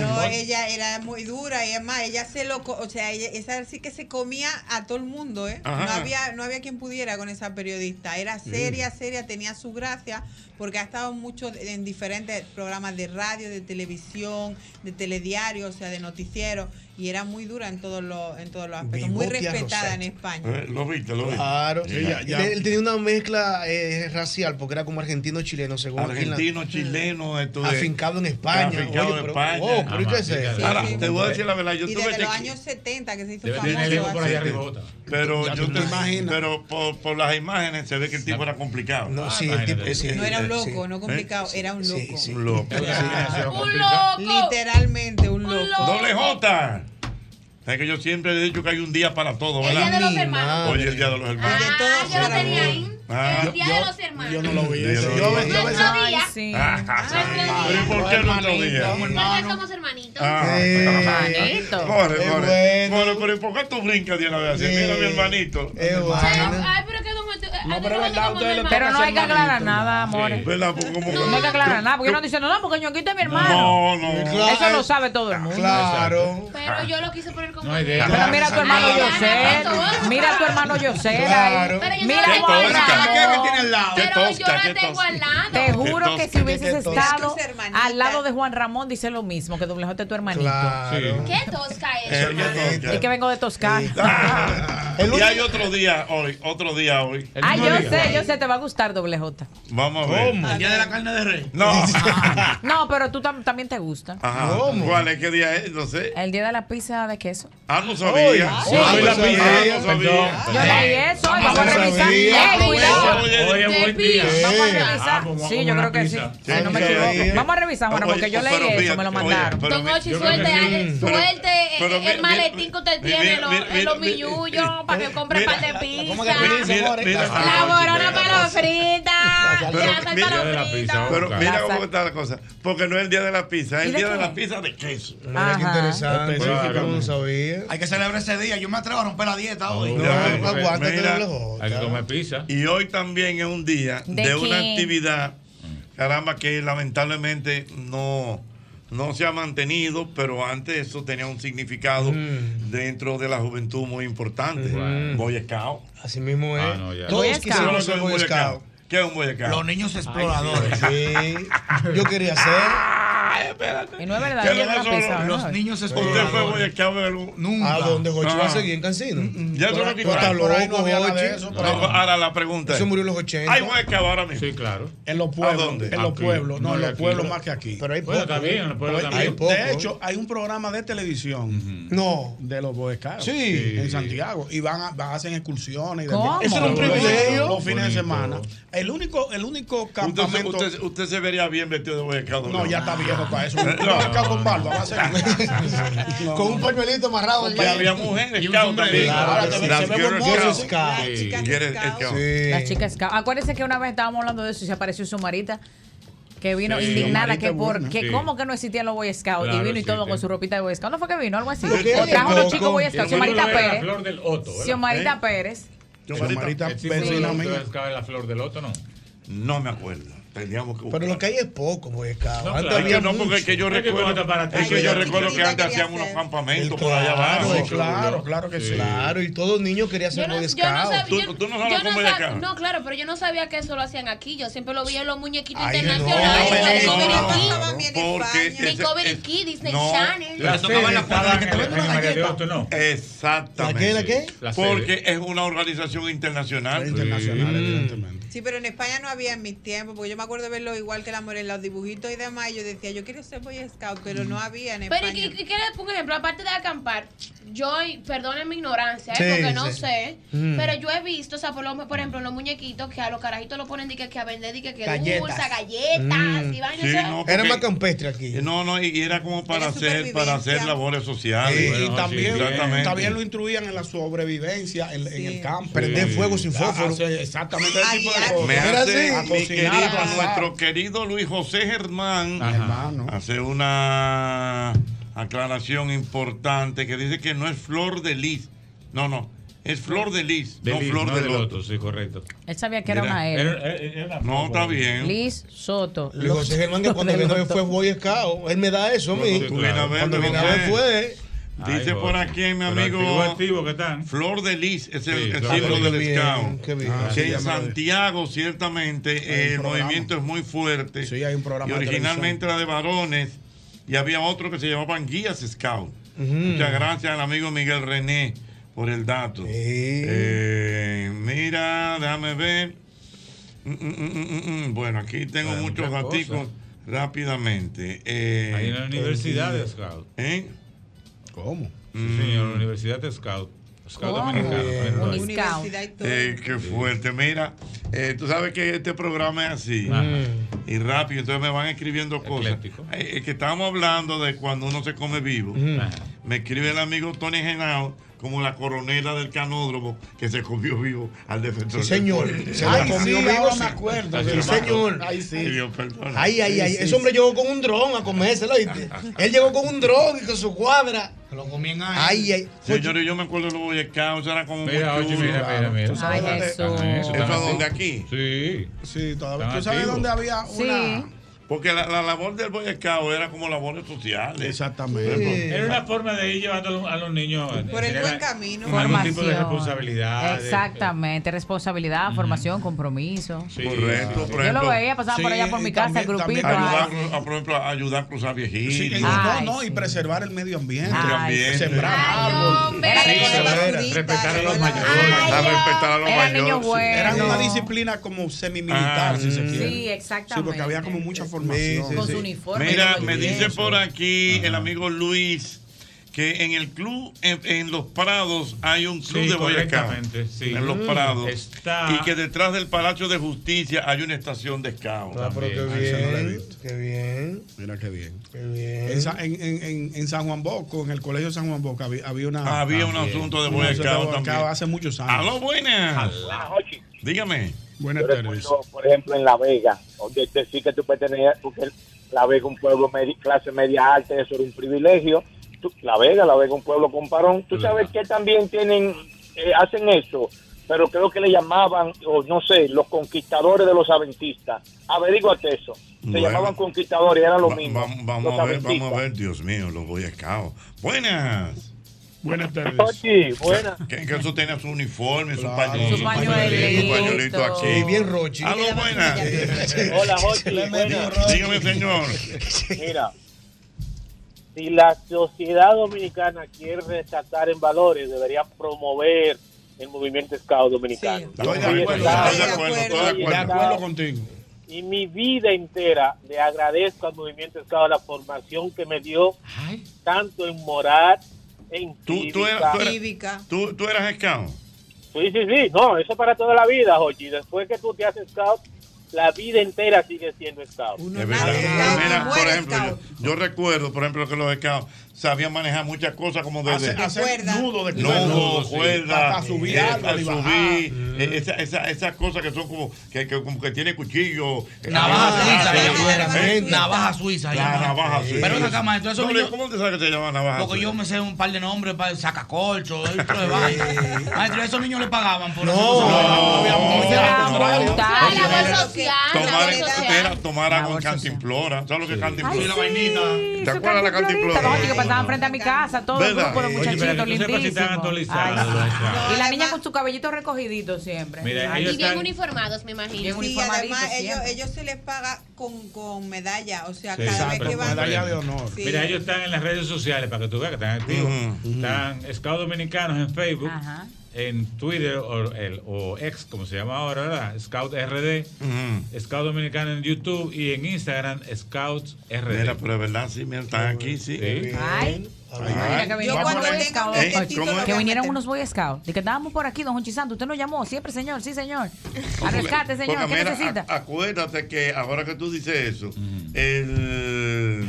No, ella era muy dura y además ella se lo, co- o sea, ella, esa sí que se comía a todo el mundo, ¿eh? Ajá. No había, no había quien pudiera con esa periodista. Era seria, seria, tenía su gracia porque ha estado mucho en diferentes programas de radio, de televisión, de telediario, o sea, de noticiero y era muy dura en todos los, en todos los aspectos, muy respetada Rosette. en España. Eh, Lo viste, lo viste. Claro. Sí, ya, ya. Él, él tenía una mezcla eh, racial porque era como argentino-chileno, según aquí en la- Argentino, chileno, esto de- afincado en España. Afincado Oye, en pero- España. Oh, pero ¿y qué es eso? sí, Ahora, te voy a decir la verdad, yo Y tuve desde los cheque- años 70 que se hizo Debe famoso. tener el ego por allá arriba. Pero Ya yo tú te te imaginas. Pero por, por las imágenes se ve que el tipo era complicado. No, Ah, sí, el tipo. sí, No era un eh, loco, sí. no complicado, era un loco. Sí, sí. Un loco. Un loco. Literalmente un loco. loco. Doble J. Sabes que yo siempre he dicho que hay un día para todo, El día ¿verdad? de los hermanos. es el día de los hermanos. Ah, todos yo lo tenía ahí. Ah. El día Yo- de los hermanos. Yo no lo vi. Yo lo a vi. yo día. Sí. Ah, ¿Pero y por qué no otro día? Porque somos hermanitos. Ah, Hermanito. More, more. bueno. Pero ¿y por qué tú brincas de una vez así? Sí. Mira, mi hermanito. Es Ay, pero No, pero es verdad, ustedes lo Pero no hay que aclarar nada, amores. No hay que aclarar nada, porque uno dice, no, no, porque Ñonguito es mi hermano. No, no. Claro. Eso lo sabe todo el mundo. Claro. Pero yo lo quise poner como. No hay idea. Pero mira a tu hermano todo. Mira a tu hermano Yosel Claro. Pero yo Mira no Qué la Juan tengo al tosca. lado. ¿Qué es tiene al lado? Qué Pero yo la tengo al lado. Te juro que si hubieses estado al lado de Juan Ramón, dice lo mismo, que doble J es tu hermanito. Claro. Qué tosca es. Y que vengo de Toscana. Y hay otro día hoy, otro día hoy. Ah, yo sé, yo sé, te va a gustar doble J. Vamos a ver. El día de la carne de rey. No. No, pero tú tam- también te gusta. Ajá. ¿Cuál es? ¿Qué día es? No sé. El día de la pizza de queso. Ah, no sabía. Sí. Ah, la Sabía. pizza. Ah, no sabía. Yo leí eso, Ah, vamos a revisar. sabía. Eh, cuidado. Oye, Hoy es buen día. Vamos a Ah, revisar. pues vamos a Sí, yo creo que sí. Si no me equivoco. Vamos a revisar, Juana, porque yo leí eso, me lo mandaron. Don Ochi, suelte, eh, Pero- suelte pero el, maletín que usted tiene, los, millullos, para que compre mira, par de pizza. ¿Cómo que pizza, La borona para los fritas. Pero mira, los fritos. pero mira La cómo está la cosa. Porque no es el día de la pizza, es ¿Y el día de la pizza de queso. Mira qué interesante. No sabía. Hay que celebrar ese día. Yo me atrevo a romper la dieta hoy. No, Hay que comer pizza. Y hoy también es un día ¿De de, una actividad, caramba, que lamentablemente no, no se ha mantenido, pero antes eso tenía un significado dentro de la juventud muy importante. Mm. Boy Scout. Así mismo es. Ah, no, ya. Todos Boy Scout. quisimos ser ¿Qué es un Boy Boy Scout. ¿Qué es un Boy Scout? Los niños exploradores. Sí. Yo quería ser. Y no es verdad, ¿Qué yo es lo no que la son pizza, los ¿no? niños ¿Usted fue Boy Scout de algún- Nunca. ¿A dónde Jochi va a Ah. seguir en Cancino? Ya eso no loco, no nada de Jochi. eso, no. Ahora la pregunta Eso es, murió en los 80. ¿Hay Boy Scout ahora mismo? Sí, claro. En los ¿A pueblos. dónde? En los Aquí. pueblos. No, No, en los pueblos más que aquí. Pero hay Bueno, poco. está bien, en los pueblos Hay- también. hay- poco. de hecho, hay un programa de televisión. No. De los Boy Scouts. Sí. En Santiago. Y van a, a hacer excursiones. Eso era un privilegio. Los fines de semana. El único, el único Usted, se- campamento. usted, usted se vería bien vestido de Boy Scout. No, ya está viejo para eso. No. Un Scout con barba va a ser. No. Con un pañuelito amarrado. Y había mujeres Y un scout también. Ahora te ve- Las Chicas Scout. Acuérdense que una vez estábamos hablando de eso y se apareció su marita que vino Sí, indignada que por que Sí. cómo que no existían los Boy Scouts y vino y todo sí. con su ropita de Boy Scout. ¿No fue que vino? Algo así. O trajo unos chicos Boy Scouts. el Xiomara es que la flor del Otto, ¿no? No me acuerdo. Tendríamos que Pero lo que hay es poco, Boy Scout. No, Antes claro. Es que había no, porque es que yo recuerdo, es que yo recuerdo que antes hacían unos campamentos por allá Claro, abajo. claro, claro que sí. Claro, y todo niño quería ser Boy Scout. ¿Tú- no sabes no cómo llegar? No, claro, pero yo no sabía que eso lo hacían aquí. Yo siempre lo veía en los muñequitos internacionales. no, Discovery Kids, Disney no, Channel. La tocaban la puerta. Exactamente. ¿La qué, la qué? Porque es una organización internacional. Internacional, evidentemente. Sí, pero en España no había en mis tiempos, porque yo me acuerdo de verlo igual que la Morena, los dibujitos y demás. Y yo decía, yo quiero ser Boy Scout, pero no había en Pero, España. ¿y qué, qué le- por ejemplo, aparte de acampar, yo, perdonen mi ignorancia, ¿eh? Sí, porque no sí. sé, Mm. pero yo he visto, o sea, por, lo- por ejemplo, los muñequitos que a los carajitos lo ponen di que, que a vender, di que, que Galletas. dulce, galletas, Mm. y vainas, Sí, o sea, no, Era más campestre aquí. No, no, y y era como para Era hacer, para hacer labores sociales. Y, y Bueno, también, sí, exactamente. también lo instruían en la sobrevivencia en, el campo. Prender fuego sin Ah, fósforo. exactamente ese tipo de Ay, cosas. Me hace, mi A querido, cocinar, a a nuestro querido Luis José Germán, Ajá. Hace una aclaración importante que dice que no es flor de lis. No, no, es flor de lis, De no flor no de del loto. Otto, sí, correcto. Él sabía que era una Era- L. era- era una No, está bien. Liz Soto. Luis José Germán, que cuando vino fue Boy Scout. Él me da eso a mí. Cuando José. fue. Dice Ay, por aquí mi amigo activo, activo, ¿qué tal? Flor de Lis, es el, Sí, símbolo de del bien, scout. qué bien. Ah, Que sí, en Santiago, ciertamente, eh, el programa. movimiento es muy fuerte. Sí, hay un programa Y de originalmente era de varones. Y había otro que se llamaban Guías Scout. Muchas gracias al amigo Miguel René por el dato. Eh, mira, déjame ver. Mm, mm, mm. Bueno, aquí tengo Hay muchos cosas. rápidamente. Eh, Ahí en la Universidad de Scout. ¿eh? ¿Cómo? Sí, señor, Universidad de Scout. Scout dominicano. Y todo. Eh, qué fuerte. Mira, eh, tú sabes que este programa es así. Ajá. Y rápido, entonces me van escribiendo cosas. Eh, eh, que estábamos hablando de cuando uno se come vivo. Ajá. Me escribe el amigo Tony Genao como la coronela del canódromo que se comió vivo al defensor. Sí, señor. del Se pueblo. lo comió vivo. ahora sí. me acuerdo. Sí, Sí, señor. Ay, Ay, sí. Dios, perdona. Ay, ay, ay. Sí, sí, Ese hombre sí. llegó con un dron a comérselo, ¿viste? Él llegó con un dron y con su cuadra. Se lo comían ahí. Ay, ay. Señores, yo me acuerdo de los Boy Scouts, era como Mira, muy oye, mira, mira, sabes Ay, eso, ¿Eso es donde aquí? Sí. Sí, todavía. ¿Tú sabes dónde había Sí. una, Porque la, la labor del Boy Scout era como labores sociales. Exactamente. Era una forma de ir llevando a los- niños Por el tener buen camino. algún tipo de Formación. responsabilidad. de- Exactamente, responsabilidad, formación, compromiso. Correcto, por Yo lo veía, pasaba por allá por mi casa, el grupito. Ayudar, ay. a, por ejemplo, a ayudar a cruzar viejitos. Sí, no, no, y preservar el medio ambiente. Ambiente. Sembrar árboles. Sí, respetar a los mayores. Respetar a los mayores. sí. Era una disciplina como semimilitar, Ah, si se quiere. Sí, exactamente. Sí, porque había como mucha formación. Con su uniforme. Mira, me dice por aquí el amigo Luis que en el club en, en Los Prados hay un club Sí, de Boy Scout. correctamente, sí. En Los Mm. Prados. Está- Y que detrás del Palacio de Justicia hay una estación de Scout. Ah, pero qué Ah, bien, qué bien. Mira qué bien. Qué bien. En, Sa- en, en- en- en San Juan Bosco, en el colegio San Juan Bosco, había, había una. Había un asunto de Boy Un asunto de Scout Boy también. Hace muchos años. Aló, buenas. Dígame. Buenas Yo tardes. recuerdo, por ejemplo, en La Vega, donde decir que tú pertenecías, porque La Vega un pueblo medi- clase media alta, eso era un privilegio. Tú- la Vega, La Vega un pueblo con parón. Tú sabes que también tienen, eh, hacen eso, pero creo que le llamaban, o no sé, los conquistadores de los adventistas. Averíguate eso. Se Bueno. llamaban conquistadores, era lo Va- mismo. va- vamos a ver, vamos a ver, Dios mío, los Boy Scouts. Buenas. Buenas tardes. Ochi, buenas. Que, eso tenía su uniforme, su pañuelito. Su pañuelito. Aquí. Bien Rochi. Aló, buenas. Hola, Jochi. Dígame, señor. Mira, si la sociedad dominicana quiere resaltar en valores, debería promover el movimiento Scout dominicano. Estoy de acuerdo, estoy de acuerdo, estoy de acuerdo contigo. Y mi vida entera le agradezco al movimiento Scout la formación que me dio, tanto en moral, en Tú, tú, eras, tú, eras, tú, tú eras scout. Sí, sí, sí, no, eso para toda la vida, Jochi. Después que tú te haces Scout, la vida entera sigue siendo Scout. Es verdad. Mira, por ejemplo, yo, yo recuerdo, por ejemplo, que los scouts sabían manejar muchas cosas como desde Hacer- hacer nudo de cuerda. nudo, Sí. cuerda, Hasta subir eh, subir, bajar. eh, esa- esa- esas cosas que son como que, que como que tiene cuchillo. eh, Navaja ah, suiza, ah, eh. Navaja suiza. La navaja suiza. Pero acá, maestro, eso No, ¿Cómo te sabes que se llama navaja Porque suiza? yo me sé un par de nombres para otro de vaina. Maestro, esos niños le pagaban por No, eso. no, Tomar, agua en cantimplora. ¿Sabes lo que es cantimplora? Sí, la vainita. ¿Te acuerdas la cantimplora? Pasaban frente a mi casa, todo el grupo de muchachitos están lindísimos. Y la niña con su cabellito recogidito siempre. Mira, Ay, ellos Y bien están- uniformados, me imagino. Bien Sí, además ellos, se les paga con, con medalla, o sea, Sí, cada exacto, vez que van. medalla de honor. Sí. Mira, ellos están en las redes sociales para que tú veas que están activos. Están Scouts Dominicanos en Facebook, en Twitter o, el, o X, como se llama ahora, ¿verdad? Scout RD, Scout Dominicano en YouTube y en Instagram, Scouts RD. Mira, pero es verdad, sí, mira, están aquí, sí. Ay. Mira, que Yo vinieron cuando unos Boy Scouts. título Que vinieron unos Boy Scouts. Estábamos por aquí, don Jonchi Santo. Usted nos llamó. Siempre, señor. Sí, señor. A rescate, señor. Porque ¿Qué mira, necesita? a- acuérdate que ahora que tú dices eso, el,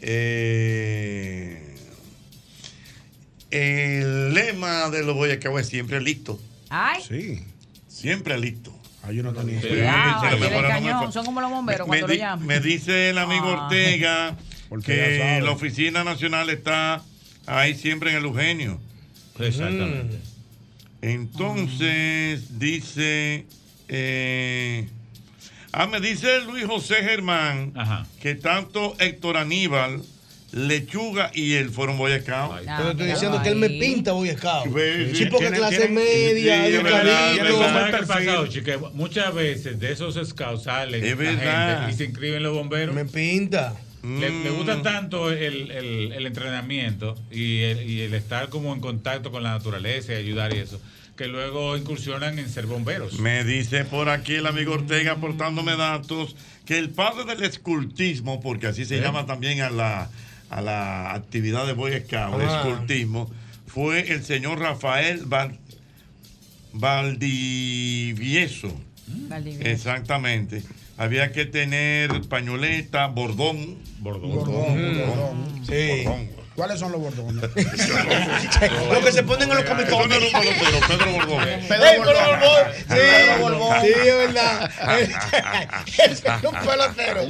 eh, el lema de los Boy Scouts es siempre listo. Ay. Sí. Siempre listo. Ah, yo no tenía Sí, no Son como los bomberos Me, cuando lo llaman. me dice el amigo Ah. Ortega que la oficina nacional está ahí siempre en el Eugenio. Exactamente. Entonces, dice. eh, ah, me dice Luis José Germán que tanto Héctor Aníbal, Lechuga y él fueron Boy Scouts. Pero estoy diciendo que él me pinta Boy Scout. Sí, porque tiene- clase media, sí, educadito. es verdad. ¿Sabes qué pasa, Ochi? Que muchas veces de esos scouts salen Es gente y se inscriben los bomberos. Me pinta. Le, le Mm. gusta tanto el, el- el entrenamiento y el, y el estar como en contacto con la naturaleza y ayudar y eso, que luego incursionan en ser bomberos. Me dice por aquí el amigo Ortega aportándome datos que el padre del escultismo, porque así se ¿Eh? llama también a la, a la actividad de Boy Scout, el Ah. escultismo, fue el señor Rafael Val- Valdivieso. Valdivieso. Exactamente. Había que tener pañoleta, bordón. Bordón. Bordón. Sí. ¿Cuáles son los bordones? Lo que se ponen en los comitones. era un pelotero, Pedro Bordón. Pedro Borbón. Sí, sí, es verdad. Es un pelotero.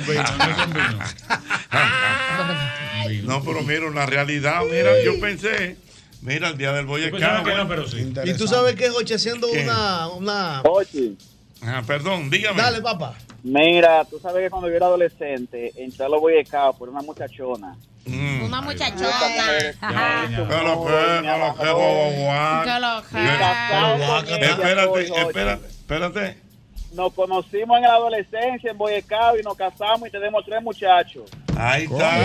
No, pero mira, una realidad. Mira, yo pensé, mira, el día del Boy Scout. que no, pero sí. Y tú sabes que Joche haciendo ¿Qué? una, una Ochi, Ah, perdón, dígame. Dale, papá. Mira, tú sabes que cuando yo era adolescente, entré a los Boy Scouts por una muchachona. Una muchachona. Que lo que, que lo que, guau, Que lo guau. que. Espérate, espérate, espérate. Nos conocimos en la adolescencia en Boy Scouts y nos casamos y tenemos tres muchachos. Ahí está.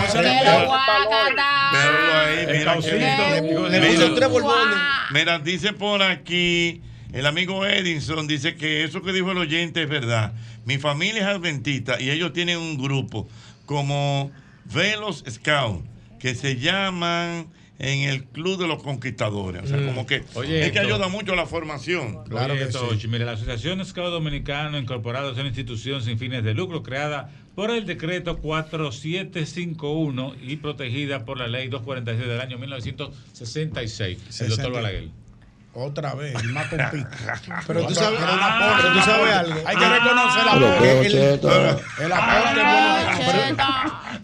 Mira, dice por aquí, el amigo Edinson dice que eso que dijo el oyente es verdad. Mi familia es adventista y ellos tienen un grupo como Velos Scout que se llaman en el Club de los Conquistadores. O sea, Mm. como que Oye, es que esto- ayuda mucho a la formación. Claro que sí. Mire, la Asociación Scout Dominicano Incorporado es una institución sin fines de lucro creada por el decreto 4751 y protegida por la ley 246 del año 1966. El doctor 60. Balaguer. Otra vez, el más compito. Pero tú sabes, pero tú sabes algo. Hay que reconocer el Pero aporte. El, el aporte bueno.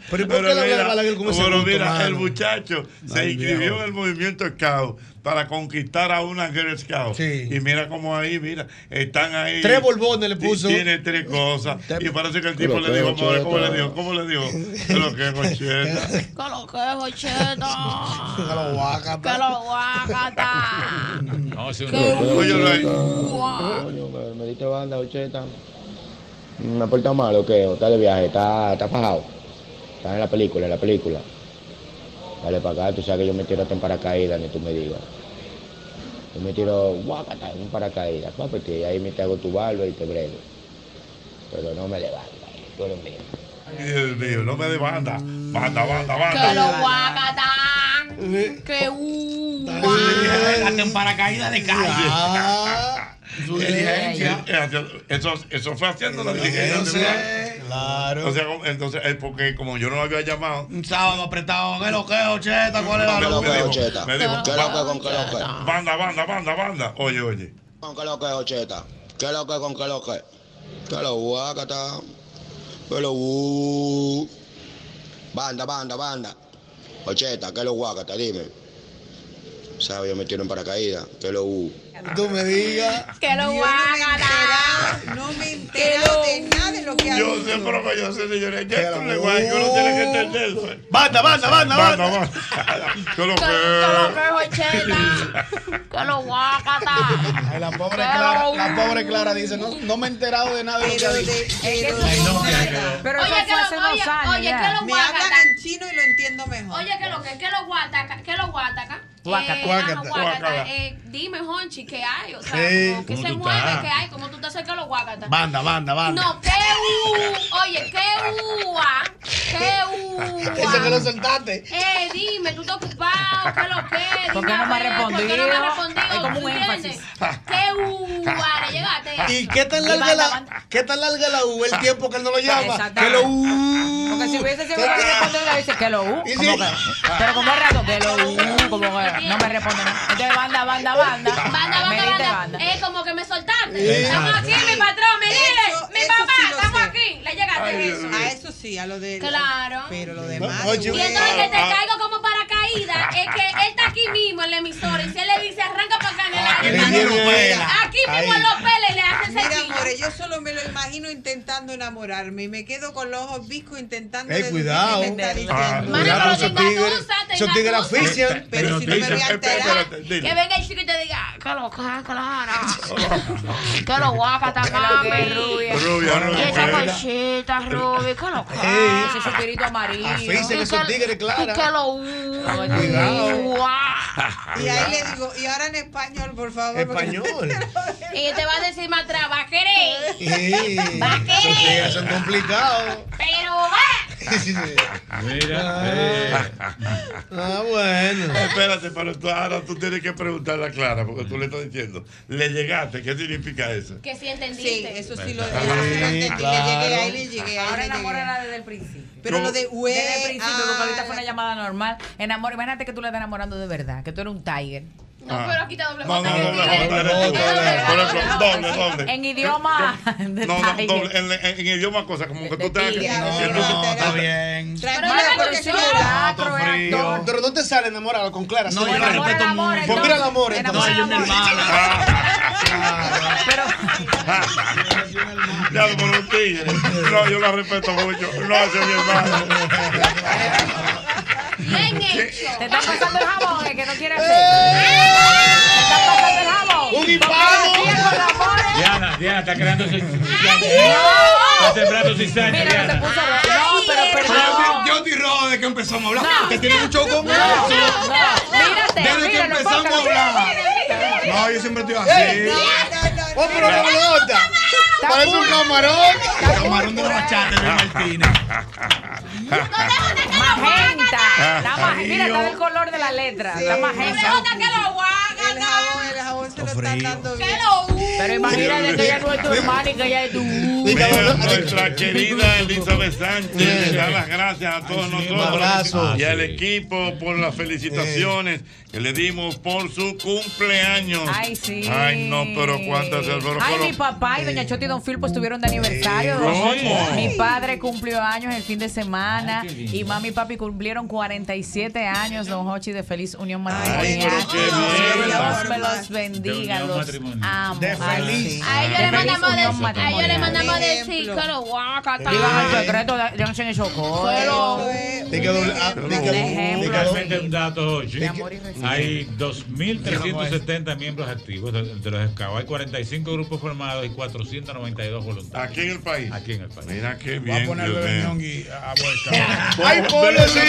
Pero ¿y por qué le habla a Balaguer con ese pero gusto, mira, el muchacho se inscribió en el movimiento Scout para conquistar a una Girl Scout. Y mira cómo ahí, mira, están ahí. Tres borbones le puso. Tiene tres cosas. Y parece que el tipo le dijo, "More, ¿cómo le dijo? ¿Cómo le dijo? ¿Qué lo que es, Jocheta? Que lo que es, Jocheta. Que lo guacata. Que lo guacata. No, sí, Óyelo ahí. Coño, me, me diste banda, ocheta. ¿Me ha portado mal o qué? ¿O está de viaje? ¿Está, está fajado? Está en la película, en la película. Dale para acá, tú sabes que yo me tiro hasta en paracaídas, ni tú me digas. Yo me tiro, guacata, en un paracaídas, y ahí me te hago tu barba y te brego. Pero no me levantas, tú eres mío. Dios mío, no me de banda. Banda, banda, Que lo guacata. Que uh. En paracaídas de calle. Su diligencia. Eso, eso fue haciendo la diligencia. Claro. O sea, entonces, es porque como yo no lo había llamado. Un sábado apretado. ¿Qué lo que es, Ocheta? ¿Cuál es la me, lo me que es, dijo, Ocheta? me dijo, ¿Qué lo que es con qué lo que es? Banda, banda, banda, banda. Oye, oye. ¿Con qué lo que es, ocheta? ¿Qué lo que es con qué lo que es? ¿Qué lo guacata? ¿Qué lo uh? Banda, banda, banda. Ocheta, ¿qué lo guacata? Dime. ¿Sabes? Yo me tiro en paracaídas. ¿Qué lo uh? Tú me digas. Que lo guacata. No me he enterado de nada de lo que ha Yo sé, pero que yo sé, señores, que que uno tiene que entenderlo. Banda, banda, banda, Banda, banda. banda. ¿Qué lo Que lo que que es, Jocheta. Que lo guacata. La pobre Que Clara, lo- la pobre Clara dice, no, no me he enterado de nada de lo que ha dicho. Pero Oye, eso que fue hace lo, dos oye, años oye, que lo Me hablan guacata. en chino y lo entiendo mejor. Oye, que lo que, que lo guataca, que lo guataca. Guácata. Eh. Guácata. Eh, dime, Honchi, ¿qué hay? O sea, Sí. como que ¿Cómo se mueve, estás? ¿qué hay? ¿Cómo tú te haces que lo guacata? Banda, banda, banda. No, que u, oye, que ua, que ua. Ese que lo soltaste. Eh, dime, tú estás ocupado, ¿qué lo que? Dime ¿Por qué no me ha a ver, ¿Por qué no me respondido? ha respondido? Hay como ¿Tú un entiendes? énfasis. Que ua, le llegaste. ¿Y qué tan Y larga la, qué tan larga la U el tiempo que él no lo llama? Exactamente. Que lo U. Porque si hubiese sido que respondido, le dice que lo U. Y Como sí. que, pero como es rato, que lo U. Como que no me responde nada. Entonces, banda, banda, banda. Banda, Me banda, diste banda. banda. Es como que me soltaste. Sí. Estamos aquí, mi patrón, mi líder, Eso- mi eso papá, sí estamos sé. aquí. Le llegaste Ay, eso. A eso sí, a lo de. Claro. Pero lo demás. Y entonces que te caigo como es que él está aquí mismo en la emisora y si él le dice arranca para acá en el Aquí aire. Aquí mismo en los peles le hace Mira, amores, yo solo me lo imagino intentando enamorarme y me quedo con los ojos viscos intentando. Eh, deducir cuidado. está Ah, cuidado, esos tenga tigres. Esos tigres asfixian. Pero si no me voy a enterar. Que venga el chico y te diga, que lo que clara. Que lo guacata, Que lo que mami. es rubia. Rubia, esa rubia. cosita, Ruby, que lo Ey. Ese suspirito amarillo. Asfixian esos tigres, Y Clara. que lo Cuidado. Y ahí le digo, y ahora en español, por favor. Español. Y te va a decir más atrás, va a querer. Sí. Va a Esos querer. tigres son complicados. Pero va. Mira, eh, Ah, bueno. Espérate, pero tú, ahora tú tienes que preguntarle a Clara, porque tú le estás diciendo, le llegaste, ¿qué significa eso? Que si entendiste. Sí, eso sí lo, Sí, sí entendí. Le claro. llegué, ahí le llegué. Ahí Ahora le enamórala desde el principio. Pero lo de hue- Desde el principio, porque ahorita ah, fue una llamada normal. Enamor, imagínate que tú le estás enamorando de verdad, que tú eres un tiger. No, pero aquí está doble No, no, J. doble J, doble, doble. En idioma de No, no, doble, en, en- en idioma cosa, como que tú te que- No, está bien. Tranquila, porque es frío. actor. Pero no te sale enamorado con Clara. No, yo respeto mucho. Pues mira el amor. Ella es mi hermana. Pero Ya lo por un tigre. No, yo la respeto mucho. No hace mi Te están pasando el jabón, es que no quiere hacer. Te están pasando el jabón. Un hispano. Diana, Diana está creando su Está sembrando cizaña, Mira, Diana. se puso rojo. No, pero perdón. Yo estoy rojo desde que empezamos a hablar. No. Usted tiene mucho con No, eso. no. Mírate, Desde que empezamos a hablar. No, yo siempre estoy así. Oh, pero no me nota. Parece un camarón. Camarón de la bachata de Martínez. Magenta. Mira, está del color de la letra. Está magenta. que lo hagan. Se lo están dando bien. Pero imagínate que ella no es tu hermana y que ella es tu. Mira, nuestra querida Elizabeth Sánchez le da las gracias a todos nosotros abrazo. y al equipo por las felicitaciones que le dimos por su cumpleaños. Ay, sí. Ay, no, pero cuántas pero, Ay, pero- mi papá y doña Choti y don Filpo estuvieron de aniversario. ¿Cómo? Mi padre cumplió años el fin de semana y mami y papi cumplieron 47 años, don Hochi, de feliz unión matrimonial. pero qué bien. Dios me los bendiga, De los amo. De feliz. sí. A ellos le mandamos a ellos le mandamos decir que lo guaca Digan el secreto, de- ah, de que- Un ejemplo. Realmente un dato, y. Hay 2.370 miembros activos de, los scouts. Hay 45 grupos formados y 492 voluntarios. Aquí en el país. Aquí en el país. Mira qué Voy a bien. ñongui a vuelta. Ay, ponle sí.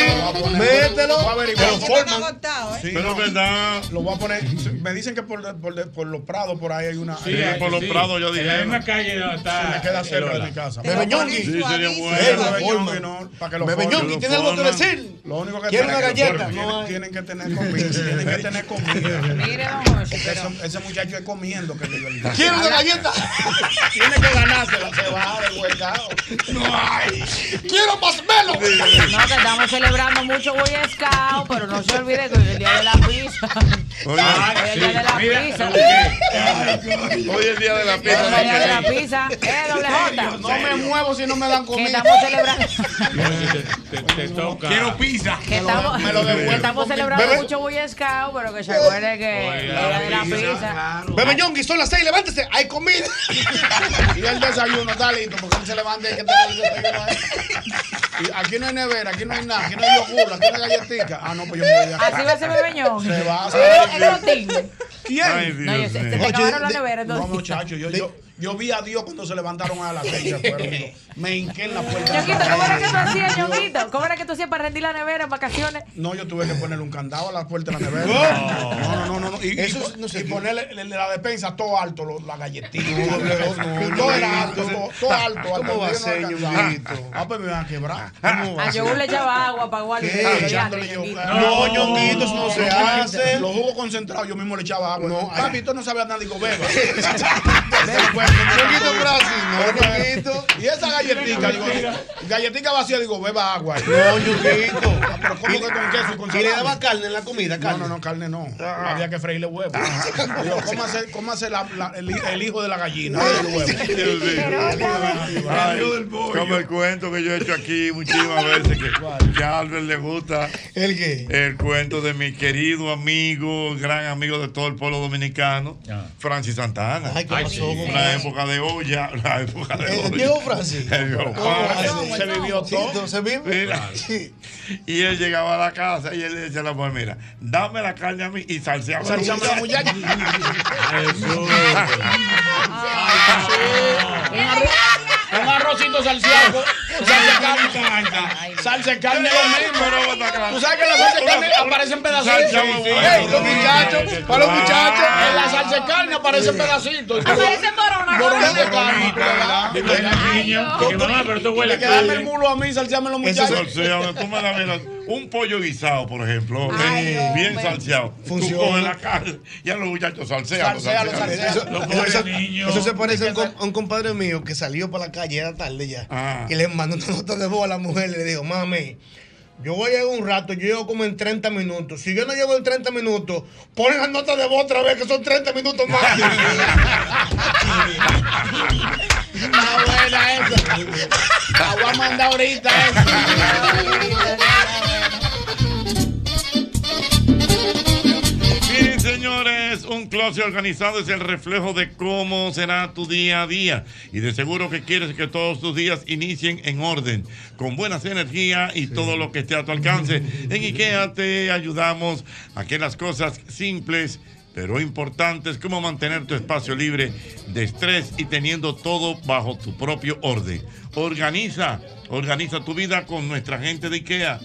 Mételo. Voy a. Pero forman. Agotado, ¿eh? Pero verdad. Lo voy a poner. Me dicen que por, por, por los prados por ahí hay una. Sí, por los prados yo En la dije. misma calle donde está. me queda cerca de mi casa. Te lo Bebe ponen ñongui. Sí, sería bueno. Bebe ñongui, no, ¿tiene algo que decir? Lo único que ¿Quiere tienen una que- galleta? Tienen, No hay. tienen que tener comida. Tienen que tener comida. Mire, don Ese, pero... ese muchacho es comiendo que de verdad. ¿Quiere una galleta? Tiene que ganársela, se va del huecado. No hay. Quiero más melo. No, que estamos celebrando mucho Boy Scout, pero no se olvide que hoy es el día de la pizza. Oye, Hoy es el día de la Mira, pizza. hoy es el día de la Hoy es el día de la pizza. pizza. Eh, doble J. No me muevo si no me dan Que comida. estamos celebrando. Te, te- te toca. Quiero pizza. Que estamos, me lo devuelve. que estamos celebrando Bebe. mucho Boy Scout, pero que se acuerde que Oye, el de la la pizza. Bebe ñongui, son las seis, levántese. Hay comida. Y el desayuno está listo porque él se y hay que tener el desayuno ahí. Y aquí no hay nevera, aquí no hay nada, aquí no hay yogur, aquí no hay galletica. Ah, no, pues yo me voy de Así va a ser bebeñón. Se va a Es rotín. Ay, ¿Quién? No, yo se mío. te acabaron la nevera No, entonces. muchachos, yo, yo, yo vi a Dios cuando se levantaron a las seis me hinqué en la puerta. Ñonguito, ¿cómo era que tú hacías, Ñonguito? ¿Cómo era que tú hacías para rendir la nevera en vacaciones? No, yo tuve que ponerle un candado a la puerta de la nevera. No, no, no, no. no. Y, Eso y, es- no sé y qué. ponerle la- la despensa todo alto, lo- la galletita. No, no, no, todo era alto, no. todo, todo alto. ¿Cómo va a ser. Ñonguito? Ah, pues me van a quebrar. A yogur le echaba agua para Ñonguito. No, ñonguito, eso no se hace. Los jugos concentrados yo mismo le echaba agua. Papi, tú no sabes nada, digo, beba. Ñonguito, así, no. Y esa galletita, digo, galletita vacía, digo, beba agua. No, ñonguito. Ah, Pero ¿cómo que con queso y con Y le daba carne en la comida, No, carne. no, no, carne no. Había que freírle huevo. Digo, cómase, cómase la- la- el, hi- el hijo de la gallina, el huevo. Dios mío. Ay, como el cuento que yo he hecho aquí muchísimas veces que, que a Albert le gusta ¿El qué? el cuento de mi querido amigo, gran amigo de todo el pueblo dominicano, Ah. Francis Santana. Ay, ¿qué pasó con La época de olla, la época de ¿El olla. viejo Francis? El viejo ¿Cómo Francis. así? Se vivió todo. se vive. Mira, y él llegaba a la casa y él le decía a la mujer, mira, dame la carne a mí y salseame la Salsame la muchacha. Jesús. Un arrocito salseado. Salsa de carne. Salsa de carne es lo mismo. Tú sabes que en la salsa de carne aparecen pedacitos. Los muchachos, para los muchachos, en la salsa de carne aparecen pedacitos. Aparecen boronas. Boronas de carne. ¿verdad? Digo, niño, que mamá, pero tú hueles Que dame el mulo a mí, salseame los Eso tú me la miras, un pollo guisado, por ejemplo, eh, bien salseado. Funciona. Tú coges la carne y a los muchachos salsean. Salséalo. Eso, Los eso- eso- se parece a un, a un compadre mío que salió para la calle, era tarde ya. Ah. Y le mandó una nota de voz a la mujer y le dijo, mami, yo voy a llegar un rato, yo llego como en 30 minutos. Si yo no llego en 30 minutos, ponen la nota de voz otra vez, que son 30 minutos más. Está buena esa. La voy a mandar ahorita esa. señores, un closet organizado es el reflejo de cómo será tu día a día. Y de seguro que quieres que todos tus días inicien en orden, con buenas energías y todo lo que esté a tu alcance. En IKEA te ayudamos a que las cosas simples pero importantes como mantener tu espacio libre de estrés y teniendo todo bajo tu propio orden. Organiza, organiza tu vida con nuestra gente de IKEA.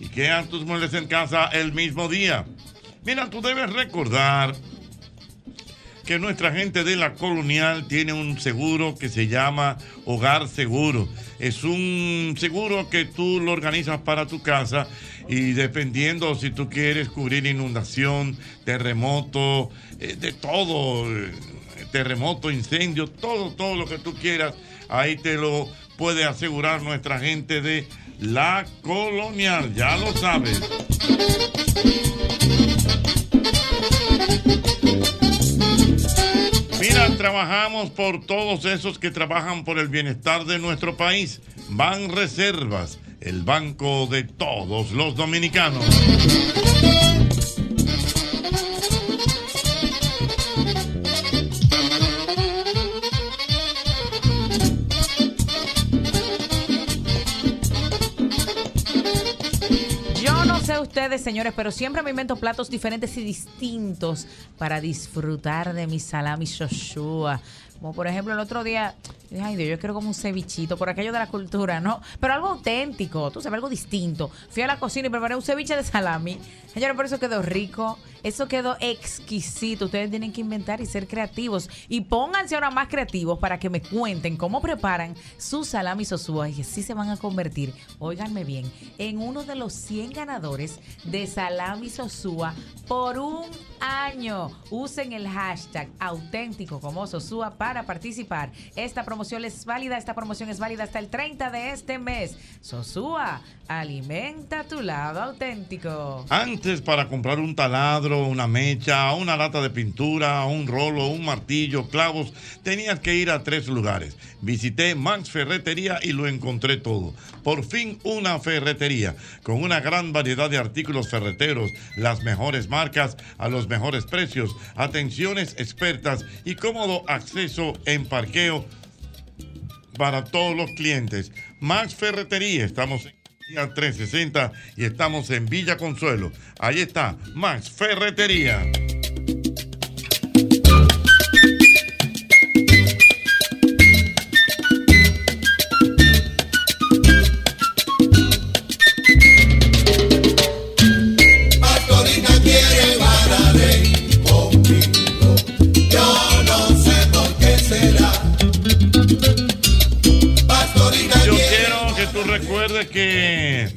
IKEA tus muebles en casa el mismo día. Mira, tú debes recordar que nuestra gente de la colonial tiene un seguro que se llama Hogar Seguro. Es un seguro que tú lo organizas para tu casa y dependiendo si tú quieres cubrir inundación, terremoto, eh, de todo, eh, terremoto, incendio, todo, todo lo que tú quieras, ahí te lo puede asegurar nuestra gente de la colonial, ya lo sabes. Mira, trabajamos por todos esos que trabajan por el bienestar de nuestro país. Ban Reservas, el banco de todos los dominicanos. Ustedes, señores, pero siempre me invento platos diferentes y distintos para disfrutar de mi salami shoshua. Como por ejemplo el otro día, dije, ay Dios, yo quiero como un cevichito, por aquello de la cultura, ¿no? Pero algo auténtico, tú sabes, algo distinto. Fui a la cocina y preparé un ceviche de salami. Señores, por eso quedó rico, eso quedó exquisito. Ustedes tienen que inventar y ser creativos. Y pónganse ahora más creativos para que me cuenten cómo preparan su salami sosúa y que sí se van a convertir, óiganme bien, en uno de los 100 ganadores de salami sosúa por un año. Usen el hashtag auténtico como sosúa para participar. Esta promoción es válida, esta promoción es válida hasta el 30 de este mes. Sosúa, alimenta tu lado auténtico. Antes para comprar un taladro, una mecha, una lata de pintura, un rolo, un martillo, clavos, tenías que ir a tres lugares. Visité Max Ferretería y lo encontré todo. Por fin una ferretería con una gran variedad de artículos ferreteros, las mejores marcas a los mejores precios, atenciones expertas y cómodo acceso en parqueo para todos los clientes. Max Ferretería, estamos en Villa 360 y estamos en Villa Consuelo. Ahí está, Max Ferretería. Que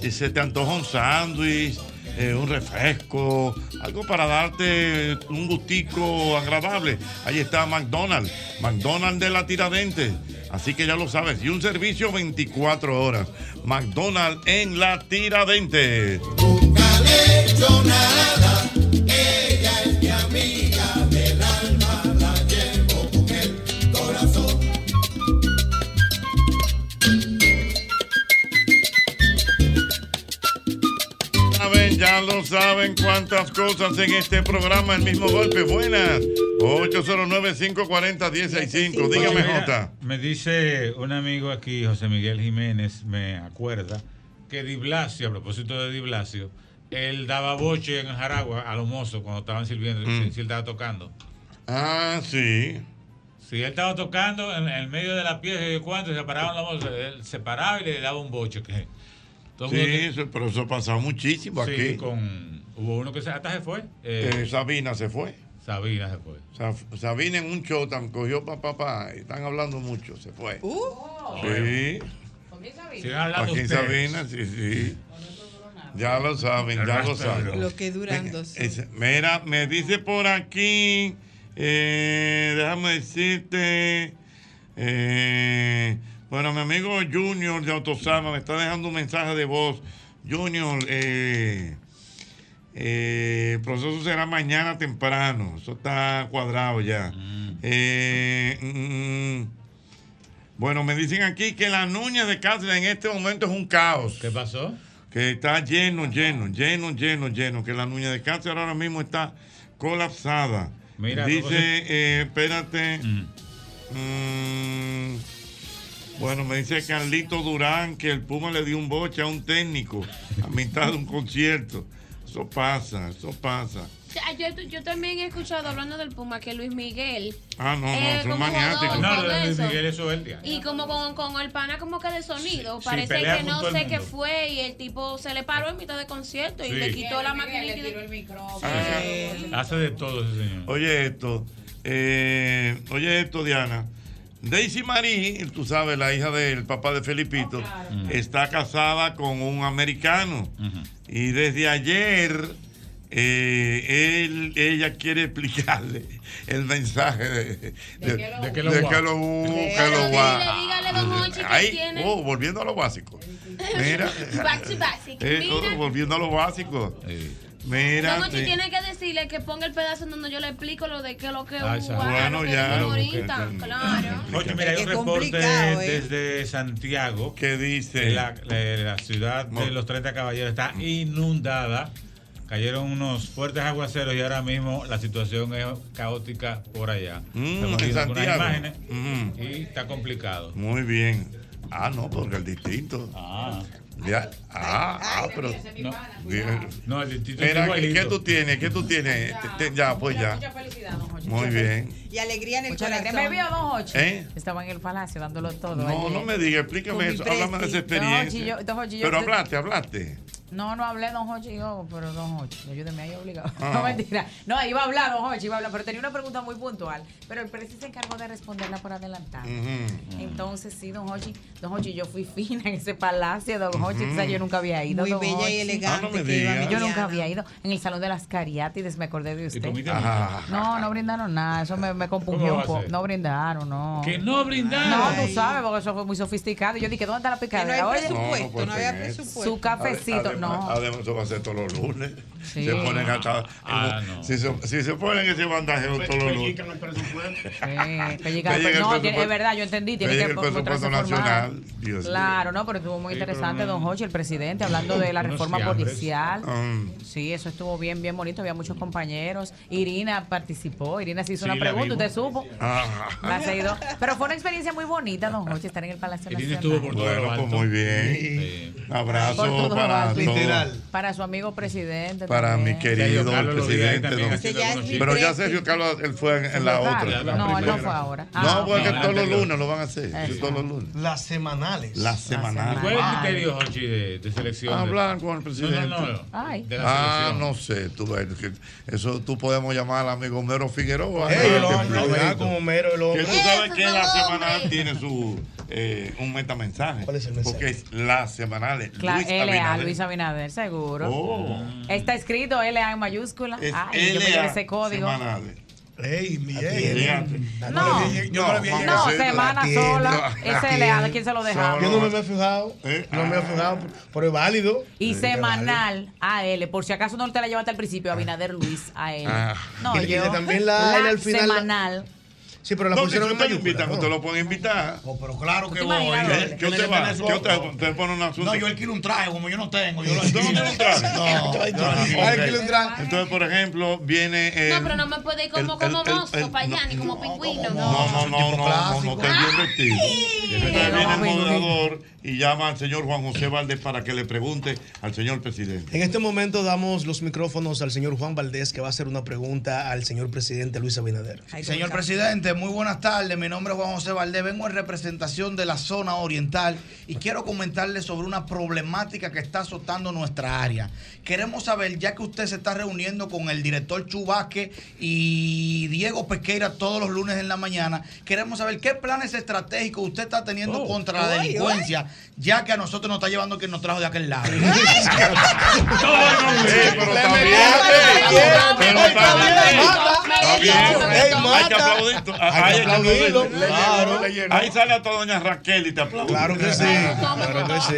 si se te antoja un sándwich, eh, un refresco, algo para darte un gustico agradable. Ahí está McDonald's, McDonald's de la Tiradentes. Así que ya lo sabes. Y un servicio 24 horas. McDonald's en la Tiradentes. he hecho nada. Ya lo saben cuántas cosas en este programa, el mismo golpe. Buenas. 809-540-165. Dígame, Oye, Jota. Me dice un amigo aquí, José Miguel Jiménez, me acuerda que Di Blasio, a propósito de Di Blasio, él daba boche en Jaragua a los mozos cuando estaban sirviendo, Mm. si, él estaba tocando. Ah, sí. Si él estaba tocando en, en medio de la pieza y de cuánto, se paraban los mozos, él se paraba y le daba un boche. Que, el Sí, mundo que- eso- pero eso ha pasado muchísimo Sí, aquí. con, hubo uno que se, hasta se fue. eh, Eh, Sabina se fue. Sabina se fue. Sa- Sabina en un show cogió papá, papá, están hablando mucho, se fue. Uh. sí. Siguen hablando Aquí en ustedes. Sabina, sí, sí. Ya lo saben, ya lo saben. Lo que duran dos. Mira, me dice por aquí, eh, déjame decirte, eh, bueno, mi amigo Junior de Autosama me está dejando un mensaje de voz. Junior, eh, eh, el proceso será mañana temprano, eso está cuadrado ya. Eh, mm, mm. bueno, me dicen aquí que la Nuña de Cáceres en este momento es un caos. ¿Qué pasó? Que está lleno, lleno, lleno, lleno, lleno. Que la Nuña de Cáceres ahora mismo está colapsada. Mira, Dice, eh, espérate. Mm, bueno, me dice Carlito Durán que el Puma le dio un boche a un técnico a mitad de un concierto. Eso pasa, eso pasa. Ah, Yo, yo también he escuchado hablando del Puma que Luis Miguel. Ah, no, no, Eh, como maniáticos. jodón No, Luis eso. Miguel, eso es el día. Y como con, con el pana como que de sonido. Sí, Parece que no sé qué fue y el tipo se le paró en mitad de concierto y le quitó la maquinita. le tiró el micrófono. Hace de todo ese señor. Oye esto, eh, oye esto, Diana. Daisy Marie, tú sabes, la hija del papá de Felipito, está casada con un americano. Y desde ayer eh, él, ella quiere explicarle el mensaje de, de- De que lo de que lo oh, volviendo a lo básico. Mira. Back to basic. Eh, oh, Mira. volviendo a lo básico. Mira. Eh, tiene que decirle que ponga el pedazo en donde yo le explico lo de que lo que Ah, hubo. Bueno, ya. ahorita, claro. Oye, mira, hay un reporte ¿eh? desde Santiago. que dice? la, la- la ciudad de los 30 caballeros está inundada. Cayeron unos fuertes aguaceros y ahora mismo la situación es caótica por allá. Mm, Estamos en Santiago. imágenes Mm. y está complicado. Muy bien. Ah, no, porque el distinto. Ah. Ya, ah, ah, pero. No, el Mira, ¿qué, qué tú tienes? ¿Qué tú tienes? Ya, pues ya. Mucha felicidad, don Hochi. Muy bien. Y alegría en el Mucha alegría. corazón. ¿Me vio, don Hochi? ¿Eh? Estaba en el palacio dándolo todo. No, ayer. no me digas, explícame eso. Háblame de esa presi. Don Hochi, experiencia. yo- don Hochi, yo Pero te- hablaste, hablaste. No, no hablé, don Hochi, yo, pero don Hochi, ayúdeme ahí obligado. Ah. No, mentira. No, iba a hablar, don Hochi, iba a hablar, pero tenía una pregunta muy puntual. Pero el presi se encargó de responderla por adelantado. Entonces, sí, don Hochi, don Hochi, yo fui fina en ese palacio, don Hochi, o sea, yo nunca había ido. Muy don bella y elegante Ah, no me que iba. Yo nunca había ido. En el Salón de las Cariátides me acordé de usted. Ah. No, no brindaron nada, eso me, me ¿Cómo compungió un poco. No brindaron, no. Que no brindaron. No, tú sabes, porque eso fue muy sofisticado. Y yo dije, ¿dónde está la picadera? No hay presupuesto, no había ser eso. presupuesto. Su cafecito, Además, no. Además, eso va a ser todos los lunes. Sí. Se ponen hasta. Ah, no. si, se, si se ponen ese bandajeo todos los lunes. Pellican el presupuesto. Sí, llegue el no, tiene- presupuesto- es verdad, yo entendí, tiene que el presupuesto nacional. Dios Claro, no, pero estuvo muy Sí, pero interesante, no- don Hochi, el presidente, hablando de la reforma policial. Um, Sí, eso estuvo bien, bien bonito, había muchos compañeros. Irina participó, Irina se hizo Sí, una pregunta, vimos. usted supo. ah. Pero fue una experiencia muy bonita, don Hochi, estar en el Palacio Irina Nacional. estuvo por todo Bueno, pues muy bien. Sí. Un Por abrazo para. Literal. Para su amigo presidente. Para mi querido presidente. también don- ya Pero ya. Sergio Carlos, él fue en, en la otra. La No, él no fue ahora. No, Ah, porque no, todos los lunes lo van a hacer. Todos los lunes. Las semanales. Las semanales. ¿Cuál es el Ay. criterio, Jochi, de, de selección? Hablar con el No, presidente. no, no. Ay. De la Ah, no sé, tú eso tú podemos llamar al amigo Homero Figueroa. Ey, Como Homero, el Que hombre. tú sabes que la semanal tiene su eh, un metamensaje. ¿Cuál es el mensaje? Porque es las semanales. Claro, Luis LA, Abinader. Luis Abinader, seguro. Oh. Está escrito LA en mayúscula. Es Ay, yo me LA ese código. semanales. Ey. Fíjate. No, no semana sola. Ese LA, ¿de quién se lo dejaba? Yo no me he fijado. Eh, No me he ah. fijado, pero es válido. Y Sí, semanal AL, por si acaso no te la llevaste al principio, Abinader Luis AL. Ah. No, Y- y yo. también la al final, la- Semanal. Sí, pero la No, pusieron si en usted lo mayúscula. invitan, ¿no? usted lo puede invitar. Oh, pero claro que ¿Te voy. ¿eh? ¿Qué usted va? ¿Qué usted, usted pone un asunto? No, yo alquilo un traje, como yo no tengo. Yo lo ¿Usted no tiene un traje? No, que le trae. Entonces, por ejemplo, viene. el- No, pero no me puede ir como, el- el- como el- para allá, no, ni como pingüino. No, no, no, no, no, no, está bien vestido. Entonces viene el moderador y llama al señor Juan José Valdés para que le pregunte al señor presidente. En este momento damos los micrófonos al señor Juan Valdés, que va a hacer una pregunta al señor presidente Luis Abinader. Señor presidente, muy buenas tardes. Mi nombre es Juan José Valdés. Vengo en representación de la zona oriental y quiero comentarle sobre una problemática que está azotando nuestra área. Queremos saber, ya que usted se está reuniendo con el director Chubasque y Diego Pesqueira todos los lunes en la mañana, queremos saber qué planes estratégicos usted está teniendo Oh. contra la Ay, delincuencia, ya que a nosotros nos está llevando quien nos trajo de aquel lado. Pero está bien. Hay que aplaudir. Aplaudirlo. aplaudirlo. Claro. Ahí sale hasta doña Raquel y te aplaude. Claro que sí. Claro que sí.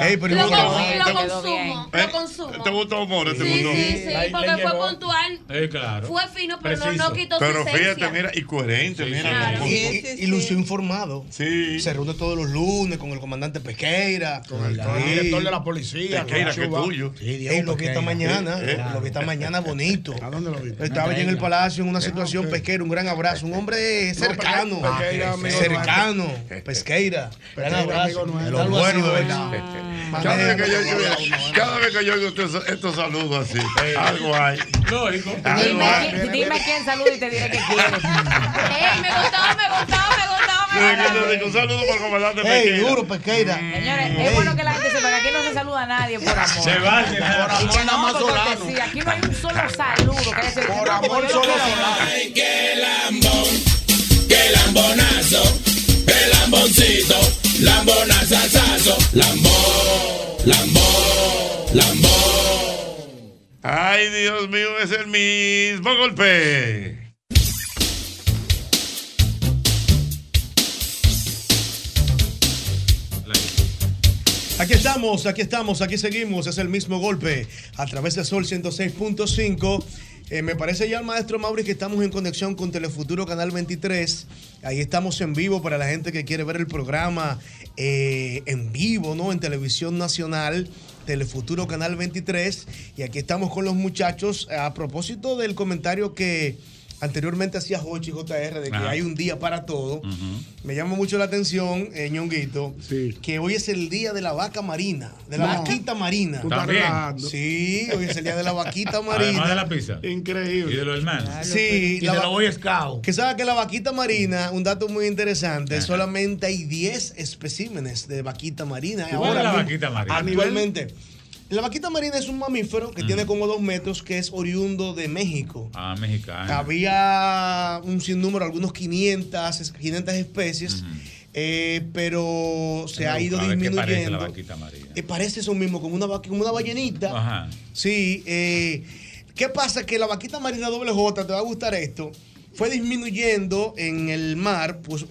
Ey, pero Lo, ¿y con- cómo? lo consumo, ¿Eh? lo consumo. ¿Te gustó humor? ¿Te Sí, gustó? sí, sí, porque fue puntual. Eh, claro. Fue fino, pero no, Preciso. no quitó Pero su fíjate, esencia. mira, y coherente, Sí, mira. Y, con- y- y lució informado. Sí. Se reúne todos los lunes con el comandante Pesqueira. Con el, director de la policía. Pesqueira, que Chuba. tuyo. Sí, lo vi esta mañana. Lo vi esta mañana bonito. ¿A dónde lo viste? Estaba allí en el. Palacio en una situación pesquera, un gran abrazo, un hombre cercano, Pesqueira, amigo cercano, pesqueira, gran Pesqueira, abrazo, de lo bueno de Cada verdad. vez que yo, cada vez que yo oigo estos, saludos así, algo hay. Lógico. Algo Dime, hay. quién- dime quién saluda y te diré que quieres. Ey, me gustó, me gustó, me gustó, Un saludo por comandante Pesqueira. duro, pesqueira. Señores, es bueno que la gente sepa que aquí no se saluda a nadie por amor. Se va, Por amor, nada no más solano. Aquí no hay un solo saludo. Por amor, solo solano. Lambón, qué lambonazo, qué lamboncito, lambonazazazo, lambón, lambón, lambón. Ay, Dios mío, es el mismo golpe. Aquí estamos, aquí estamos, aquí seguimos, es el mismo golpe a través de Sol 106.5. Eh, me parece ya el maestro Mauri que estamos en conexión con Telefuturo Canal 23. Ahí estamos en vivo para la gente que quiere ver el programa eh, en vivo, ¿no? En Televisión Nacional, Telefuturo Canal 23. Y aquí estamos con los muchachos a propósito del comentario que anteriormente hacía Jochi JR de que Ajá. hay un día para todo. Me llama mucho la atención, eh, Ñonguito, que hoy es el día de la vaca marina, de la No. vaquita marina. Tú estás. Sí, hoy es el día de la vaquita marina. Además de la pizza. Increíble. Y de los hermanos. Sí, Y de los Boy Scouts. Que sabe que la vaquita marina, un dato muy interesante, solamente hay 10 especímenes de vaquita marina. ¿Y cuál es la mismo, vaquita marina? Actualmente. La vaquita marina es un mamífero que tiene como dos metros, que es oriundo de México. Ah, mexicano. Había un sinnúmero, algunos 500, es- 500 especies, eh, pero se ha ido ver qué parece la disminuyendo. vaquita marina. Eh, parece eso mismo, como una, va- como una ballenita. Ajá. Sí, eh, ¿qué pasa? Que la vaquita marina doble J, te va a gustar esto, fue disminuyendo en el mar, pues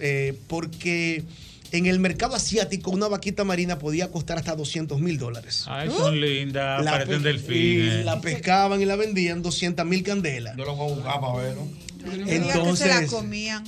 porque en el mercado asiático una vaquita marina podía costar hasta 200 mil dólares. Ay, son lindas, La parecen delfines. y la pescaban y la vendían 200 mil candelas. Yo lo voy a buscar para verlo. Entonces, que se la comían.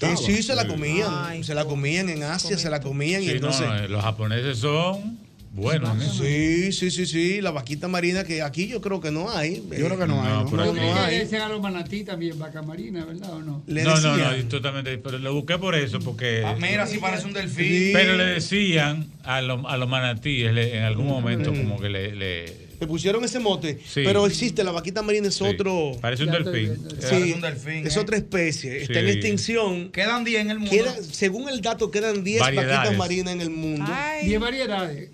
eh, sí, se la comían. se la comían en Asia, se la comían. y Sí, no, entonces, no, los japoneses son buenos. ¿no? Sí, sí, sí, sí. La vaquita marina que aquí yo creo que no hay. Yo creo que no hay, ¿no? No, no Le hay. decían a los manatí también, vaca marina, ¿verdad o no? Le no, no, decían. no, totalmente. Pero lo busqué por eso, porque. Ah, mira, sí parece un delfín. Pero le decían a, los- a los manatíes en algún momento, como que le. le- Le pusieron ese mote, Sí. pero existe, la vaquita marina es Sí. otro. Parece un delfín. Sí, Parece un delfín, es eh. otra especie, está en extinción. Quedan 10 en el mundo. Según el dato, quedan 10 Variedades. vaquitas marinas en el mundo. 10 variedades.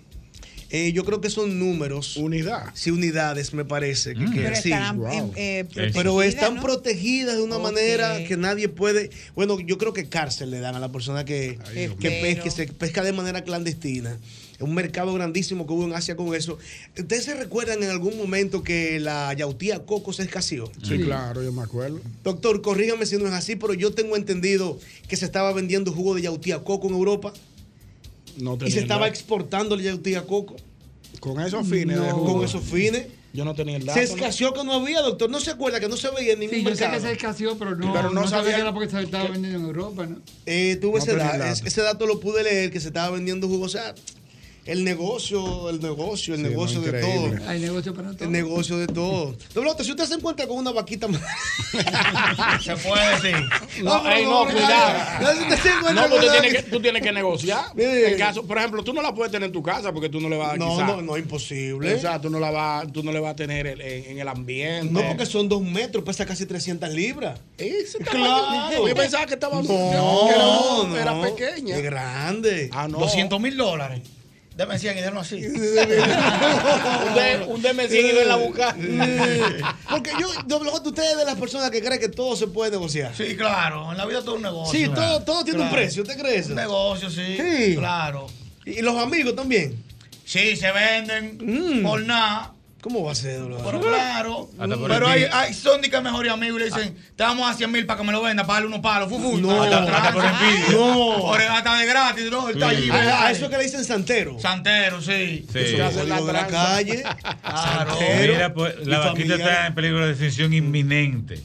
Eh, yo creo que son números. Unidad. Sí, unidades, me parece. Mm. que Pero sí. estarán eh, eh, Pero protegidas, están ¿no? protegidas de una manera que nadie puede. Bueno, yo creo que cárcel le dan a la persona que, que, Pero- pesca, que se pesca de manera clandestina. Es un mercado grandísimo que hubo en Asia con eso. ¿Ustedes se recuerdan en algún momento que la yautía coco se escaseó? Sí, claro, yo me acuerdo. Doctor, corrígame si no es así, pero yo tengo entendido que se estaba vendiendo jugo de yautía coco en Europa No y se el estaba exportando la yautía coco. Con esos fines. No, con esos fines. Yo no tenía el dato. Se ¿no? escaseó que no había, doctor. No se acuerda que no se veía en ningún Sí, yo sé que se escaseó, pero no, Pero no no, sabía sabía que era porque se estaba vendiendo en Europa, ¿no? Eh, tuve No ese, el dato. es- ese dato lo pude leer que se estaba vendiendo jugo. O sea, el negocio, el negocio, el Sí, negocio no, de todo. Hay negocio para todo. El negocio de todo. Doblote, si usted se encuentra con una vaquita. Se puede decir. No, ey, no, cuidado. Si usted se encuentra No, con tienes que, tú tienes que negociar. En caso, por ejemplo, tú no la puedes tener en tu casa porque tú no le vas a No, quizá- no, no, imposible. O sea, tú no la vas, tú no le vas a tener en, en el ambiente. No, porque son dos metros, pesa casi 300 libras. Ese Claro. Yo pensaba que estaba No, no, era pequeña. Es grande. Ah, no. 200 mil dólares. Deme 100 y déjalo así. un de, un de Messi y la buscar. Porque yo, usted es de las personas que cree que todo se puede negociar. Sí, claro. En la vida todo es un negocio. Sí, todo, todo tiene un precio, ¿usted cree eso? Un negocio, sí. Sí. Claro. ¿Y los amigos también? Sí, se venden Mm. por nada. ¿Cómo va a ser, doble? Pero claro. Pero hay, hay son de que mejores amigos y le dicen, te damos a 100 mil para que me lo venda, para darle unos palos. Fufu. No. hasta, Hasta por envidia. No. Por, hasta de gratis, no, el Sí. taller. A, a eso que le dicen santero. Santero, sí. Sí. Eso es código de la calle. Claro. Santero. Mira, pues, la y vaquita familiar. está en peligro de extinción inminente.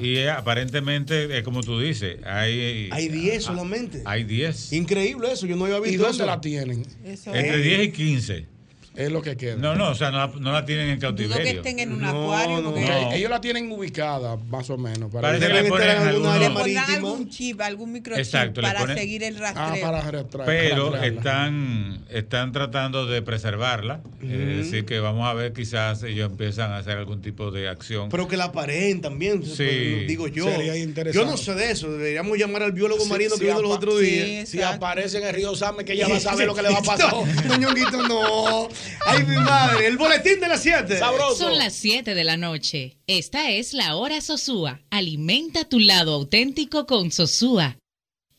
Y eh, aparentemente, es como tú dices, hay. Hay 10 solamente. Hay 10. Increíble eso, yo no había ¿Y visto dónde eso. la tienen? Eso Entre Eh. 10 y 15. Es lo que queda. No, no, o sea, no la, no la tienen en Dudo que cautiverio. estén en un No, acuario. no, porque- no. Ellos la tienen ubicada, más o menos. Para Parece que le ponen algún chip, algún microchip Exacto, le para ponen- seguir el Ah, rastreo. Pero están, están tratando de preservarla. Es decir, que vamos a ver, quizás ellos empiezan a hacer algún tipo de acción. Pero que la paren también, Sí. digo yo. Sería interesante. Yo no sé de eso, deberíamos llamar al biólogo marino si que vino los otros sí, días. si aparece en el río Same, que ella va a saber lo que le va a pasar. No. Ay, mi madre, el boletín de las 7. Son las 7 de la noche. Esta es la hora Sosúa. Alimenta tu lado auténtico con Sosúa.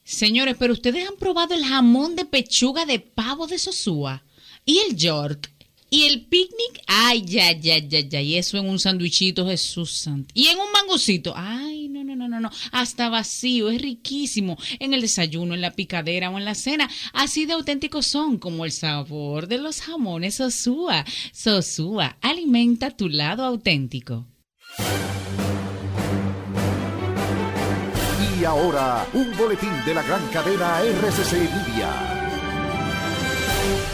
Señores, pero ustedes han probado el jamón de pechuga de pavo de Sosúa y el York y el picnic. Ay, ya, ya, ya, ya. Y eso en un sandwichito, Jesús santo. Y en un mangocito. Ay, no, no, no, no, no. Hasta vacío, es riquísimo. En el desayuno, en la picadera o en la cena. Así de auténticos son como el sabor de los jamones Sosúa. Sosúa, alimenta tu lado auténtico. Y ahora, un boletín de la gran cadena RCC Media.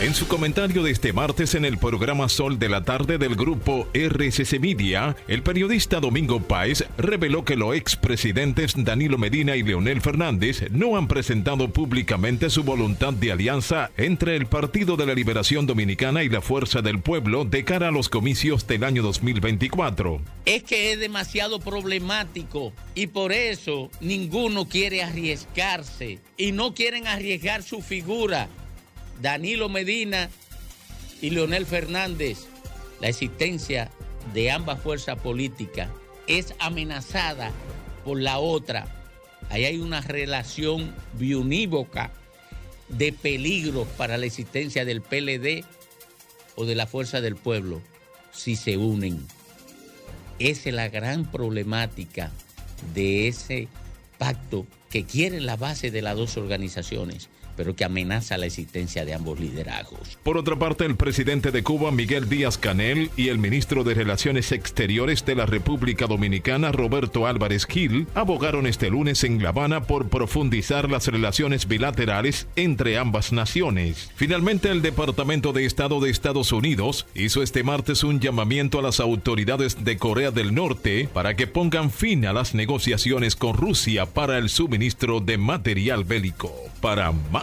En su comentario de este martes en el programa Sol de la Tarde del grupo RCC Media, el periodista Domingo Páez reveló que los expresidentes Danilo Medina y Leonel Fernández no han presentado públicamente su voluntad de alianza entre el Partido de la Liberación Dominicana y la Fuerza del Pueblo de cara a los comicios del año 2024. es que es demasiado problemático y por eso ninguno quiere arriesgarse y no quieren arriesgar su figura. Danilo Medina y Leonel Fernández, la existencia de ambas fuerzas políticas es amenazada por la otra. Ahí hay una relación biunívoca de peligro para la existencia del PLD o de la Fuerza del Pueblo si se unen. Esa es la gran problemática de ese pacto que quiere la base de las dos organizaciones, pero que amenaza la existencia de ambos liderazgos. Por otra parte, el presidente de Cuba, Miguel Díaz Canel, y el ministro de Relaciones Exteriores de la República Dominicana, Roberto Álvarez Gil, abogaron este lunes en La Habana por profundizar las relaciones bilaterales entre ambas naciones. Finalmente, el Departamento de Estado de Estados Unidos hizo este martes un llamamiento a las autoridades de Corea del Norte para que pongan fin a las negociaciones con Rusia para el suministro de material bélico. Para más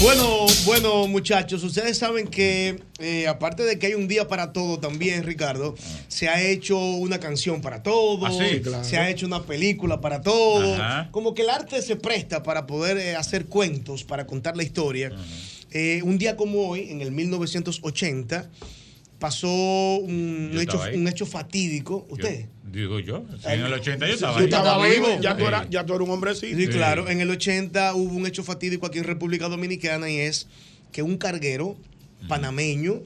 Bueno, bueno, muchachos, ustedes saben que eh, aparte de que hay un día para todo también, Ricardo, se ha hecho una canción para todo, Ah, sí, claro. se ha hecho una película para todo. Ajá. Como que el arte se presta para poder eh, hacer cuentos, para contar la historia. Eh, un día como hoy, en el 1980, pasó un, hecho, un hecho fatídico. ¿Usted? Digo yo, en el 80 yo estaba sí, ahí. estaba vivo. Ya tú, Sí. eras- ya tú eres un hombrecito. Sí, claro. En el 80 hubo un hecho fatídico aquí en República Dominicana y es que un carguero panameño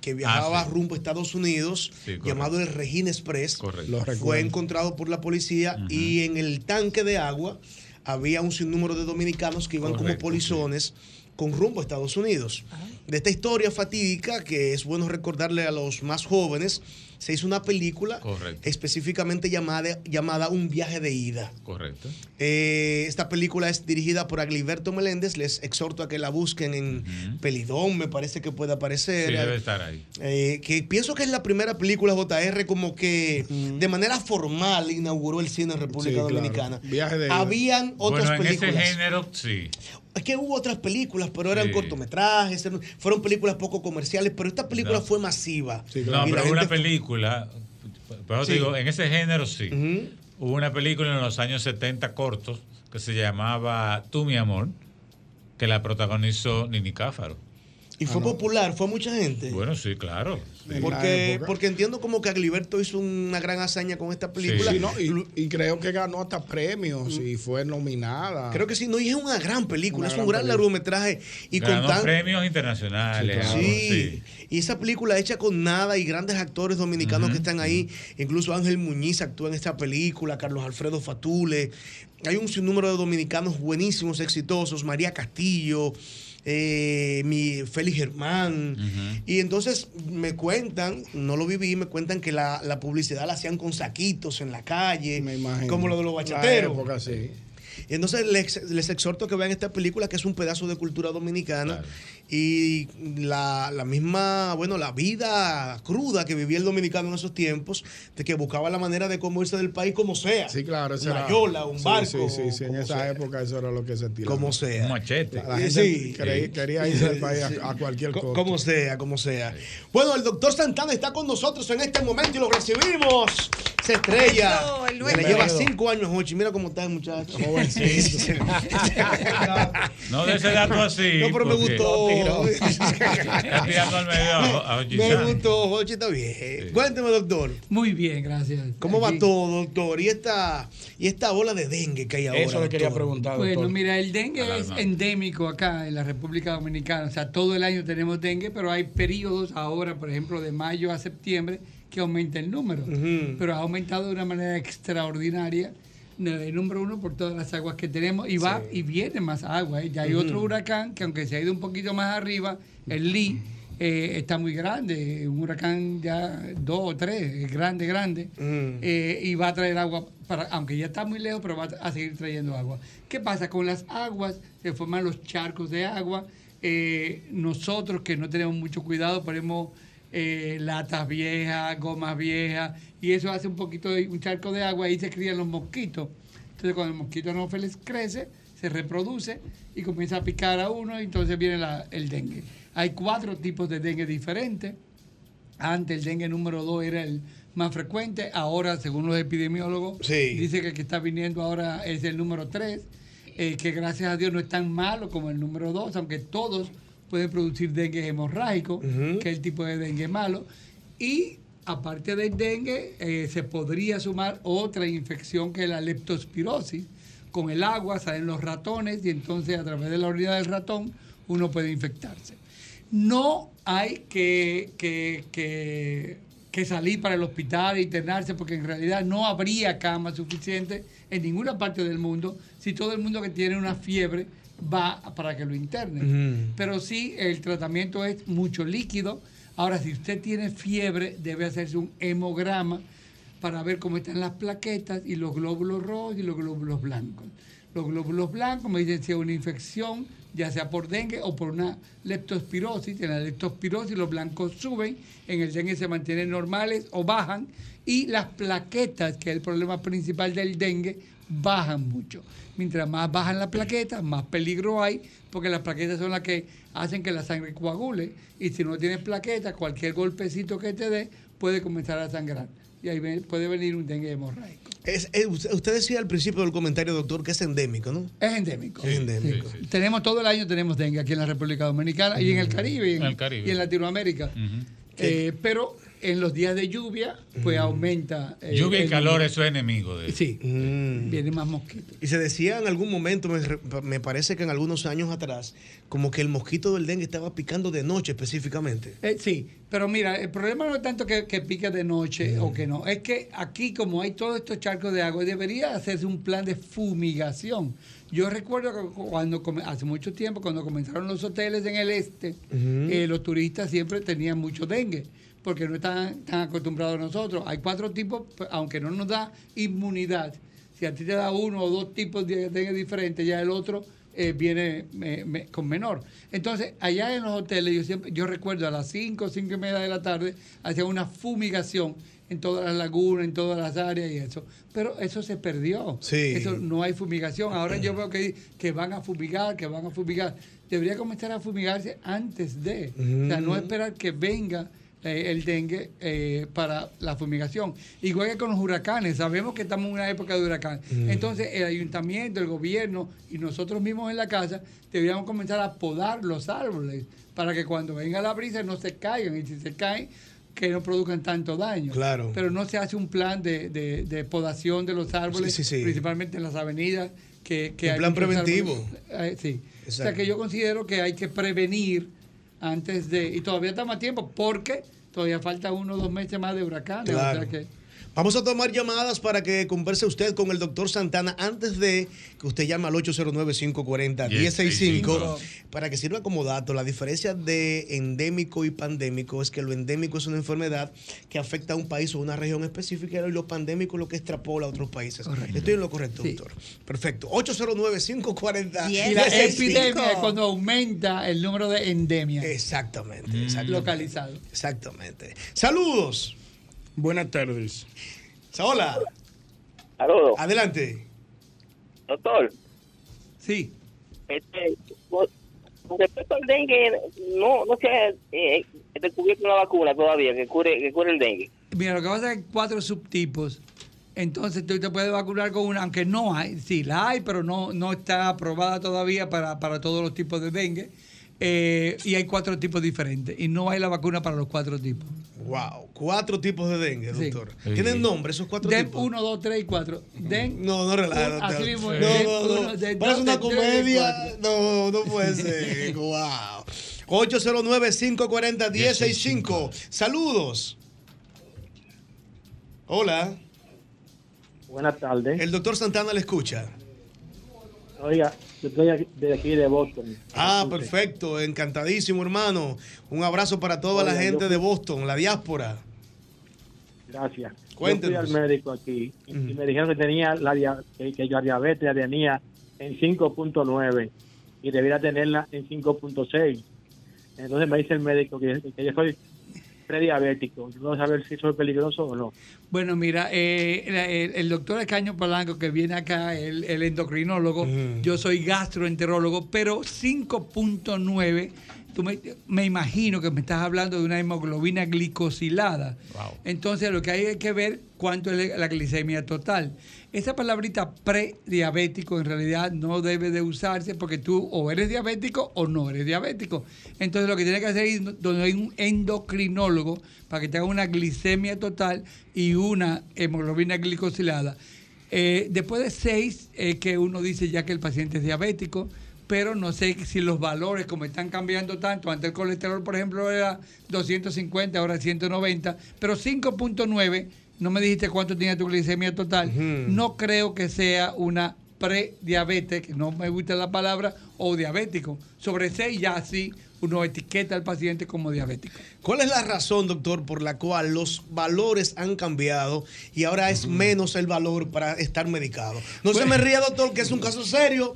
que viajaba Ah, sí. rumbo a Estados Unidos, Sí, llamado el Regina Express, Correcto. Fue encontrado por la policía y en el tanque de agua había un sinnúmero de dominicanos que iban como polizones con rumbo a Estados Unidos. De esta historia fatídica, que es bueno recordarle a los más jóvenes, se hizo una película Correcto. específicamente llamada, llamada Un viaje de ida. Correcto. Eh, esta película es dirigida por Agliberto Meléndez. Les exhorto a que la busquen en Pelidón, me parece que puede aparecer. Sí, debe estar ahí. Eh, que pienso que es la primera película JR como que de manera formal inauguró el cine en República Sí, claro. Dominicana. Viaje de ida. Habían otras bueno, en películas. ese género, sí. Es que hubo otras películas, pero eran Sí. cortometrajes, fueron películas poco comerciales, pero esta película No. fue masiva. No, Y la pero gente una película, pero Sí. te digo, en ese género sí. Hubo una película en los años 70 cortos que se llamaba Tú, mi amor, que la protagonizó Nini Cáfaro. Y fue popular, fue mucha gente. Bueno, sí, claro. Porque, porque entiendo como que Agliberto hizo una gran hazaña con esta película. Sí, no, y, y creo que ganó hasta premios y fue nominada. Creo que sí, no, y es una gran película, Una es gran un gran película. largometraje. Y con Ganó tan, premios internacionales. Sí, sí. y esa película hecha con nada y grandes actores dominicanos que están ahí, incluso Ángel Muñiz actúa en esta película, Carlos Alfredo Fatule, hay un sinnúmero de dominicanos buenísimos, exitosos, María Castillo, eh, mi Félix Germán, y entonces me cuentan, no lo viví, me cuentan que la, la publicidad la hacían con saquitos en la calle, como lo de los bachateros. La época, sí. Y entonces les, les exhorto que vean esta película que es un pedazo de cultura dominicana y la, la misma, bueno, la vida cruda que vivía el dominicano en esos tiempos, de que buscaba la manera de cómo irse del país como sea. Sí, claro. Una era- yola, un Sí, barco. Sí, sí, sí, En esa sea. época eso era lo que se tiraba. Como sea. Un machete. La, la gente Sí. creí- quería irse del país a, a cualquier Co- cosa. Como sea, como sea. Bueno, el doctor Santana está con nosotros en este momento y lo recibimos. Se estrella. Eso, el Le lleva cinco años, Jochi. Mira cómo está el muchacho. No de ese dato así. No, pero me gustó. Está tirando al medio a, a Ochi Me gustó, Jochi, está bien. Cuénteme, doctor. Muy bien, gracias. ¿Cómo va todo, doctor? ¿Y esta, y esta ola de dengue que hay ahora? Eso le quería doctor? preguntar, Bueno, mira, el dengue es endémico acá en la República Dominicana. O sea, todo el año tenemos dengue, pero hay periodos ahora, por ejemplo, de mayo a septiembre, que aumenta el número. Pero ha aumentado de una manera extraordinaria. El número uno por todas las aguas que tenemos y va y viene más agua. ¿eh? Ya hay otro huracán que aunque se ha ido un poquito más arriba, el Lee, eh, está muy grande, un huracán ya dos o tres, es grande, grande, eh, y va a traer agua, para, aunque ya está muy lejos, pero va a seguir trayendo agua. ¿Qué pasa? Con las aguas se forman los charcos de agua. nosotros que no tenemos mucho cuidado ponemos eh, latas viejas, gomas viejas, y eso hace un poquito de un charco de agua y se crían los mosquitos. Entonces cuando el mosquito anófeles crece, se reproduce y comienza a picar a uno y entonces viene la- el dengue. Hay cuatro tipos de dengue diferentes. Antes el dengue número 2 era el más frecuente, ahora según los epidemiólogos dice que el que está viniendo ahora es el número 3, que gracias a Dios no es tan malo como el número 2, aunque todos pueden producir dengue hemorrágico, que es el tipo de dengue malo. Y aparte del dengue, eh, se podría sumar otra infección que es la leptospirosis. Con el agua salen los ratones y entonces a través de la orina del ratón uno puede infectarse. No hay que, que- que- que salir para el hospital e internarse porque en realidad no habría camas suficientes en ninguna parte del mundo si todo el mundo que tiene una fiebre va para que lo internen. Pero sí, el tratamiento es mucho líquido. Ahora, si usted tiene fiebre, debe hacerse un hemograma para ver cómo están las plaquetas y los glóbulos rojos y los glóbulos blancos. Los glóbulos blancos me dicen si es una infección, ya sea por dengue o por una leptospirosis. En la leptospirosis los blancos suben, en el dengue se mantienen normales o bajan y las plaquetas, que es el problema principal del dengue, bajan mucho. Mientras más bajan las plaquetas, más peligro hay, porque las plaquetas son las que hacen que la sangre coagule. Y si no tienes plaquetas, cualquier golpecito que te dé puede comenzar a sangrar. Y ahí ven- puede venir un dengue hemorrágico. Es- es- usted decía al principio del comentario, doctor, que es endémico, ¿no? Es endémico. Es endémico. Tenemos todo el año tenemos dengue aquí en la República Dominicana y en el Caribe y en, En el Caribe. y en Latinoamérica. Eh, pero en los días de lluvia, pues aumenta. eh, Lluvia y el calor, eso es enemigo de Sí, Mm. viene más mosquitos. Y se decía en algún momento, me, re- me parece que en algunos años atrás, como que el mosquito del dengue estaba picando de noche específicamente. Eh, sí, pero mira, el problema no es tanto que, que pique de noche o que no, es que aquí como hay todos estos charcos de agua, debería hacerse un plan de fumigación. Yo recuerdo que cuando hace mucho tiempo, cuando comenzaron los hoteles en el este, eh, los turistas siempre tenían mucho dengue, porque no están tan acostumbrados a nosotros. Hay cuatro tipos, pues, aunque no nos da inmunidad. Si a ti te da uno o dos tipos de diferentes, ya el otro eh, viene me- con menor. Entonces, allá en los hoteles, yo siempre, yo recuerdo a las 5, 5 y media de la tarde, hacían una fumigación en todas las lagunas, en todas las áreas y eso. Pero eso se perdió. Sí. Eso no hay fumigación. Ahora yo veo que, que van a fumigar, que van a fumigar. Debería comenzar a fumigarse antes de. O sea, no esperar que venga eh, el dengue eh, para la fumigación. Igual que con los huracanes, sabemos que estamos en una época de huracán. Mm. Entonces, el ayuntamiento, el gobierno y nosotros mismos en la casa deberíamos comenzar a podar los árboles para que cuando venga la brisa no se caigan y si se caen, que no produzcan tanto daño. Claro. Pero no se hace un plan de, de- de podación de los árboles, Sí, sí, sí. principalmente en las avenidas. Que, que Un hay plan preventivo. árboles. Eh, sí. O sea que yo considero que hay que prevenir antes de. Y todavía estamos a tiempo porque todavía falta uno o dos meses más de huracanes. Claro. O sea que. Vamos a tomar llamadas para que converse usted con el doctor Santana antes de que usted llame al 809-540-1065 para que sirva como dato. La diferencia de endémico y pandémico es que lo endémico es una enfermedad que afecta a un país o una región específica y lo pandémico es lo que extrapola a otros países. Estoy en lo correcto, doctor. Perfecto. 809-540-1065. Y la epidemia es cuando aumenta el número de endemias. Exactamente. Mm. exactamente. Localizado. Exactamente. Saludos. Buenas tardes. Hola. Saludos. Adelante. Doctor. Sí. Este, con respecto al dengue, no, no se ha eh, descubierto una vacuna todavía que cure, que cure el dengue. Mira, lo que pasa es que hay cuatro subtipos. Entonces tú te puedes vacunar con una, aunque no hay, sí la hay, pero no, no está aprobada todavía para, para todos los tipos de dengue. Eh, y hay cuatro tipos diferentes. Y no hay la vacuna para los cuatro tipos. Wow, cuatro tipos de dengue, Sí. doctor. Sí. ¿Tienen nombre esos cuatro Den tipos? 1, 2, 3 y 4. Den. No, no relaja, un- doctor. Así mismo. No, den no, no. uno, den Parece dos, una den den comedia. No, no puede ser. wow. 809-540-1065. Saludos. Hola. Buenas tardes. El doctor Santana le escucha. Oiga, de aquí de Boston. Ah, perfecto. Encantadísimo, hermano. Un abrazo para toda la gente yo- de Boston, la diáspora. Gracias. Cuéntenos. Yo fui al médico aquí y me dijeron que tenía la que, que yo la diabetes la tenía en 5.9 y debiera tenerla en 5.6. Entonces me dice el médico que, que yo soy prediabético. Yo no saber si soy peligroso o no. Bueno, mira, eh, el, doctor Escaño Polanco que viene acá, el, el endocrinólogo, yo soy gastroenterólogo, pero 5.9, tú me, me imagino que me estás hablando de una hemoglobina glicosilada. Entonces lo que hay es que ver cuánto es la glicemia total. Esa palabrita prediabético en realidad no debe de usarse porque tú o eres diabético o no eres diabético. Entonces lo que tienes que hacer es donde hay un endocrinólogo para que te haga una glicemia total y una hemoglobina glicosilada. Eh, después de seis es que uno dice ya que el paciente es diabético, pero no sé si los valores como están cambiando tanto, antes el colesterol por ejemplo era 250, ahora 190, pero 5.9, no me dijiste cuánto tenía tu glicemia total, no creo que sea una prediabetes, que no me gusta la palabra, o diabético. Sobre 6 ya sí uno etiqueta al paciente como diabético. ¿Cuál es la razón, doctor, por la cual los valores han cambiado y ahora es menos el valor para estar medicado? No se me ría, doctor, que es un caso serio.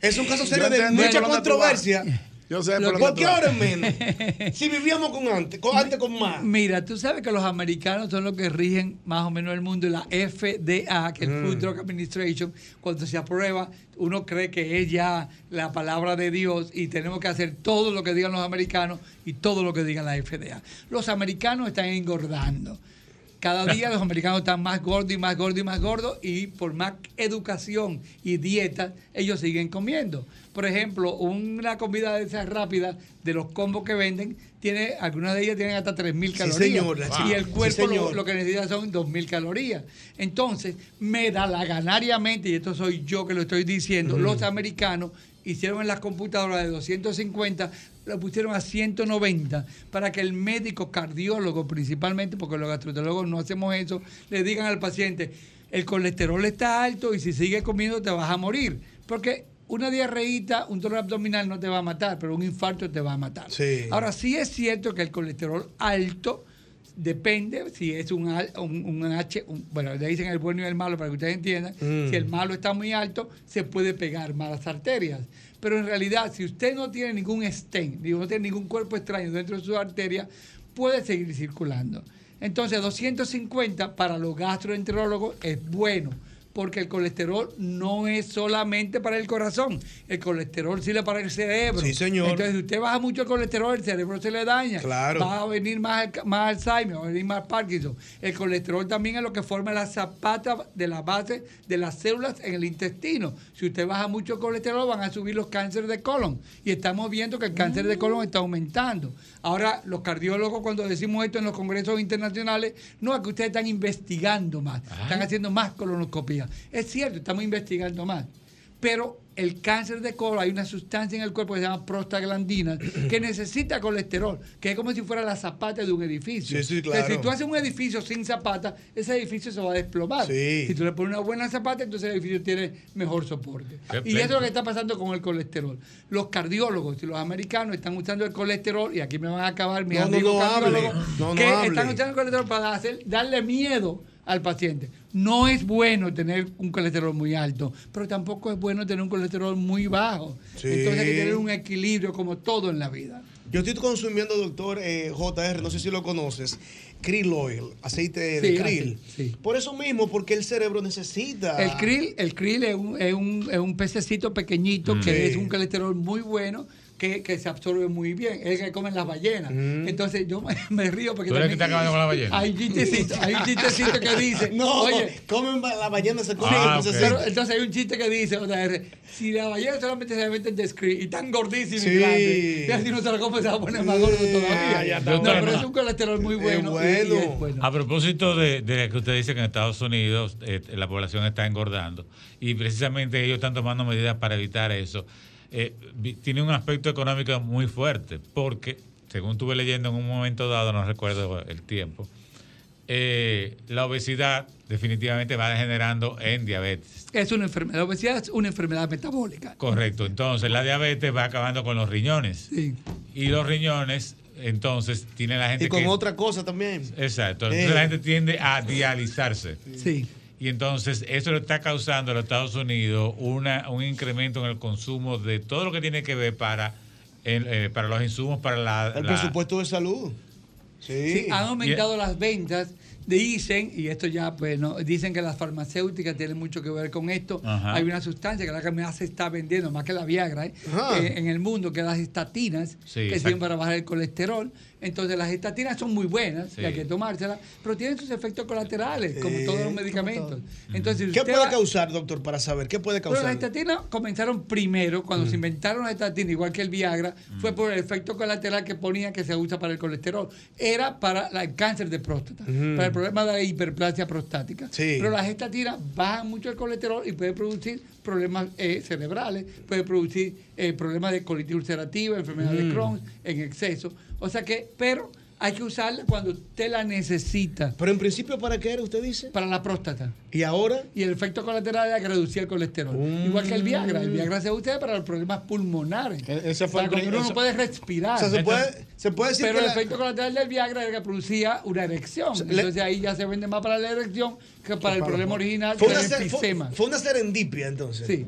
Es un caso serio de mucha controversia. Yo sé por ¿Por qué ahora es menos? Si vivíamos con antes, con antes con más. Mira, tú sabes que los americanos son los que rigen más o menos el mundo y la FDA, que es Mm. Food Drug Administration, cuando se aprueba, uno cree que es ya la palabra de Dios y tenemos que hacer todo lo que digan los americanos y todo lo que diga la FDA. Los americanos están engordando. Cada día los americanos están más gordos y más gordos y más gordos y por más educación y dieta ellos siguen comiendo. Por ejemplo, una comida de esas rápidas de los combos que venden, tiene, algunas de ellas tienen hasta 3.000 Sí, calorías. señor, y el Sí, cuerpo lo, que necesita son 2.000 calorías. Entonces, me da la ganariamente, y esto soy yo que lo estoy diciendo, los americanos hicieron en las computadoras de 250, lo pusieron a 190 para que el médico cardiólogo principalmente, porque los gastroenterólogos no hacemos eso, le digan al paciente, el colesterol está alto y si sigues comiendo te vas a morir. Porque una diarreíta, un dolor abdominal no te va a matar, pero un infarto te va a matar. Sí. Ahora, sí es cierto que el colesterol alto depende si es un, un, un H, un- bueno, le dicen el bueno y el malo para que ustedes entiendan. Mm. Si el malo está muy alto, se puede pegar malas arterias. Pero en realidad, si usted no tiene ningún stent, digo, no tiene ningún cuerpo extraño dentro de su arteria, puede seguir circulando. Entonces, 250 para los gastroenterólogos es bueno. Porque el colesterol no es solamente para el corazón, el colesterol sirve para el cerebro. Sí, señor. Entonces, si usted baja mucho el colesterol, el cerebro se le daña. Claro. Va a venir más, más Alzheimer, va a venir más Parkinson. El colesterol también es lo que forma la zapata de la base de las células en el intestino. Si usted baja mucho el colesterol, van a subir los cánceres de colon. Y estamos viendo que el cáncer de colon está aumentando. Ahora, los cardiólogos, cuando decimos esto en los congresos internacionales, no es que ustedes están investigando más, están haciendo más colonoscopía. Es cierto, estamos investigando más. Pero el cáncer de colon, hay una sustancia en el cuerpo que se llama prostaglandina que necesita colesterol, que es como si fuera la zapata de un edificio. Sí, sí, Entonces, claro. si tú haces un edificio sin zapata, ese edificio se va a desplomar. Sí. Si tú le pones una buena zapata, entonces el edificio tiene mejor soporte. Qué Y eso es lo que está pasando con el colesterol. Los cardiólogos y los americanos están usando el colesterol, y aquí me van a acabar mis No, amigos no cardiólogos, que están usando el colesterol para hacer, darle miedo al paciente. No es bueno tener un colesterol muy alto, pero tampoco es bueno tener un colesterol muy bajo. Sí. Entonces hay que tener un equilibrio como todo en la vida. Yo estoy consumiendo, doctor eh, JR, no sé si lo conoces, krill oil, aceite de Sí, krill. Por eso mismo, porque el cerebro necesita. El krill, el krill es, un, es, un, es un pececito pequeñito Mm. que es un colesterol muy bueno. Que, que se absorbe muy bien, es el que comen las ballenas. Entonces yo me, me río porque Mm. ¿Tú eres también que está acabando con la ballena? Hay un chistecito, hay un chistecito que dice, No, oye, comen la ballena se come Ah, el ok. pero entonces hay un chiste que dice, JR, si la ballena solamente se mete en descri y tan gordísima Sí. y grande, si no se la come se va a poner más gordo todavía. Ah, ya no, está. pero es un colesterol muy bueno. y- y es bueno. A propósito de, de que usted dice que en Estados Unidos eh, la población está engordando y precisamente ellos están tomando medidas para evitar eso, eh, tiene un aspecto económico muy fuerte porque, según estuve leyendo en un momento dado, no recuerdo el tiempo, eh, la obesidad definitivamente va degenerando en diabetes. Es una enfermedad, la obesidad es una enfermedad metabólica. Correcto, entonces la diabetes va acabando con los riñones. Sí. Y los riñones, entonces, tiene la gente Y con que... otra cosa también. Exacto. Entonces Eh. la gente tiende a dializarse. Sí. Y entonces eso le está causando a los Estados Unidos una, un incremento en el consumo de todo lo que tiene que ver para, el, eh, para los insumos para la... El la- presupuesto de salud. Sí. Sí, han aumentado las ventas. Dicen, y esto ya, pues, no, dicen que las farmacéuticas tienen mucho que ver con esto. Ajá. Hay una sustancia que la que más se está vendiendo, más que la Viagra, ¿eh? Eh, en el mundo, que las estatinas, Sí, que exacto. sirven para bajar el colesterol. Entonces, las estatinas son muy buenas, Sí. y hay que tomárselas, pero tienen sus efectos colaterales, como Eh, todos los medicamentos. Entonces, ¿Qué puede va- causar, doctor, para saber? ¿Qué puede Pero las causar? estatinas comenzaron primero, cuando Mm. se inventaron las estatinas, igual que el Viagra, fue por el efecto colateral que ponía que se usa para el colesterol. Era para la- el cáncer de próstata, para el problema de la hiperplasia prostática. Sí. Pero las estatinas bajan mucho el colesterol y puede producir problemas eh, cerebrales, puede producir eh, problemas de colitis ulcerativa, enfermedad de. Crohn en exceso. O sea que, pero hay que usarla cuando usted la necesita. Pero en principio, ¿para qué era, usted dice? Para la próstata. ¿Y ahora? Y el efecto colateral era que reducía el colesterol. Igual que el Viagra. El Viagra se usa para los problemas pulmonares. ese fue para el cuando uno no puede respirar. O sea, se puede, se puede decir Pero que el la- efecto colateral del Viagra era que producía una erección. sea, le- Entonces ahí ya se vende más para la erección que para el Para- problema original, fue que una, ser- fue- fue una serendipia, entonces. Sí.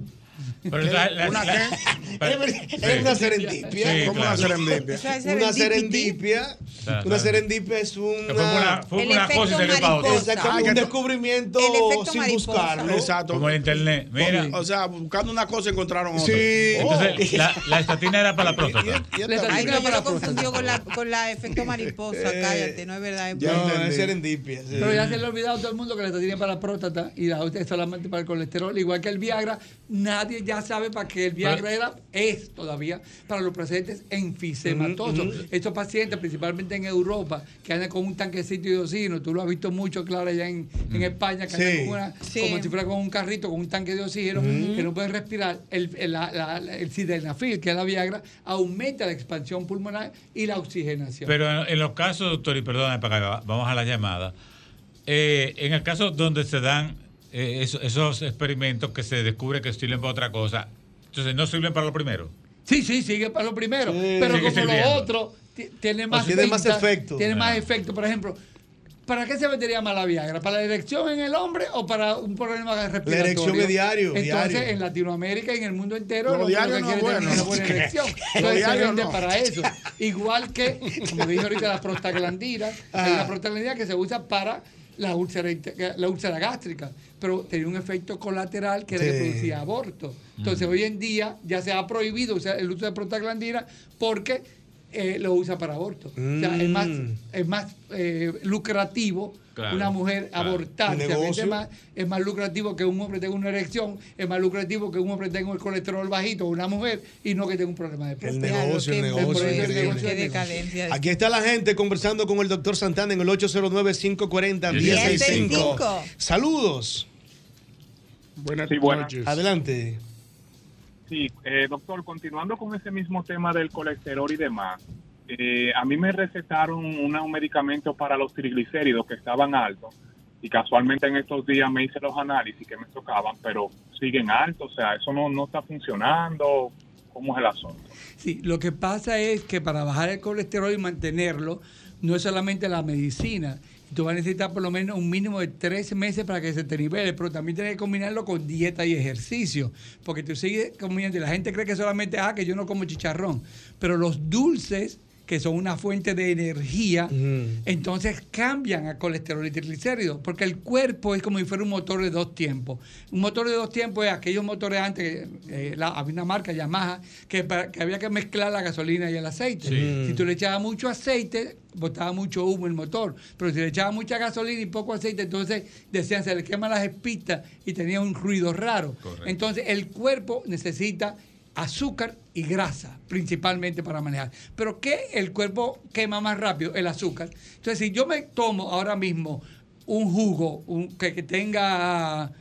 Pero la- la- ¿Una la- qué? Pero- Es una serendipia. Sí, ¿Cómo claro. una serendipia? Una serendipia. Una serendipia es una. Fue una- fue cosa y salió para otra. mariposa. Exacto, Ah, un descubrimiento sin mariposa. buscarlo. Exacto. Como el internet. Mira, O sea, buscando una cosa encontraron otra. Sí. entonces la, la estatina era para la próstata. La esta- estatina era para la confundió con la, con la efecto mariposa. Eh, Cállate, no es verdad. Es No, serendipia. sí. Pero ya se le ha olvidado a todo el mundo que la estatina es para la próstata y la otra es solamente para el colesterol. Igual que el Viagra, nadie ya sabe para qué el Viagra era, es todavía para los pacientes enfisematosos. Ujú, ujú. Estos pacientes, principalmente en Europa, que andan con un tanquecito de oxígeno, tú lo has visto mucho, claro, allá en, en España, que andan con una- Sí. como si fuera con un carrito, con un tanque de oxígeno, que no pueden respirar. El, el, la- el sildenafil, que es la Viagra, aumenta la expansión pulmonar y la oxigenación. Pero en, en los casos, doctor, y perdóname para que va- vamos a la llamada, eh, en el caso donde se dan eh, eso- esos experimentos que se descubre que sirven para otra cosa, entonces no sirven para lo primero. Sí, sí, sigue para lo primero. Sí. pero Sigue como sirviendo. lo otro ti- tiene más, tiene más efecto. Tiene más Ah. efecto. Por ejemplo, ¿para qué se vendería más la Viagra? ¿Para la erección en el hombre o para un problema respiratorio? erección es diario, Entonces, diario. en Latinoamérica y en el mundo entero, Lo lo, diario que no es es bueno. una buena erección. Lo Entonces, se vende no. para eso. Igual que, como dije ahorita, la prostaglandina. Hay Ajá. una prostaglandina que se usa para la úlcera, la úlcera gástrica, pero tenía un efecto colateral que era que Sí. producía aborto. Entonces, hoy en día ya se ha prohibido usar el uso de prostaglandina porque eh, lo usa para aborto. O sea, es más, Mm. es más eh, lucrativo Claro, una mujer claro. abortar. Negocio. más, es más lucrativo que un hombre tenga una erección, es más lucrativo que un hombre tenga el colesterol bajito, una mujer, y no que tenga un problema de El próstata. negocio, el negocio. el es negocio. Aquí está la gente conversando con el doctor Santana en el 809-540-1065. Saludos. Buenas Sí, buenas. noches. Adelante. Sí, eh, doctor, continuando con ese mismo tema del colesterol y demás, eh, a mí me recetaron una- un medicamento para los triglicéridos que estaban altos y casualmente en estos días me hice los análisis que me tocaban, pero siguen altos, o sea, eso no, no está funcionando, ¿cómo es el asunto? Sí, lo que pasa es que para bajar el colesterol y mantenerlo, no es solamente la medicina. Tú vas a necesitar por lo menos un mínimo de tres meses para que se te nivele, pero también tienes que combinarlo con dieta y ejercicio. Porque tú sigues comiendo y la gente cree que solamente, ah, que yo no como chicharrón. Pero los dulces, que son una fuente de energía, entonces cambian a colesterol y triglicéridos, porque el cuerpo es como si fuera un motor de dos tiempos. Un motor de dos tiempos es aquellos motores antes, eh, la- había una marca Yamaha, que, para- que había que mezclar la gasolina y el aceite. Sí. Si tú le echabas mucho aceite, botaba mucho humo el motor, pero si le echabas mucha gasolina y poco aceite, entonces decían se le queman las espitas y tenía un ruido raro. Correcto. Entonces el cuerpo necesita azúcar y grasa, principalmente para manejar. Pero ¿qué el cuerpo quema más rápido? El azúcar. Entonces, si yo me tomo ahora mismo un jugo que, que tenga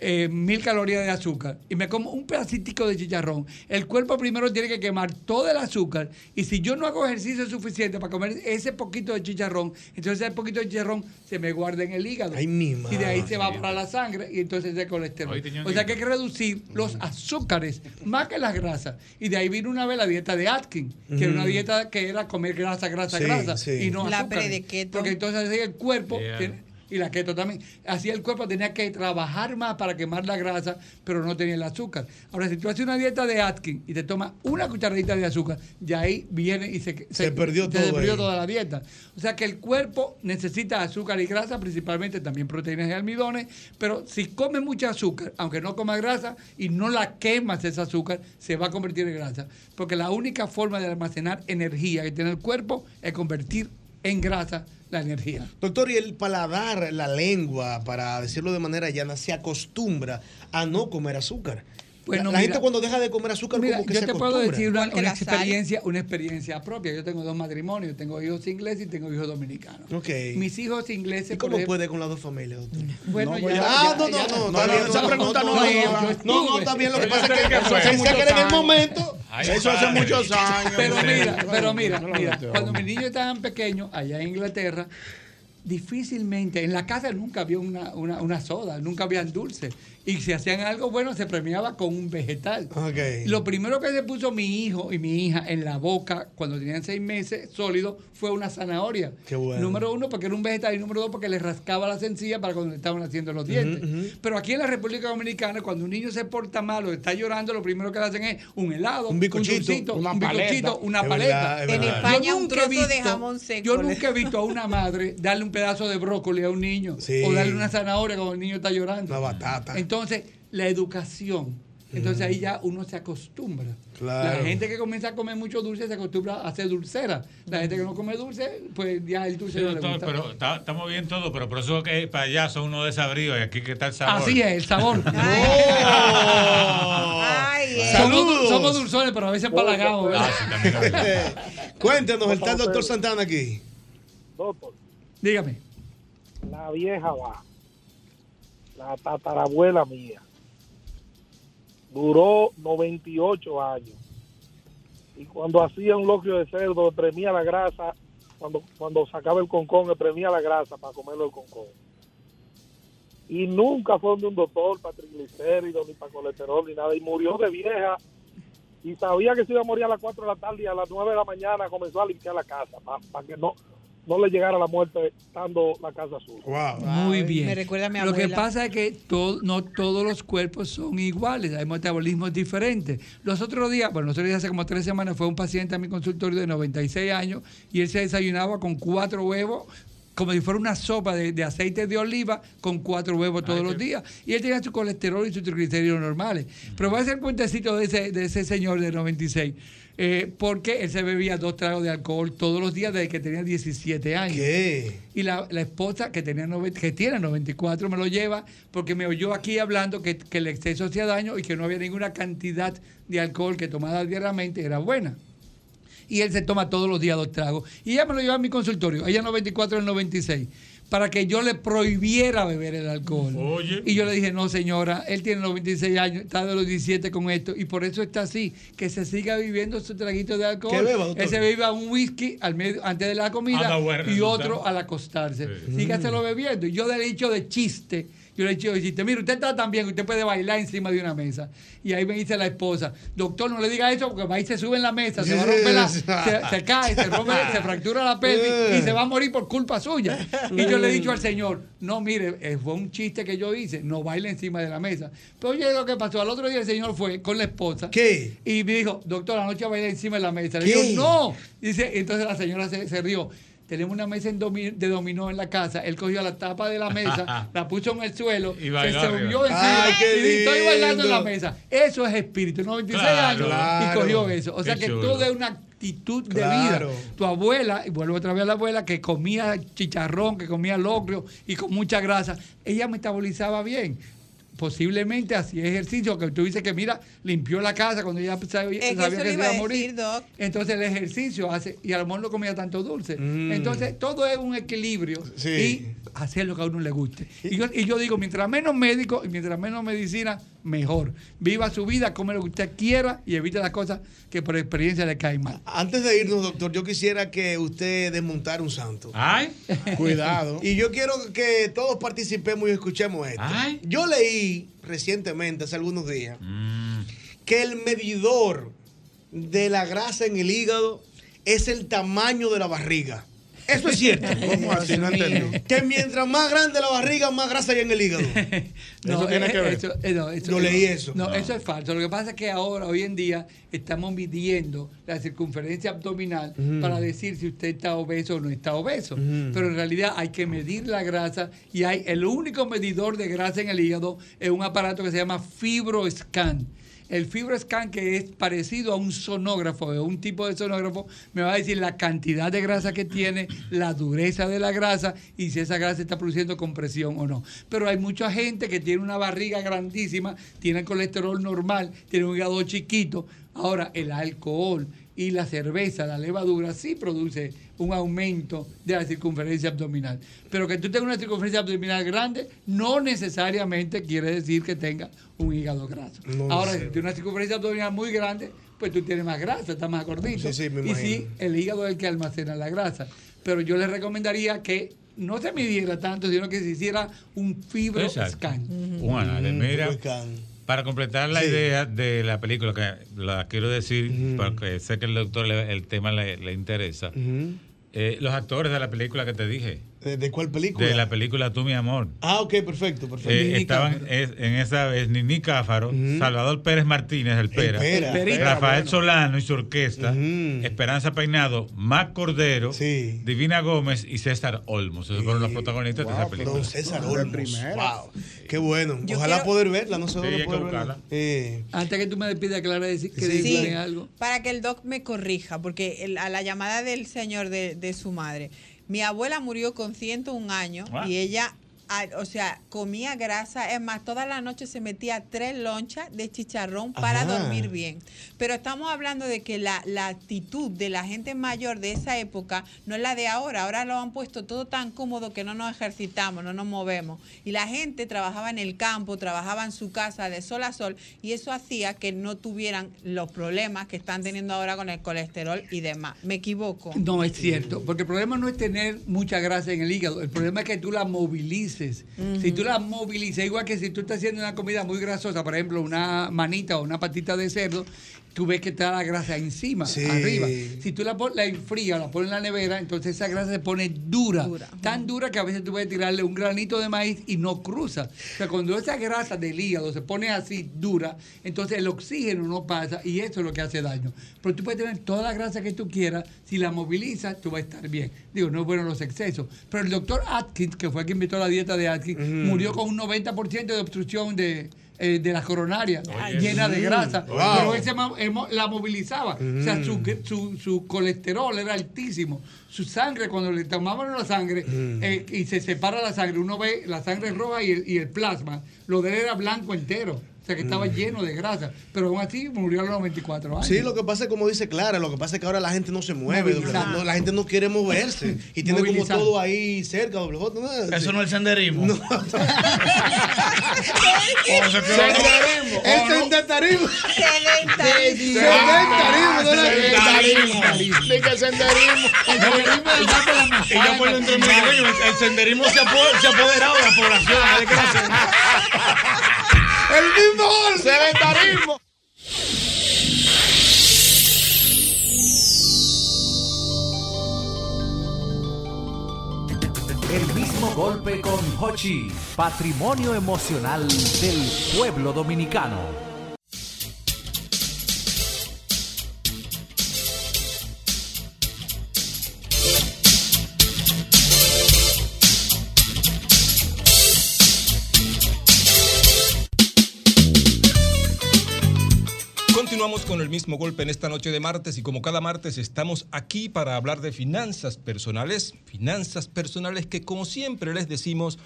eh, mil calorías de azúcar y me como un pedacitico de chicharrón, el cuerpo primero tiene que quemar todo el azúcar y si yo no hago ejercicio suficiente para comer ese poquito de chicharrón, entonces ese poquito de chicharrón se me guarda en el hígado. Ay, mi y de ahí se va para la sangre y entonces el colesterol. O sea que hay que reducir los azúcares más que las grasas. Y de ahí vino una vez la dieta de Atkins, que era una Ujú. dieta que era comer grasa, grasa, Sí, grasa sí. y no La keto. Porque entonces el cuerpo Yeah. tiene- y la keto también. Así el cuerpo tenía que trabajar más para quemar la grasa, pero no tenía el azúcar. Ahora, si tú haces una dieta de Atkins y te tomas una cucharadita de azúcar, ya ahí viene y se, Se perdió se todo perdió ahí. toda la dieta. O sea que el cuerpo necesita azúcar y grasa, principalmente también proteínas y almidones, pero si comes mucha azúcar, aunque no comas grasa y no la quemas ese azúcar, se va a convertir en grasa. Porque la única forma de almacenar energía que tiene el cuerpo es convertir en grasa la energía. Doctor, y el paladar, la lengua, para decirlo de manera llana, se acostumbra a no comer azúcar. Bueno, la la mira, gente cuando deja de comer azúcar Mira, como que yo se te puedo decir una, una experiencia, una experiencia propia. Yo tengo dos matrimonios, tengo hijos ingleses y tengo hijos dominicanos. Mis hijos ingleses, ¿Y cómo ejemplo- puede con las dos familias, doctor? Bueno, No, ya, ya- ya- Ah, no, no, no, no, no, no, esa no, pregunta no no, No, no, está bien, lo que pasa es que en el momento. Eso hace muchos años. Pero mira, pero mira, No mira, cuando mis niños estaban pequeños, allá en Inglaterra, difícilmente, en la casa nunca había una, una, una soda, nunca habían dulces. Y si hacían algo bueno, se premiaba con un vegetal. Lo primero que se puso mi hijo y mi hija en la boca cuando tenían seis meses sólido fue una zanahoria. Qué bueno. Número uno, porque era un vegetal, y número dos, porque les rascaba la sencilla para cuando le estaban haciendo los dientes. Pero aquí en la República Dominicana, cuando un niño se porta mal o está llorando, lo primero que le hacen es un helado, Un una un una Es paleta. verdad, es En verdad. España, un trozo de jamón seco. Yo le- nunca he visto a una madre darle un pedazo de brócoli a un niño Sí. o darle una zanahoria cuando el niño está llorando. Una batata. Entonces, la educación. Entonces ahí ya uno se acostumbra. Claro. La gente que comienza a comer mucho dulce se acostumbra a hacer dulcera. La gente que no come dulce, pues ya el dulce Sí, no le doctor, gusta. pero está- estamos bien todo, pero por eso que para allá son uno desabridos y aquí que está el sabor. Así es, el sabor. Ay, eh. Somos, Saludos. somos dulzones, pero a veces empalagamos. ¿verdad? Ah, sí. Eh, Cuéntanos, está el doctor Santana aquí. Doctor, Dígame. la vieja va, la tatarabuela mía, duró 98 años. Y cuando hacía un locrio de cerdo, premia la grasa, cuando, cuando sacaba el concón, premia la grasa para comerlo el concón. Y nunca fue donde un doctor para triglicéridos, ni para colesterol, ni nada. Y murió de vieja. Y sabía que se iba a morir a las 4 de la tarde y a las 9 de la mañana comenzó a limpiar la casa para que no, no le llegara la muerte estando la casa sucia. Muy bien. Me recuerda a mi Lo que pasa es que todo- no todos los cuerpos son iguales, hay metabolismos diferentes. Los otros días, bueno, los otros días hace como tres semanas fue un paciente a mi consultorio de 96 años y él se desayunaba con cuatro huevos como si fuera una sopa de, de aceite de oliva con cuatro huevos todos los días. Y él tenía su colesterol y sus triglicéridos normales. Pero voy a hacer el puentecito de ese, de ese señor de 96. eh, porque él se bebía dos tragos de alcohol todos los días desde que tenía 17 años. ¿Qué? Y la, la esposa que, tenía que tiene 94 me lo lleva porque me oyó aquí hablando que, que el exceso hacía daño y que no había ninguna cantidad de alcohol que tomada diariamente era buena y él se toma todos los días dos tragos. Y ella me lo lleva a mi consultorio, ella 94 el 96, para que yo le prohibiera beber el alcohol. Y yo le dije, no señora, él tiene 96 años, está de los 17 con esto, y por eso está así, que se siga viviendo su traguito de alcohol. Que beba, doctor. Él se beba un whisky al medio, antes de la comida y resultado. otro al acostarse. Sígaselo bebiendo. Y yo le he dicho de chiste. Yo le chiste, mire, usted está tan bien que usted puede bailar encima de una mesa. Y ahí me dice la esposa, doctor, no le diga eso porque va y se sube en la mesa, se va a romper la, se, se cae, se, rompe, se fractura la pelvis y se va a morir por culpa suya. Y yo le he dicho al señor, no, mire, eh, fue un chiste que yo hice, no baile encima de la mesa. Pero oye, lo que pasó, al otro día el señor fue con la esposa. ¿Qué? Y me dijo, doctor, anoche bailé encima de la mesa. Le ¿Qué? digo, no. Dice, entonces la señora se, se rió. Tenemos una mesa en domi- de dominó en la casa. Él cogió la tapa de la mesa, la puso en el suelo, Y bailó se subió encima y dijo, estoy bailando en la mesa. Eso es espíritu. 96 Claro, años claro. y cogió eso. O sea Qué que chulo. todo es una actitud de Claro. vida. Tu abuela, y vuelvo otra vez a la abuela, que comía chicharrón, que comía locrio y con mucha grasa, ella metabolizaba bien. Posiblemente hacía ejercicio, que tú dices que mira, limpió la casa cuando ella sabía, Es que sabía que se iba iba a morir. decir, Doc. Entonces el ejercicio hace, y a lo mejor no comía tanto dulce. Mm. Entonces todo es un equilibrio Sí. y hacer lo que a uno le guste. Y yo, y yo digo, mientras menos médico y mientras menos medicina, mejor. Viva su vida, come lo que usted quiera y evite las cosas que por experiencia le caen mal. Antes de irnos, doctor, yo quisiera que usted desmontara un santo. Ay, Cuidado. Y yo quiero que todos participemos y escuchemos esto. Ay. Yo leí recientemente, hace algunos días, Mm. que el medidor de la grasa en el hígado es el tamaño de la barriga. Eso es cierto. ¿Cómo así? No entendí. Que mientras más grande la barriga, más grasa hay en el hígado. Eso tiene eh, que ver. eso- eh, no, eso- Yo leí eso. No, eso es falso. Lo que pasa es que ahora, hoy en día, estamos midiendo la circunferencia abdominal para decir si usted está obeso o no está obeso. Pero en realidad hay que medir la grasa y hay el único medidor de grasa en el hígado es un aparato que se llama FibroScan. El FibroScan, que es parecido a un sonógrafo, o un tipo de sonógrafo, me va a decir la cantidad de grasa que tiene, la dureza de la grasa y si esa grasa está produciendo compresión o no. Pero hay mucha gente que tiene una barriga grandísima, tiene el colesterol normal, tiene un hígado chiquito. Ahora, el alcohol y la cerveza, la levadura, sí produce un aumento de la circunferencia abdominal. Pero que tú tengas una circunferencia abdominal grande no necesariamente quiere decir que tenga un hígado graso. No Ahora, sé. si tienes una circunferencia abdominal muy grande, pues tú tienes más grasa, estás más gordito. Sí, sí, me y sí, el hígado es el que almacena la grasa. Pero yo les recomendaría que no se midiera tanto, sino que se hiciera un fibro scan. Un análisis. Mira, Fibro-scan. para completar la Sí. idea de la película, que la quiero decir, porque sé que el doctor le- el tema le, le interesa. Eh, los actores de la película que te dije, ¿De, de cuál película? de la película Tú, mi amor. Ah, ok, perfecto, perfecto. Eh, estaban es- en esa vez Nini Cáfaro. Salvador Pérez Martínez, el Pera, Pera. El. Rafael bueno. Solano y su orquesta. Esperanza Peinado, Mac Cordero, Sí. Divina Gómez y César Olmos. Esos fueron los protagonistas de esa película. Don César Olmos. Wow. Qué bueno. Yo Ojalá quiero- poder verla, no sé Sí, dónde poder verla. Eh, Antes que tú me despidas, Clara, decir que Sí, Sí, algo. para que el doc me corrija, porque el- a la llamada del señor de, de su madre, mi abuela murió con 101 años Ah. y ella, o sea, comía grasa, es más, toda la noche se metía tres lonchas de chicharrón para Ajá. dormir bien. Pero estamos hablando de que la, la actitud de la gente mayor de esa época no es la de ahora, ahora lo han puesto todo tan cómodo que no nos ejercitamos, no nos movemos. Y la gente trabajaba en el campo, trabajaba en su casa de sol a sol y eso hacía que no tuvieran los problemas que están teniendo ahora con el colesterol y demás. ¿Me equivoco? No es cierto, porque el problema no es tener mucha grasa en el hígado, el problema es que tú la Si tú las movilizas, igual que si tú estás haciendo una comida muy grasosa, por ejemplo, una manita o una patita de cerdo, tú ves que está la grasa encima, Sí. arriba. Si tú la, la enfrías, la pones en la nevera, entonces esa grasa se pone dura, tan dura que a veces tú puedes tirarle un granito de maíz y no cruza. O sea, cuando esa grasa del hígado se pone así dura, entonces el oxígeno no pasa y eso es lo que hace daño. Pero tú puedes tener toda la grasa que tú quieras, si la movilizas, tú vas a estar bien. Digo, no es bueno los excesos. Pero el doctor Atkins, que fue quien inventó la dieta de Atkins, murió con un 90% de obstrucción de, eh, de las coronarias, Oye, llena de grasa. Wow. Pero él, se ma- él mo- la movilizaba. O sea, su, su, su colesterol era altísimo. Su sangre, cuando le tomaban la sangre eh, y se separa la sangre, uno ve la sangre roja y el, y el plasma. Lo de él era blanco entero. Sea, que estaba lleno de grasa. Pero aún así murió a los 94 años. Sí, lo que pasa es como dice Clara, lo que pasa es que ahora la gente no se mueve, doble no, la gente no quiere moverse y tiene como todo ahí cerca, doble J, ¿no? Eso no es el senderismo. No. Senderismo. El ¿O no? sedentarismo. Sedentarismo. Sedentarismo. Y yo el senderismo se ha, apo- se ha apoderado de la población. El mismo gol. Sedentarismo. El mismo golpe con Hochi, patrimonio emocional del pueblo dominicano. Continuamos con el mismo golpe en esta noche de martes y como cada martes estamos aquí para hablar de finanzas personales, finanzas personales que como siempre les decimos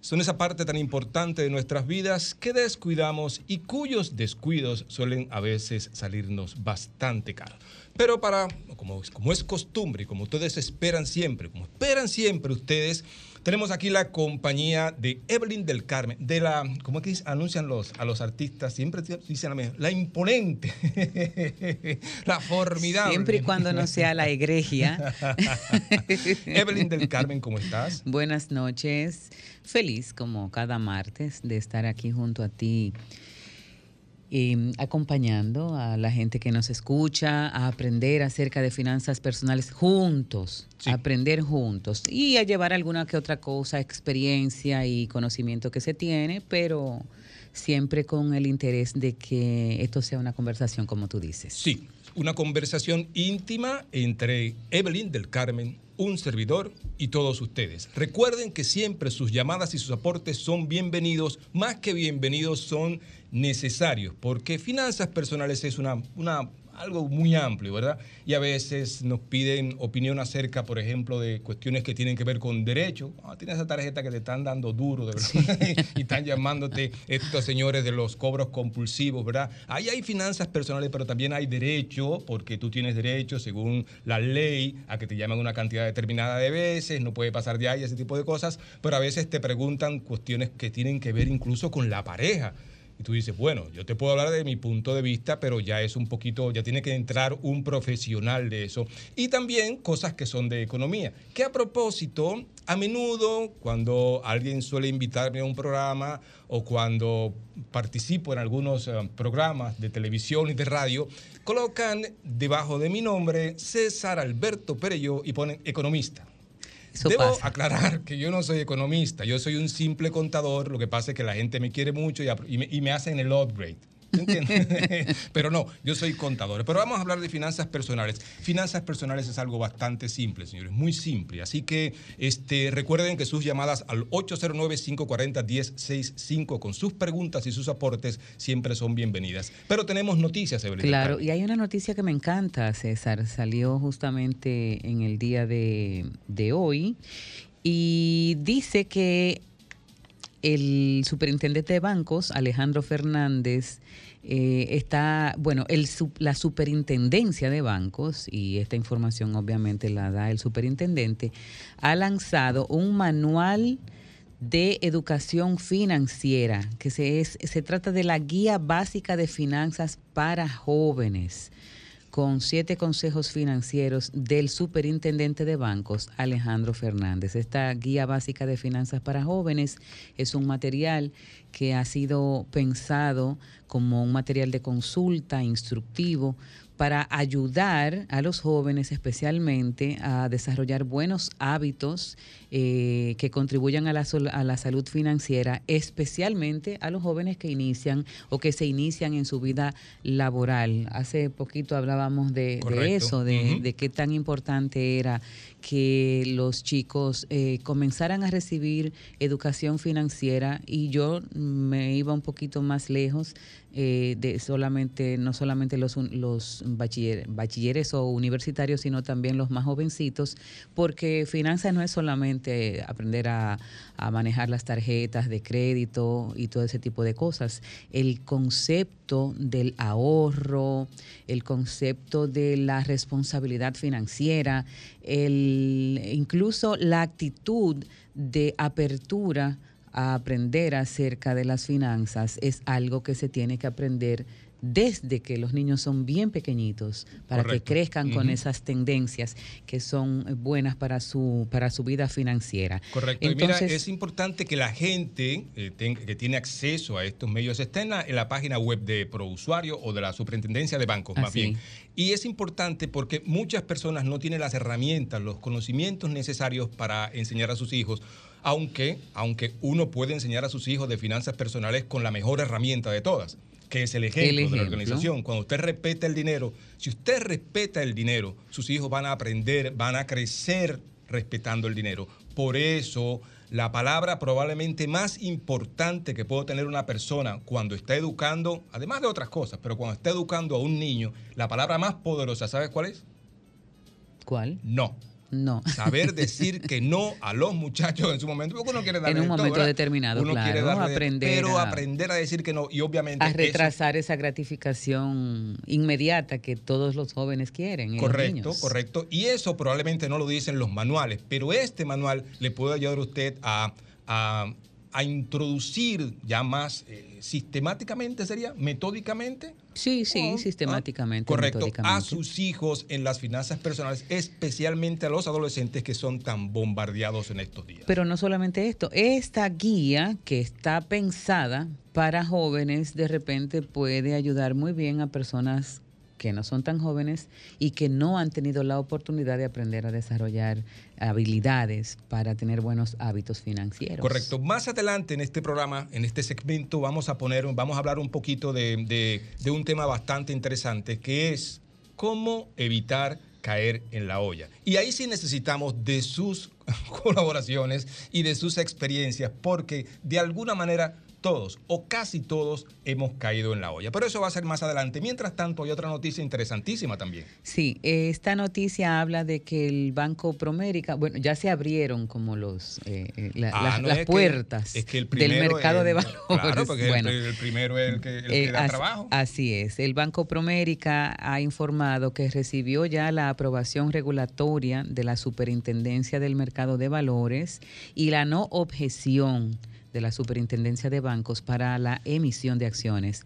son esa parte tan importante de nuestras vidas que descuidamos y cuyos descuidos suelen a veces salirnos bastante caros. Pero para, como, como es costumbre como ustedes esperan siempre, como esperan siempre ustedes, tenemos aquí la compañía de Evelyn del Carmen, de la, ¿cómo es que anuncian los, a los artistas? Siempre dicen la misma, la imponente, la formidable. Siempre y cuando no sea la egregia. Evelyn del Carmen, ¿cómo estás? Buenas noches. Feliz como cada martes de estar aquí junto a ti, eh, acompañando a la gente que nos escucha, a aprender acerca de finanzas personales juntos, a aprender juntos y a llevar alguna que otra cosa, experiencia y conocimiento que se tiene, pero siempre con el interés de que esto sea una conversación como tú dices. Sí, una conversación íntima entre Evelyn del Carmen, un servidor y todos ustedes. Recuerden que siempre sus llamadas y sus aportes son bienvenidos, más que bienvenidos son necesarios, porque finanzas personales es una, una algo muy amplio, ¿verdad? Y a veces nos piden opinión acerca, por ejemplo, de cuestiones que tienen que ver con derecho. Ah, tienes esa tarjeta que te están dando duro, de verdad, y están llamándote estos señores de los cobros compulsivos, ¿verdad? Ahí hay finanzas personales, pero también hay derecho, porque tú tienes derecho, según la ley, a que te llamen una cantidad determinada de veces, no puede pasar de ahí, ese tipo de cosas, pero a veces te preguntan cuestiones que tienen que ver incluso con la pareja. Y tú dices, bueno, yo te puedo hablar de mi punto de vista, pero ya es un poquito, ya tiene que entrar un profesional de eso. Y también cosas que son de economía. Que a propósito, a menudo cuando alguien suele invitarme a un programa o cuando participo en algunos eh, programas de televisión y de radio, colocan debajo de mi nombre César Alberto Perello y ponen economista. Eso Debo pasa. aclarar que yo no soy economista, yo soy un simple contador, lo que pasa es que la gente me quiere mucho y, y me, y me hacen el upgrade. Pero no, yo soy contador. Pero vamos a hablar de finanzas personales. Finanzas personales es algo bastante simple, señores, muy simple. Así que este, recuerden que sus llamadas al 809-540-1065 con sus preguntas y sus aportes siempre son bienvenidas. Pero tenemos noticias, Evelyn. Claro, y hay una noticia que me encanta, César. Salió justamente en el día de, de hoy y dice que el superintendente de bancos, Alejandro Fernández, eh, está, bueno, el, la superintendencia de bancos, y esta información obviamente la da el superintendente, ha lanzado un manual de educación financiera, que se, es, se trata de la guía básica de finanzas para jóvenes con siete consejos financieros del superintendente de bancos, Alejandro Fernández. Esta guía básica de finanzas para jóvenes es un material que ha sido pensado como un material de consulta instructivo para ayudar a los jóvenes especialmente a desarrollar buenos hábitos eh, que contribuyan a la, sol- a la salud financiera, especialmente a los jóvenes que inician o que se inician en su vida laboral. Hace poquito hablábamos de, eso, de, qué tan importante era que los chicos eh, comenzaran a recibir educación financiera. Y yo me iba un poquito más lejos eh, de solamente no solamente los, los bachiller- bachilleres o universitarios sino también los más jovencitos porque finanzas no es solamente aprender a, a manejar las tarjetas de crédito y todo ese tipo de cosas. El concepto del ahorro el concepto de la responsabilidad financiera el incluso la actitud de apertura a aprender acerca de las finanzas es algo que se tiene que aprender desde que los niños son bien pequeñitos para Correcto. que crezcan con esas tendencias que son eh, buenas para su para su vida financiera. Correcto. y Entonces, mira, es importante que la gente eh, ten- que tiene acceso a estos medios esté en la, en la página web de ProUsuario o de la Superintendencia de Bancos, más bien. Y es importante porque muchas personas no tienen las herramientas, los conocimientos necesarios para enseñar a sus hijos. Aunque, aunque uno puede enseñar a sus hijos de finanzas personales con la mejor herramienta de todas, que es el ejemplo, de la organización. Cuando usted respeta el dinero, si usted respeta el dinero, sus hijos van a aprender, van a crecer respetando el dinero. Por eso, la palabra probablemente más importante que puede tener una persona cuando está educando, además de otras cosas, pero cuando está educando a un niño, la palabra más poderosa, ¿sabes cuál es? ¿Cuál? No. No. Saber decir que no a los muchachos en su momento, porque uno quiere darle En un todo, momento determinado, Uno claro, quiere darle de- aprender pero a- aprender a decir que no y obviamente a eso- retrasar esa gratificación inmediata que todos los jóvenes quieren. y los Correcto, correcto. Y eso probablemente no lo dicen los manuales, pero este manual le puede ayudar a usted a, a- a introducir ya más eh, sistemáticamente, sería, metódicamente. Sí, sí, Oh, sistemáticamente. Correcto, a sus hijos en las finanzas personales, especialmente a los adolescentes que son tan bombardeados en estos días. Pero no solamente esto, esta guía que está pensada para jóvenes de repente puede ayudar muy bien a personas que no son tan jóvenes y que no han tenido la oportunidad de aprender a desarrollar habilidades para tener buenos hábitos financieros. Correcto. Más adelante en este programa, en este segmento, vamos a poner, vamos a hablar un poquito de, de- de un tema bastante interesante que es cómo evitar caer en la olla. Y ahí sí necesitamos de sus colaboraciones y de sus experiencias, porque de alguna manera todos o casi todos hemos caído en la olla. Pero eso va a ser más adelante. Mientras tanto, hay otra noticia interesantísima también. Sí, eh, esta noticia habla de que el Banco Promérica, bueno, ya se abrieron como los eh, la- Ah, las, no, las es que- puertas es que el del mercado de valores. Claro, porque el- Bueno, el, primero es el que, el Eh, da trabajo. Así es. El Banco Promérica ha informado que recibió ya la aprobación regulatoria de la Superintendencia del Mercado de Valores y la no objeción de la Superintendencia de Bancos para la emisión de acciones,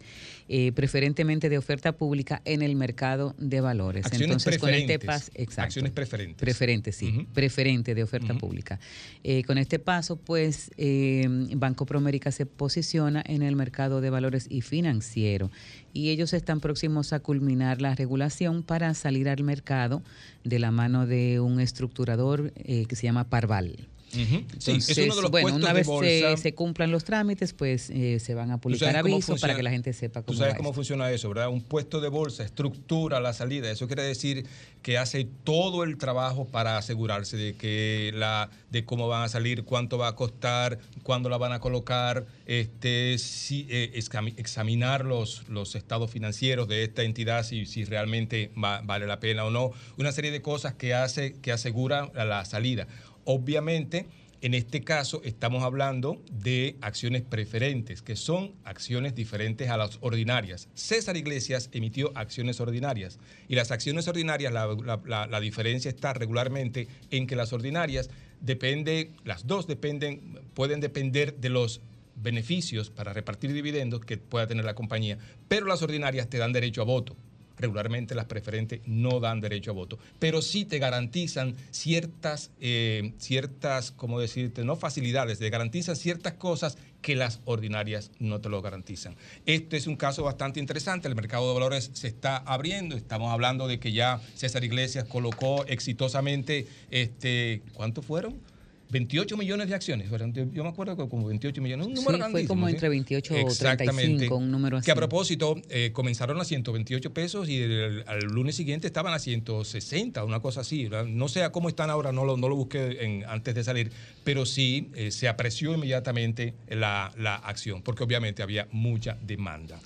eh, preferentemente de oferta pública en el mercado de valores. Acciones Entonces, con este preferentes. pas- exacto. Acciones preferentes. Preferente, sí. Preferente de oferta pública. Eh, con este paso, pues, eh, Banco Promérica se posiciona en el mercado de valores y financiero. Y ellos están próximos a culminar la regulación para salir al mercado de la mano de un estructurador eh, que se llama Parval. Sí, es uno de los bueno, una vez se, se cumplan los trámites, pues eh, se van a Tú publicar sabes avisos para que la gente sepa Tú cómo sabes va cómo esto. funciona eso, ¿verdad? Un puesto de bolsa estructura la salida. Eso quiere decir que hace todo el trabajo para asegurarse de que la, de cómo van a salir, cuánto va a costar, cuándo la van a colocar, este, si, eh, examinar los, los estados financieros de esta entidad, si, si realmente va- vale la pena o no. Una serie de cosas que hace, que asegura la salida. Obviamente. En este caso estamos hablando de acciones preferentes, que son acciones diferentes a las ordinarias. César Iglesias emitió acciones ordinarias y las acciones ordinarias, la, diferencia está regularmente en que las ordinarias depende, las dos dependen, pueden depender de los beneficios para repartir dividendos que pueda tener la compañía, pero las ordinarias te dan derecho a voto. Regularmente las preferentes no dan derecho a voto, pero sí te garantizan ciertas, eh, ciertas, ¿cómo decirte? No facilidades, te garantizan ciertas cosas que las ordinarias no te lo garantizan. Este es un caso bastante interesante, el mercado de valores se está abriendo, estamos hablando de que ya César Iglesias colocó exitosamente, este, ¿cuántos fueron? 28 millones de acciones. Yo me acuerdo que como 28 millones. Un número Sí, fue como ¿sí? entre 28 o Exactamente. 35, un número así. Que a propósito, eh, comenzaron a 128 pesos y el, al lunes siguiente estaban a 160, una cosa así. ¿verdad? No sé cómo están ahora, no lo, no lo busqué en- antes de salir, pero sí eh, se apreció inmediatamente la, la acción, porque obviamente había mucha demanda.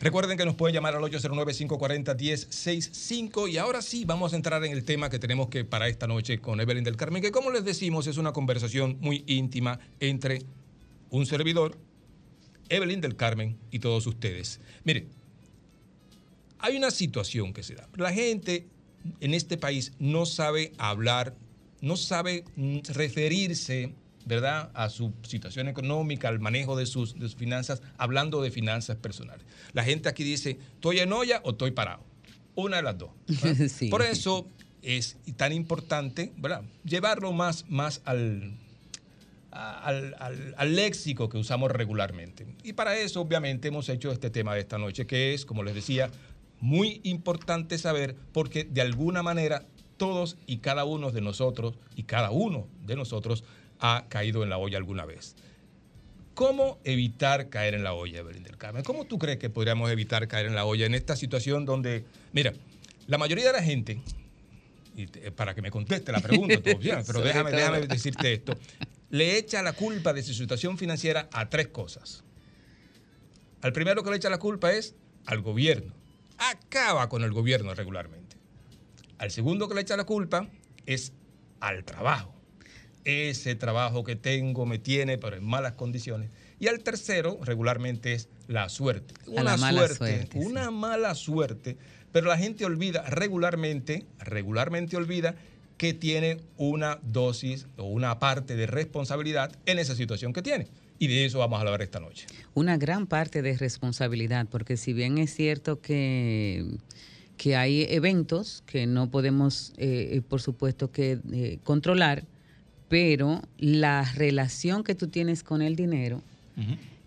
Recuerden que nos pueden llamar al 809-540-1065 y ahora sí vamos a entrar en el tema que tenemos que para esta noche con Evelyn del Carmen, que como les decimos es una conversación muy íntima entre un servidor, Evelyn del Carmen y todos ustedes. Mire, hay una situación que se da. La gente en este país no sabe hablar, no sabe mm, referirse, ¿verdad?, a su situación económica, al manejo de sus, de sus finanzas, hablando de finanzas personales. La gente aquí dice, ¿estoy en olla o estoy parado? Una de las dos. Por eso es tan importante, ¿verdad?, llevarlo más, más al, al, al- al léxico que usamos regularmente. Y para eso, obviamente, hemos hecho este tema de esta noche, que es, como les decía, muy importante saber, porque de alguna manera todos y cada uno de nosotros, y cada uno de nosotros, ha caído en la olla alguna vez. ¿Cómo evitar caer en la olla, del Carmen? ¿Cómo tú crees que podríamos evitar caer en la olla en esta situación donde, mira, la mayoría de la gente, y te- para que me conteste la pregunta, tú, bien, pero déjame, déjame decirte esto, le echa la culpa de su situación financiera a tres cosas. Al primero que le echa la culpa es al gobierno. Acaba con el gobierno regularmente. Al segundo que le echa la culpa es al trabajo. Ese trabajo que tengo me tiene, pero en malas condiciones. Y al tercero, regularmente, es la suerte. Una la mala suerte, suerte, sí. una mala suerte. Pero la gente olvida regularmente, regularmente olvida que tiene una dosis o una parte de responsabilidad en esa situación que tiene. Y de eso vamos a hablar esta noche. una gran parte de responsabilidad, porque si bien es cierto que, que hay eventos que no podemos, eh, eh, por supuesto, que eh, controlar, pero la relación que tú tienes con el dinero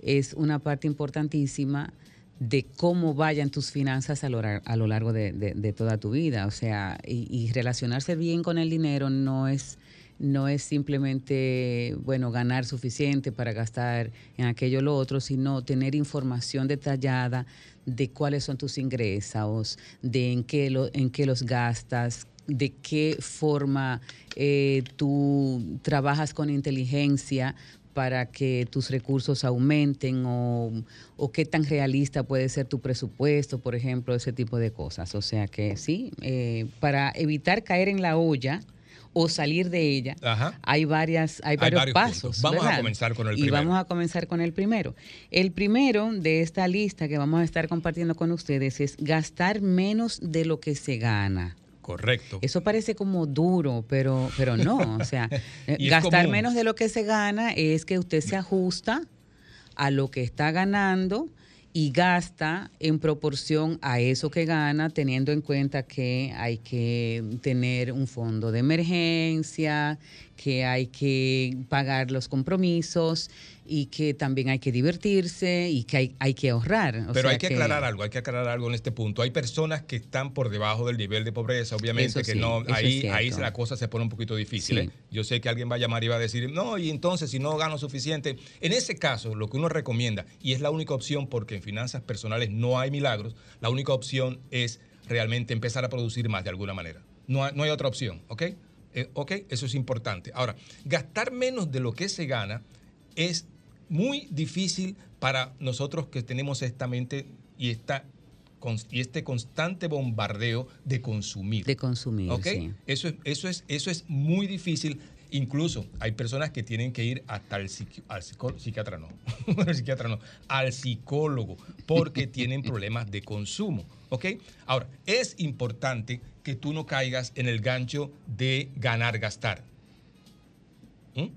es una parte importantísima de cómo vayan tus finanzas a lo, lar- a lo largo de, de- de toda tu vida. O sea, y, y relacionarse bien con el dinero no es, no es simplemente, bueno, ganar suficiente para gastar en aquello o lo otro, sino tener información detallada de cuáles son tus ingresos, de en qué, lo- en qué los gastas, de qué forma eh, tú trabajas con inteligencia para que tus recursos aumenten o, o qué tan realista puede ser tu presupuesto, por ejemplo, ese tipo de cosas. O sea que sí, eh, para evitar caer en la olla o salir de ella, Ajá. hay varias, hay Hay varios, varios pasos. puntos. Vamos a comenzar con el y primero. vamos a comenzar con el primero. El primero de esta lista que vamos a estar compartiendo con ustedes es gastar menos de lo que se gana. Correcto. Eso parece como duro, pero, pero no. O sea, gastar menos de lo que se gana es que usted se ajusta a lo que está ganando y gasta en proporción a eso que gana, teniendo en cuenta que hay que tener un fondo de emergencia, que hay que pagar los compromisos y que también hay que divertirse y que hay, hay que ahorrar. O Pero sea hay que aclarar algo, hay que aclarar algo en este punto. Hay personas que están por debajo del nivel de pobreza, obviamente Eso que sí, no, ahí, ahí la cosa se pone un poquito difícil. Sí. ¿eh? Yo sé que alguien va a llamar y va a decir, no, y entonces si no gano suficiente. En ese caso, lo que uno recomienda, y es la única opción porque en finanzas personales no hay milagros, la única opción es realmente empezar a producir más de alguna manera. No hay, no hay otra opción, ¿ok? Eh, ok, eso es importante. Ahora, gastar menos de lo que se gana es muy difícil para nosotros que tenemos esta mente y, esta, y este constante bombardeo de consumir. De consumir, ¿Ok? sí. Eso, es, eso, es, eso es muy difícil. Incluso hay personas que tienen que ir hasta el psiqui- al psiquiatra, no, psiquiatra no, al psicólogo, porque tienen problemas de consumo. ¿Ok? Ahora, es importante que tú no caigas en el gancho de ganar, gastar. ¿Mm?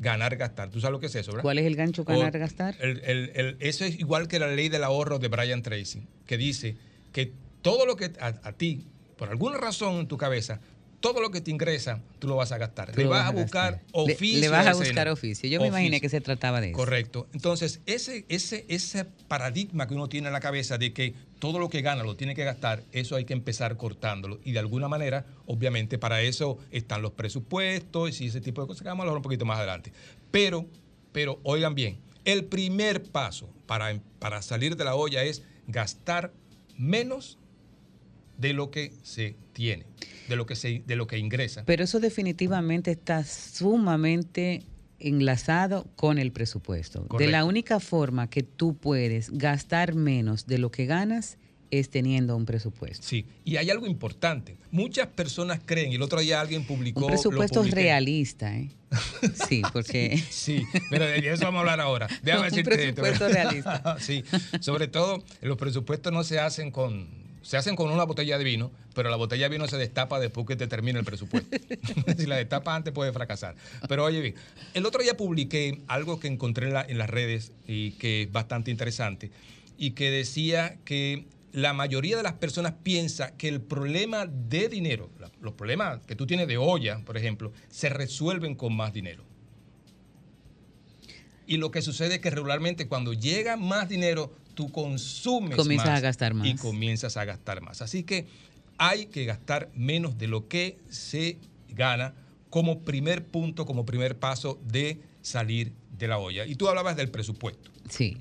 Ganar, gastar. ¿Tú sabes lo que es eso, verdad? ¿Cuál es el gancho O- ganar, gastar? el- el- el- eso es igual que la ley del ahorro de Brian Tracy, que dice que todo lo que a, a ti, por alguna razón en tu cabeza, todo lo que te ingresa, tú lo vas a gastar. Tú Le vas vas a buscar gastar. Oficio. le vas a escena. buscar oficio. Yo me imaginé que se trataba de eso. Correcto. Entonces, ese, ese, ese paradigma que uno tiene en la cabeza de que todo lo que gana lo tiene que gastar, eso hay que empezar cortándolo. Y de alguna manera, obviamente, para eso están los presupuestos y ese tipo de cosas que vamos a hablar un poquito más adelante. Pero, pero, oigan bien, el primer paso para, para salir de la olla es gastar menos de lo que se tiene, de lo que se, de lo que ingresa. Pero eso definitivamente está sumamente enlazado con el presupuesto. De la única forma que tú puedes gastar menos de lo que ganas es teniendo un presupuesto. Sí, y hay algo importante. Muchas personas creen, y el otro día alguien publicó. Un presupuesto realista, ¿eh? Sí, porque... Sí, pero de eso vamos a hablar ahora. Déjame Un decirte esto. presupuesto realista. sí, sobre todo los presupuestos no se hacen con se hacen con una botella de vino, pero la botella de vino se destapa después que te termina el presupuesto. si la destapa antes puede fracasar. Pero oye bien, el otro día publiqué algo que encontré en, la- en las redes y que es bastante interesante y que decía que la mayoría de las personas piensa que el problema de dinero, los problemas que tú tienes de olla, por ejemplo, se resuelven con más dinero. Y lo que sucede es que regularmente cuando llega más dinero, tú consumes Comienzas más a gastar más. y comienzas a gastar más. Así que hay que gastar menos de lo que se gana como primer punto, como primer paso de salir de la olla. Y tú hablabas del presupuesto. Sí.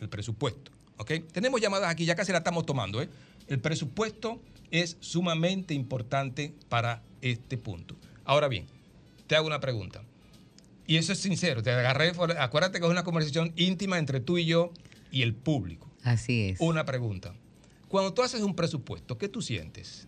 El presupuesto. ¿ok? Tenemos llamadas aquí, ya casi la estamos tomando. ¿eh? El presupuesto es sumamente importante para este punto. Ahora bien, te hago una pregunta. Y eso es sincero, te agarré, acuérdate que es una conversación íntima entre tú y yo y el público. Así es. Una pregunta. Cuando tú haces un presupuesto, ¿qué tú sientes?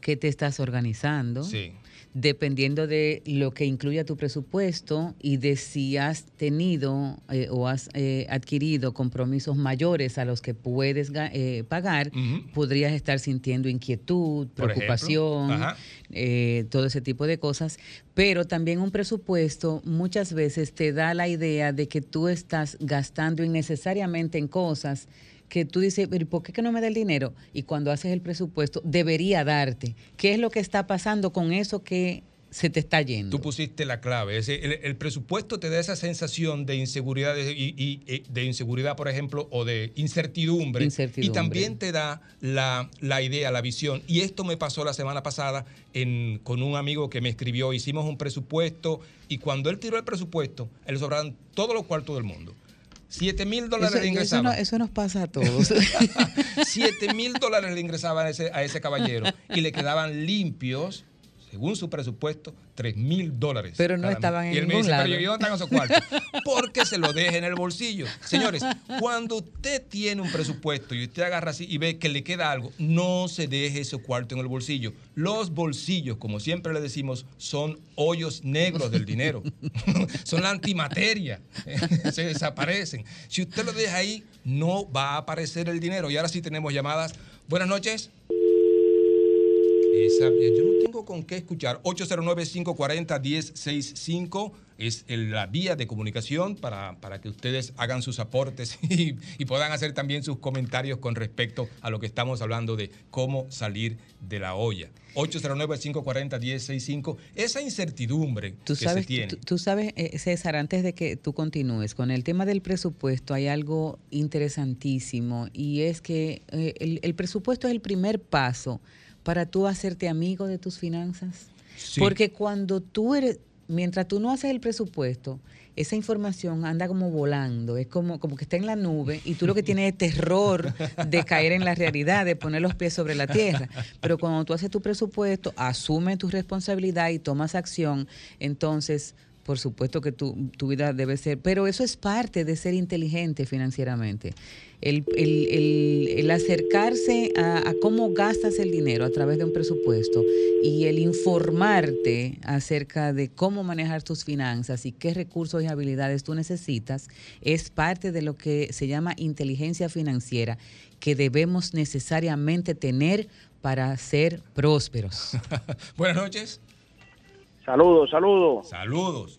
que te estás organizando, Sí. Dependiendo de lo que incluya tu presupuesto y de si has tenido eh, o has eh, adquirido compromisos mayores a los que puedes eh, pagar, podrías estar sintiendo inquietud, preocupación, eh, todo ese tipo de cosas. Pero también un presupuesto muchas veces te da la idea de que tú estás gastando innecesariamente en cosas que tú dices, pero ¿y ¿por qué que no me da el dinero? Y cuando haces el presupuesto, debería darte. ¿Qué es lo que está pasando con eso que se te está yendo? Tú pusiste la clave. El, el presupuesto te da esa sensación de inseguridad de- y, y- y de inseguridad, por ejemplo, o de incertidumbre. Incertidumbre. Y también te da la, la idea, la visión. Y esto me pasó la semana pasada en- con un amigo que me escribió. Hicimos un presupuesto y cuando él tiró el presupuesto, él sobraron todos los cuartos del mundo. 7 mil dólares Eso, le eso ingresaban. no- eso nos pasa a todos. 7 mil dólares le ingresaban a ese, a ese caballero y le quedaban limpios, según su presupuesto, 3 mil dólares. Pero no cada mes. estaban en Y él me ningún dice, lado. pero ¿y dónde están esos cuartos? Porque se lo deje en el bolsillo. Señores, cuando usted tiene un presupuesto y usted agarra así y ve que le queda algo, no se deje ese cuarto en el bolsillo. Los bolsillos, como siempre le decimos, son hoyos negros del dinero. son la antimateria. se desaparecen. Si usted lo deja ahí, no va a aparecer el dinero. Y ahora sí tenemos llamadas. Buenas noches. Esa- eh, yo no tengo con qué escuchar. 809-540-1065 es el- la vía de comunicación para, para que ustedes hagan sus aportes y, y puedan hacer también sus comentarios con respecto a lo que estamos hablando de cómo salir de la olla. 809-540-1065. Esa incertidumbre Tú que sabes, se tiene. tú, tú sabes, eh, César, antes de que tú continúes, con el tema del presupuesto hay algo interesantísimo y es que eh, el, el presupuesto es el primer paso para tú hacerte amigo de tus finanzas. Sí. Porque cuando tú eres, mientras tú no haces el presupuesto, esa información anda como volando, es como, como que está en la nube y tú lo que tienes es terror de caer en la realidad, de poner los pies sobre la tierra. Pero cuando tú haces tu presupuesto, asumes tu responsabilidad y tomas acción, entonces, por supuesto que tu, tu vida debe ser, pero eso es parte de ser inteligente financieramente. El, el- el- el acercarse a, a cómo gastas el dinero a través de un presupuesto y el informarte acerca de cómo manejar tus finanzas y qué recursos y habilidades tú necesitas es parte de lo que se llama inteligencia financiera que debemos necesariamente tener para ser prósperos. Buenas noches. Saludos, saludos. Saludos.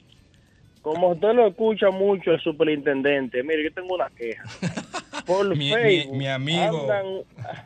Como usted lo escucha mucho el superintendente, mire, yo tengo una queja. por Mi- Facebook mi amigo. Andan,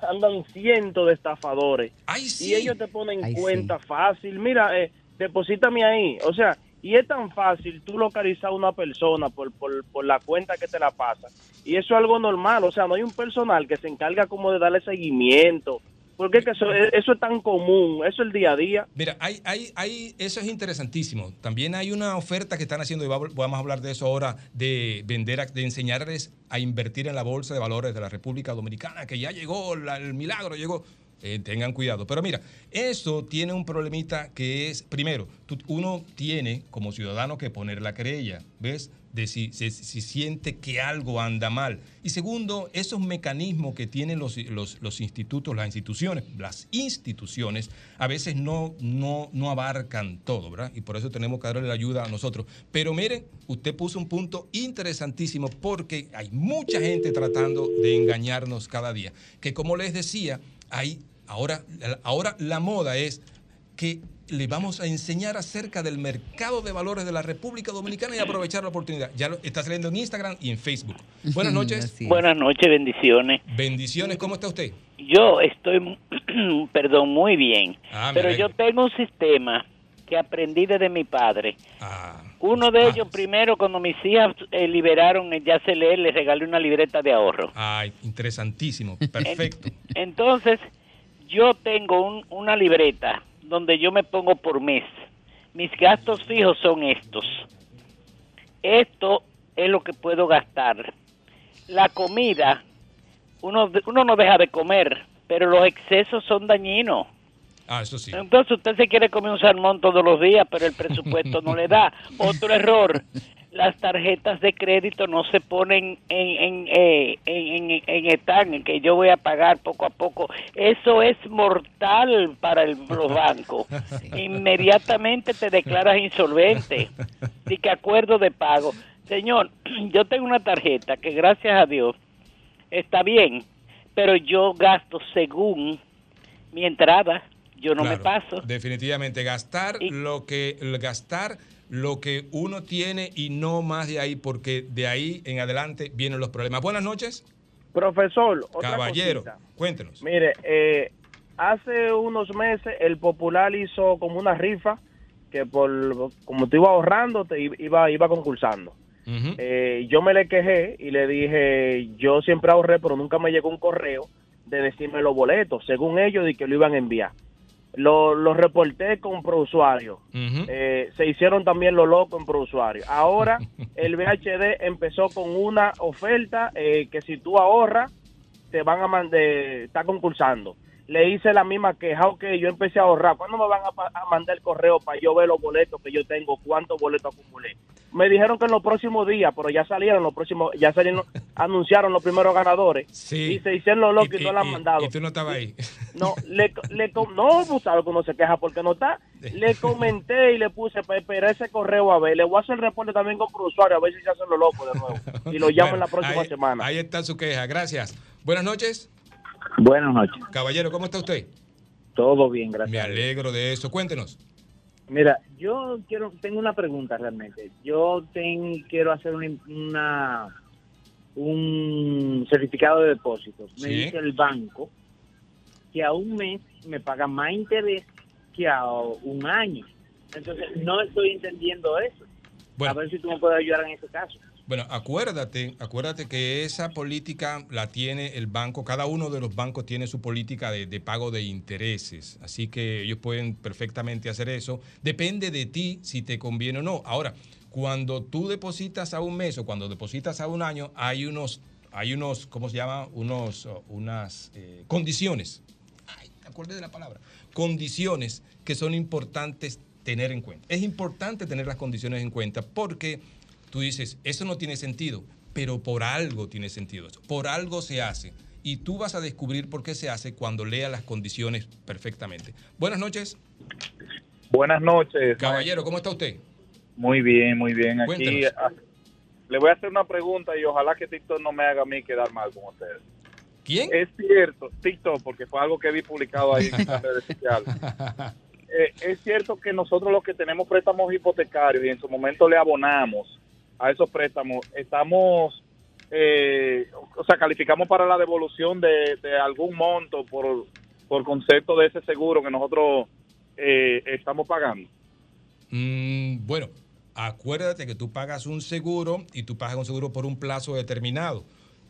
andan cientos de estafadores. sí. Y ellos te ponen Ay, cuenta fácil. Mira, eh, deposítame ahí. O sea, y es tan fácil tú localizar a una persona por, por, por la cuenta que te la pasa. Y eso es algo normal. O sea, no hay un personal que se encarga como de darle seguimiento. Porque es que eso, es tan común. Eso es el día a día. Mira, hay, hay, hay, eso es interesantísimo. También hay una oferta que están haciendo, y va- vamos a hablar de eso ahora, de vender, de enseñarles a invertir en la bolsa de valores de la República Dominicana, que ya llegó, el milagro llegó. Eh, tengan cuidado. Pero mira, eso tiene un problemita que es, primero, tú- uno tiene como ciudadano que poner la querella, ¿ves? De si, si- si siente que algo anda mal. Y segundo, esos mecanismos que tienen los, los- los institutos, las instituciones, las instituciones, a veces no, no, no abarcan todo, ¿verdad? Y por eso tenemos que darle la ayuda a nosotros. Pero miren, usted puso un punto interesantísimo porque hay mucha gente tratando de engañarnos cada día. Que como les decía, hay ahora, ahora la moda es que le vamos a enseñar acerca del mercado de valores de la República Dominicana y aprovechar la oportunidad. Ya lo, está saliendo en Instagram y en Facebook. Buenas noches. Buenas noches, bendiciones. Bendiciones, ¿cómo está usted? Yo estoy, perdón, muy bien. Ah, pero yo tengo un sistema que aprendí desde mi padre. Ah. Uno de ellos, primero, cuando mis hijas eh, liberaron el ya se lee, les regalé una libreta de ahorro. Ay, interesantísimo. Perfecto. Entonces, yo tengo un- una libreta donde yo me pongo por mes. Mis gastos fijos son estos. Esto es lo que puedo gastar. La comida, uno, uno no deja de comer, pero los excesos son dañinos. Ah, eso sí. Entonces usted se quiere comer un salmón todos los días, pero el presupuesto no le da. Otro error, las tarjetas de crédito no se ponen en, en, eh, en, en, que yo voy a pagar poco a poco. Eso es mortal para el- los bancos. Inmediatamente te declaras insolvente. Y que acuerdo de pago. Señor, yo tengo una tarjeta que gracias a Dios está bien, pero yo gasto según mi entrada. Yo no me paso. Definitivamente, gastar lo que gastar lo que uno tiene y no más de ahí, porque de ahí en adelante vienen los problemas. Buenas noches, Profesor, otra caballero. cosita. Cuéntenos. Mire, eh, hace unos meses el Popular hizo como una rifa que por como te iba ahorrando te iba iba concursando. Eh, yo me le quejé y le dije, yo siempre ahorré, pero nunca me llegó un correo de decirme los boletos, según ellos, de que lo iban a enviar. Lo, lo reporté con ProUsuario. Eh, se hicieron también los locos en ProUsuario. Ahora el VHD empezó con una oferta eh, que si tú ahorras, te van a mandar, está concursando. Le hice la misma queja, ok, yo empecé a ahorrar. ¿Cuándo me van a, mandar el correo para yo ver los boletos que yo tengo? ¿Cuántos boletos acumulé? Me dijeron que en los próximos días, pero ya salieron los próximos, ya salieron, anunciaron los primeros ganadores. Sí. Y se hicieron los locos y, no lo han y- mandado. y tú no estabas ahí. No, le, le, no, tú sabes que uno se queja porque no está. Le comenté y le puse para esperar ese correo a ver. Le voy a hacer el reporte también con usuario a ver si se hacen los locos de nuevo. Y lo llaman Bueno, la próxima ahí- semana. Ahí está su queja. Gracias. Buenas noches. Buenas noches. Caballero, ¿cómo está usted? Todo bien, gracias. Me alegro de eso. Cuéntenos. Mira, yo quiero tengo una pregunta realmente. Yo ten- quiero hacer una, una- un certificado de depósito. Me Sí. dice el banco que a un mes me paga más interés que a un año. Entonces, no estoy entendiendo eso. Bueno. A ver si tú me puedes ayudar en ese caso. Bueno, acuérdate, acuérdate que esa política la tiene el banco, cada uno de los bancos tiene su política de, pago de intereses, así que ellos pueden perfectamente hacer eso. Depende de ti si te conviene o no. Ahora, cuando tú depositas a un mes o cuando depositas a un año, hay unos, hay unos, ¿cómo se llama? Unos, oh, unas eh, condiciones. Ay, acordé de la palabra. Condiciones que son importantes tener en cuenta. Es importante tener las condiciones en cuenta porque tú dices, eso no tiene sentido, pero por algo tiene sentido eso. Por algo se hace. Y tú vas a descubrir por qué se hace cuando leas las condiciones perfectamente. Buenas noches. Buenas noches. Caballero, ¿cómo está usted? Muy bien, muy bien. Aquí ah, le voy a hacer una pregunta y ojalá que TikTok no me haga a mí quedar mal con ustedes. ¿Quién? Es cierto, TikTok, porque fue algo que vi publicado ahí en las redes sociales. Eh, es cierto que nosotros los que tenemos préstamos hipotecarios y en su momento le abonamos a esos préstamos, estamos eh, o sea, calificamos para la devolución de, algún monto por, por concepto de ese seguro que nosotros eh, estamos pagando. Mm, bueno, acuérdate que tú pagas un seguro y tú pagas un seguro por un plazo determinado.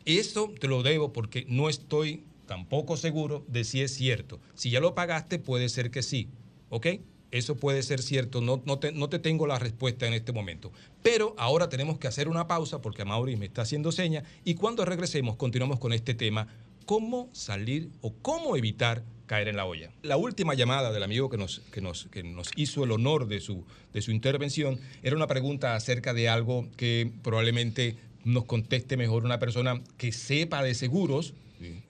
Eso te lo debo porque no estoy tampoco seguro de si es cierto. Si ya lo pagaste, puede ser que sí. ¿Ok? Eso puede ser cierto, no, no, te, no te tengo la respuesta en este momento. Pero ahora tenemos que hacer una pausa porque Mauri me está haciendo seña y cuando regresemos continuamos con este tema, cómo salir o cómo evitar caer en la olla. La última llamada del amigo que nos, que nos, que nos hizo el honor de su, de su intervención era una pregunta acerca de algo que probablemente nos conteste mejor una persona que sepa de seguros,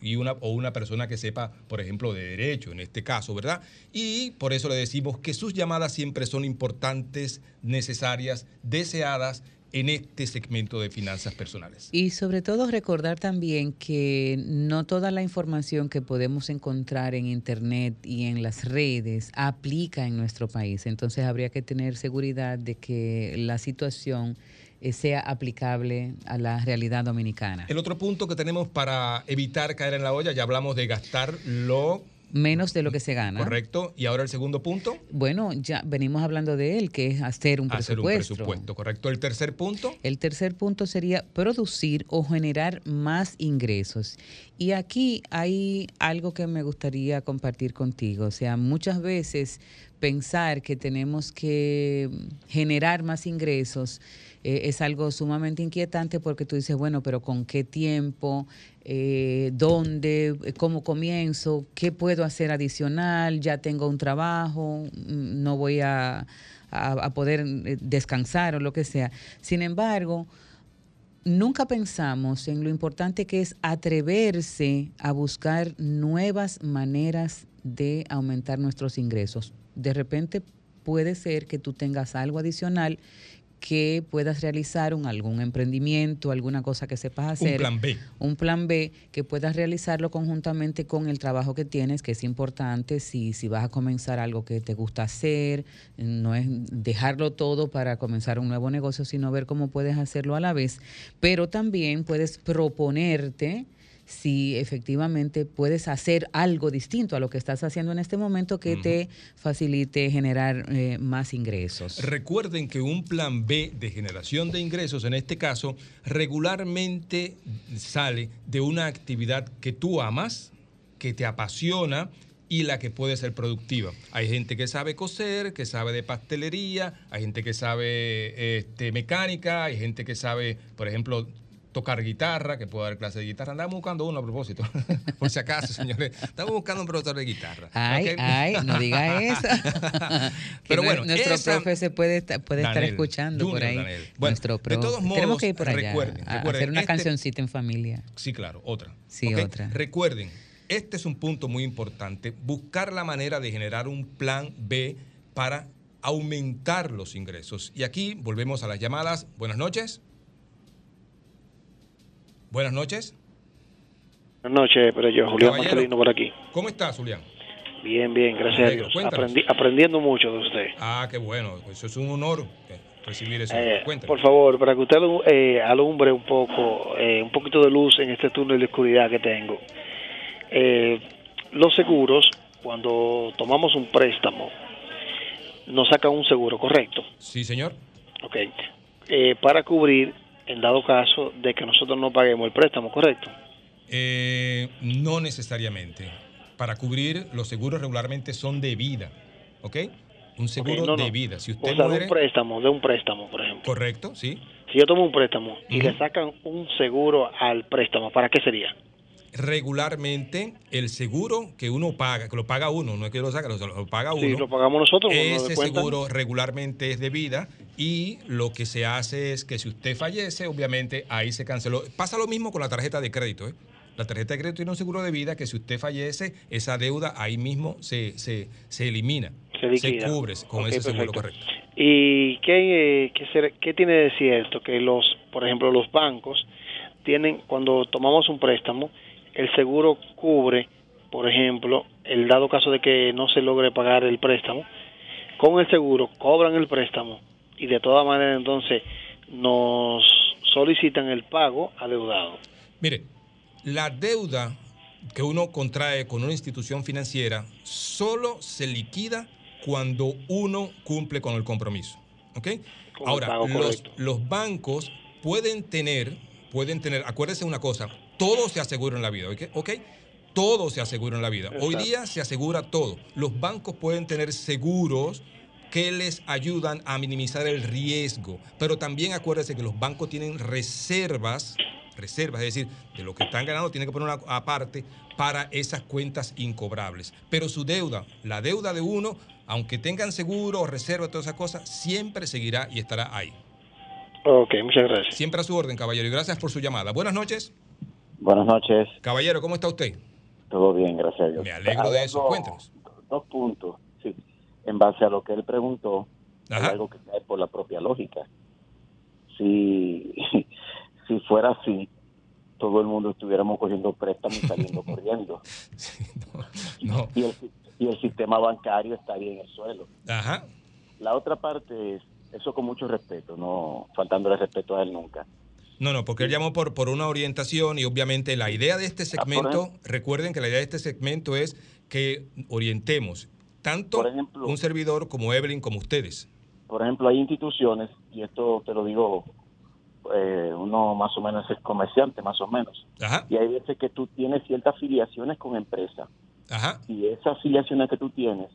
y una, o una persona que sepa, por ejemplo, de derecho, en este caso, ¿verdad? Y por eso le decimos que sus llamadas siempre son importantes, necesarias, deseadas en este segmento de finanzas personales. Y sobre todo recordar también que no toda la información que podemos encontrar en Internet y en las redes aplica en nuestro país. Entonces habría que tener seguridad de que la situación sea aplicable a la realidad dominicana. El otro punto que tenemos para evitar caer en la olla, ya hablamos de gastar lo menos de lo que se gana. Correcto. Y ahora el segundo punto. Bueno, ya venimos hablando de él, que es hacer un hacer presupuesto. un presupuesto, correcto. El tercer punto. El tercer punto sería producir o generar más ingresos. Y aquí hay algo que me gustaría compartir contigo. O sea, muchas veces pensar que tenemos que generar más ingresos eh, es algo sumamente inquietante porque tú dices, bueno, pero ¿con qué tiempo? Eh, ¿Dónde? ¿Cómo comienzo? ¿Qué puedo hacer adicional? Ya tengo un trabajo, mm, no voy a, a, a poder eh, descansar o lo que sea. Sin embargo, nunca pensamos en lo importante que es atreverse a buscar nuevas maneras de aumentar nuestros ingresos. De repente puede ser que tú tengas algo adicional que puedas realizar un, algún emprendimiento, alguna cosa que sepas hacer. Un plan B. Un plan B que puedas realizarlo conjuntamente con el trabajo que tienes, que es importante si, si vas a comenzar algo que te gusta hacer, no es dejarlo todo para comenzar un nuevo negocio, sino ver cómo puedes hacerlo a la vez. Pero también puedes proponerte si efectivamente puedes hacer algo distinto a lo que estás haciendo en este momento que te facilite generar eh, más ingresos. Recuerden que un plan B de generación de ingresos, en este caso, regularmente sale de una actividad que tú amas, que te apasiona y la que puede ser productiva. Hay gente que sabe coser, que sabe de pastelería, hay gente que sabe este, mecánica, hay gente que sabe, por ejemplo, tocar guitarra, que puede dar clase de guitarra. Andamos buscando uno a propósito, por si acaso, señores. Estamos buscando un profesor de guitarra. Ay, ay, no diga eso. Pero bueno, nuestro esa- profe se puede, esta- puede estar escuchando por ahí. Daniel. Bueno, nuestro de pro- todos Tenemos modos, que ir por allá recuerden, a recuerden, hacer una este- cancioncita en familia. Sí, claro, otra. Sí, otra. Recuerden, este es un punto muy importante, buscar la manera de generar un plan B para aumentar los ingresos. Y aquí volvemos a las llamadas. Buenas noches. Buenas noches. Buenas noches, pero yo, Julián Caballero. Marcelino por aquí. ¿Cómo estás, Julián? Bien, bien, gracias a. Dios. Aprendi- aprendiendo mucho de usted. Ah, qué bueno. Eso es un honor eh, recibir eso. Eh, por favor, para que usted eh, alumbre un poco, eh, un poquito de luz en este túnel de oscuridad que tengo. Los seguros, cuando tomamos un préstamo, nos sacan un seguro, ¿correcto? Sí, señor. Ok. Para cubrir, en dado caso de que nosotros no paguemos el préstamo, ¿correcto? Eh, no necesariamente. Para cubrir, los seguros regularmente son de vida. ¿Ok? Un seguro Ok, no, no. de vida. Si O usted sea, de muere. un préstamo, de un préstamo, por ejemplo. Correcto, sí. Si yo tomo un préstamo y le sacan un seguro al préstamo, ¿para qué sería? Regularmente, el seguro que uno paga, que lo paga uno, no es que lo saca, lo, lo paga uno. Sí, lo pagamos nosotros. nos Ese seguro regularmente es de vida y lo que se hace es que si usted fallece, obviamente ahí se canceló. Pasa lo mismo con la tarjeta de crédito. ¿eh? La tarjeta de crédito tiene un seguro de vida que si usted fallece, esa deuda ahí mismo se, se, se elimina. Se liquida. cubre con ese seguro perfecto. correcto. ¿Y qué, eh, qué, ser- qué tiene de cierto? Que los, por ejemplo, los bancos tienen, cuando tomamos un préstamo, el seguro cubre, por ejemplo, el dado caso de que no se logre pagar el préstamo, con el seguro cobran el préstamo y de todas maneras entonces nos solicitan el pago adeudado. Mire, la deuda que uno contrae con una institución financiera solo se liquida cuando uno cumple con el compromiso. ¿Ok? Con Ahora, los, los bancos pueden tener, pueden tener, acuérdese una cosa, todo se asegura en la vida, ¿ok? Todo se asegura en la vida. Hoy día se asegura todo. Los bancos pueden tener seguros que les ayudan a minimizar el riesgo, pero también acuérdese que los bancos tienen reservas, reservas, es decir, de lo que están ganando tienen que poner una aparte para esas cuentas incobrables. Pero su deuda, la deuda de uno, aunque tengan seguro, reserva, todas esas cosas, siempre seguirá y estará ahí. Ok, muchas gracias. Siempre a su orden, caballero, y gracias por su llamada. Buenas noches. Buenas noches. Caballero, ¿cómo está usted? Todo bien, gracias a Dios. Me alegro de eso. Cuéntanos. Dos puntos. Sí. En base a lo que él preguntó, hay algo que cae por la propia lógica. Si, si fuera así, todo el mundo estuviéramos cogiendo préstamos y saliendo corriendo. No. Y, el, y el sistema bancario estaría en el suelo. Ajá. La otra parte es, eso con mucho respeto, no faltándole respeto a él nunca. No, no, porque él llamó por, por una orientación y obviamente la idea de este segmento, recuerden que la idea de este segmento es que orientemos tanto un servidor como Evelyn como ustedes. Por ejemplo, hay instituciones, y esto te lo digo, eh, uno más o menos es comerciante, más o menos. Ajá. Y hay veces que tú tienes ciertas afiliaciones con empresas. Ajá. Y esas afiliaciones que tú tienes,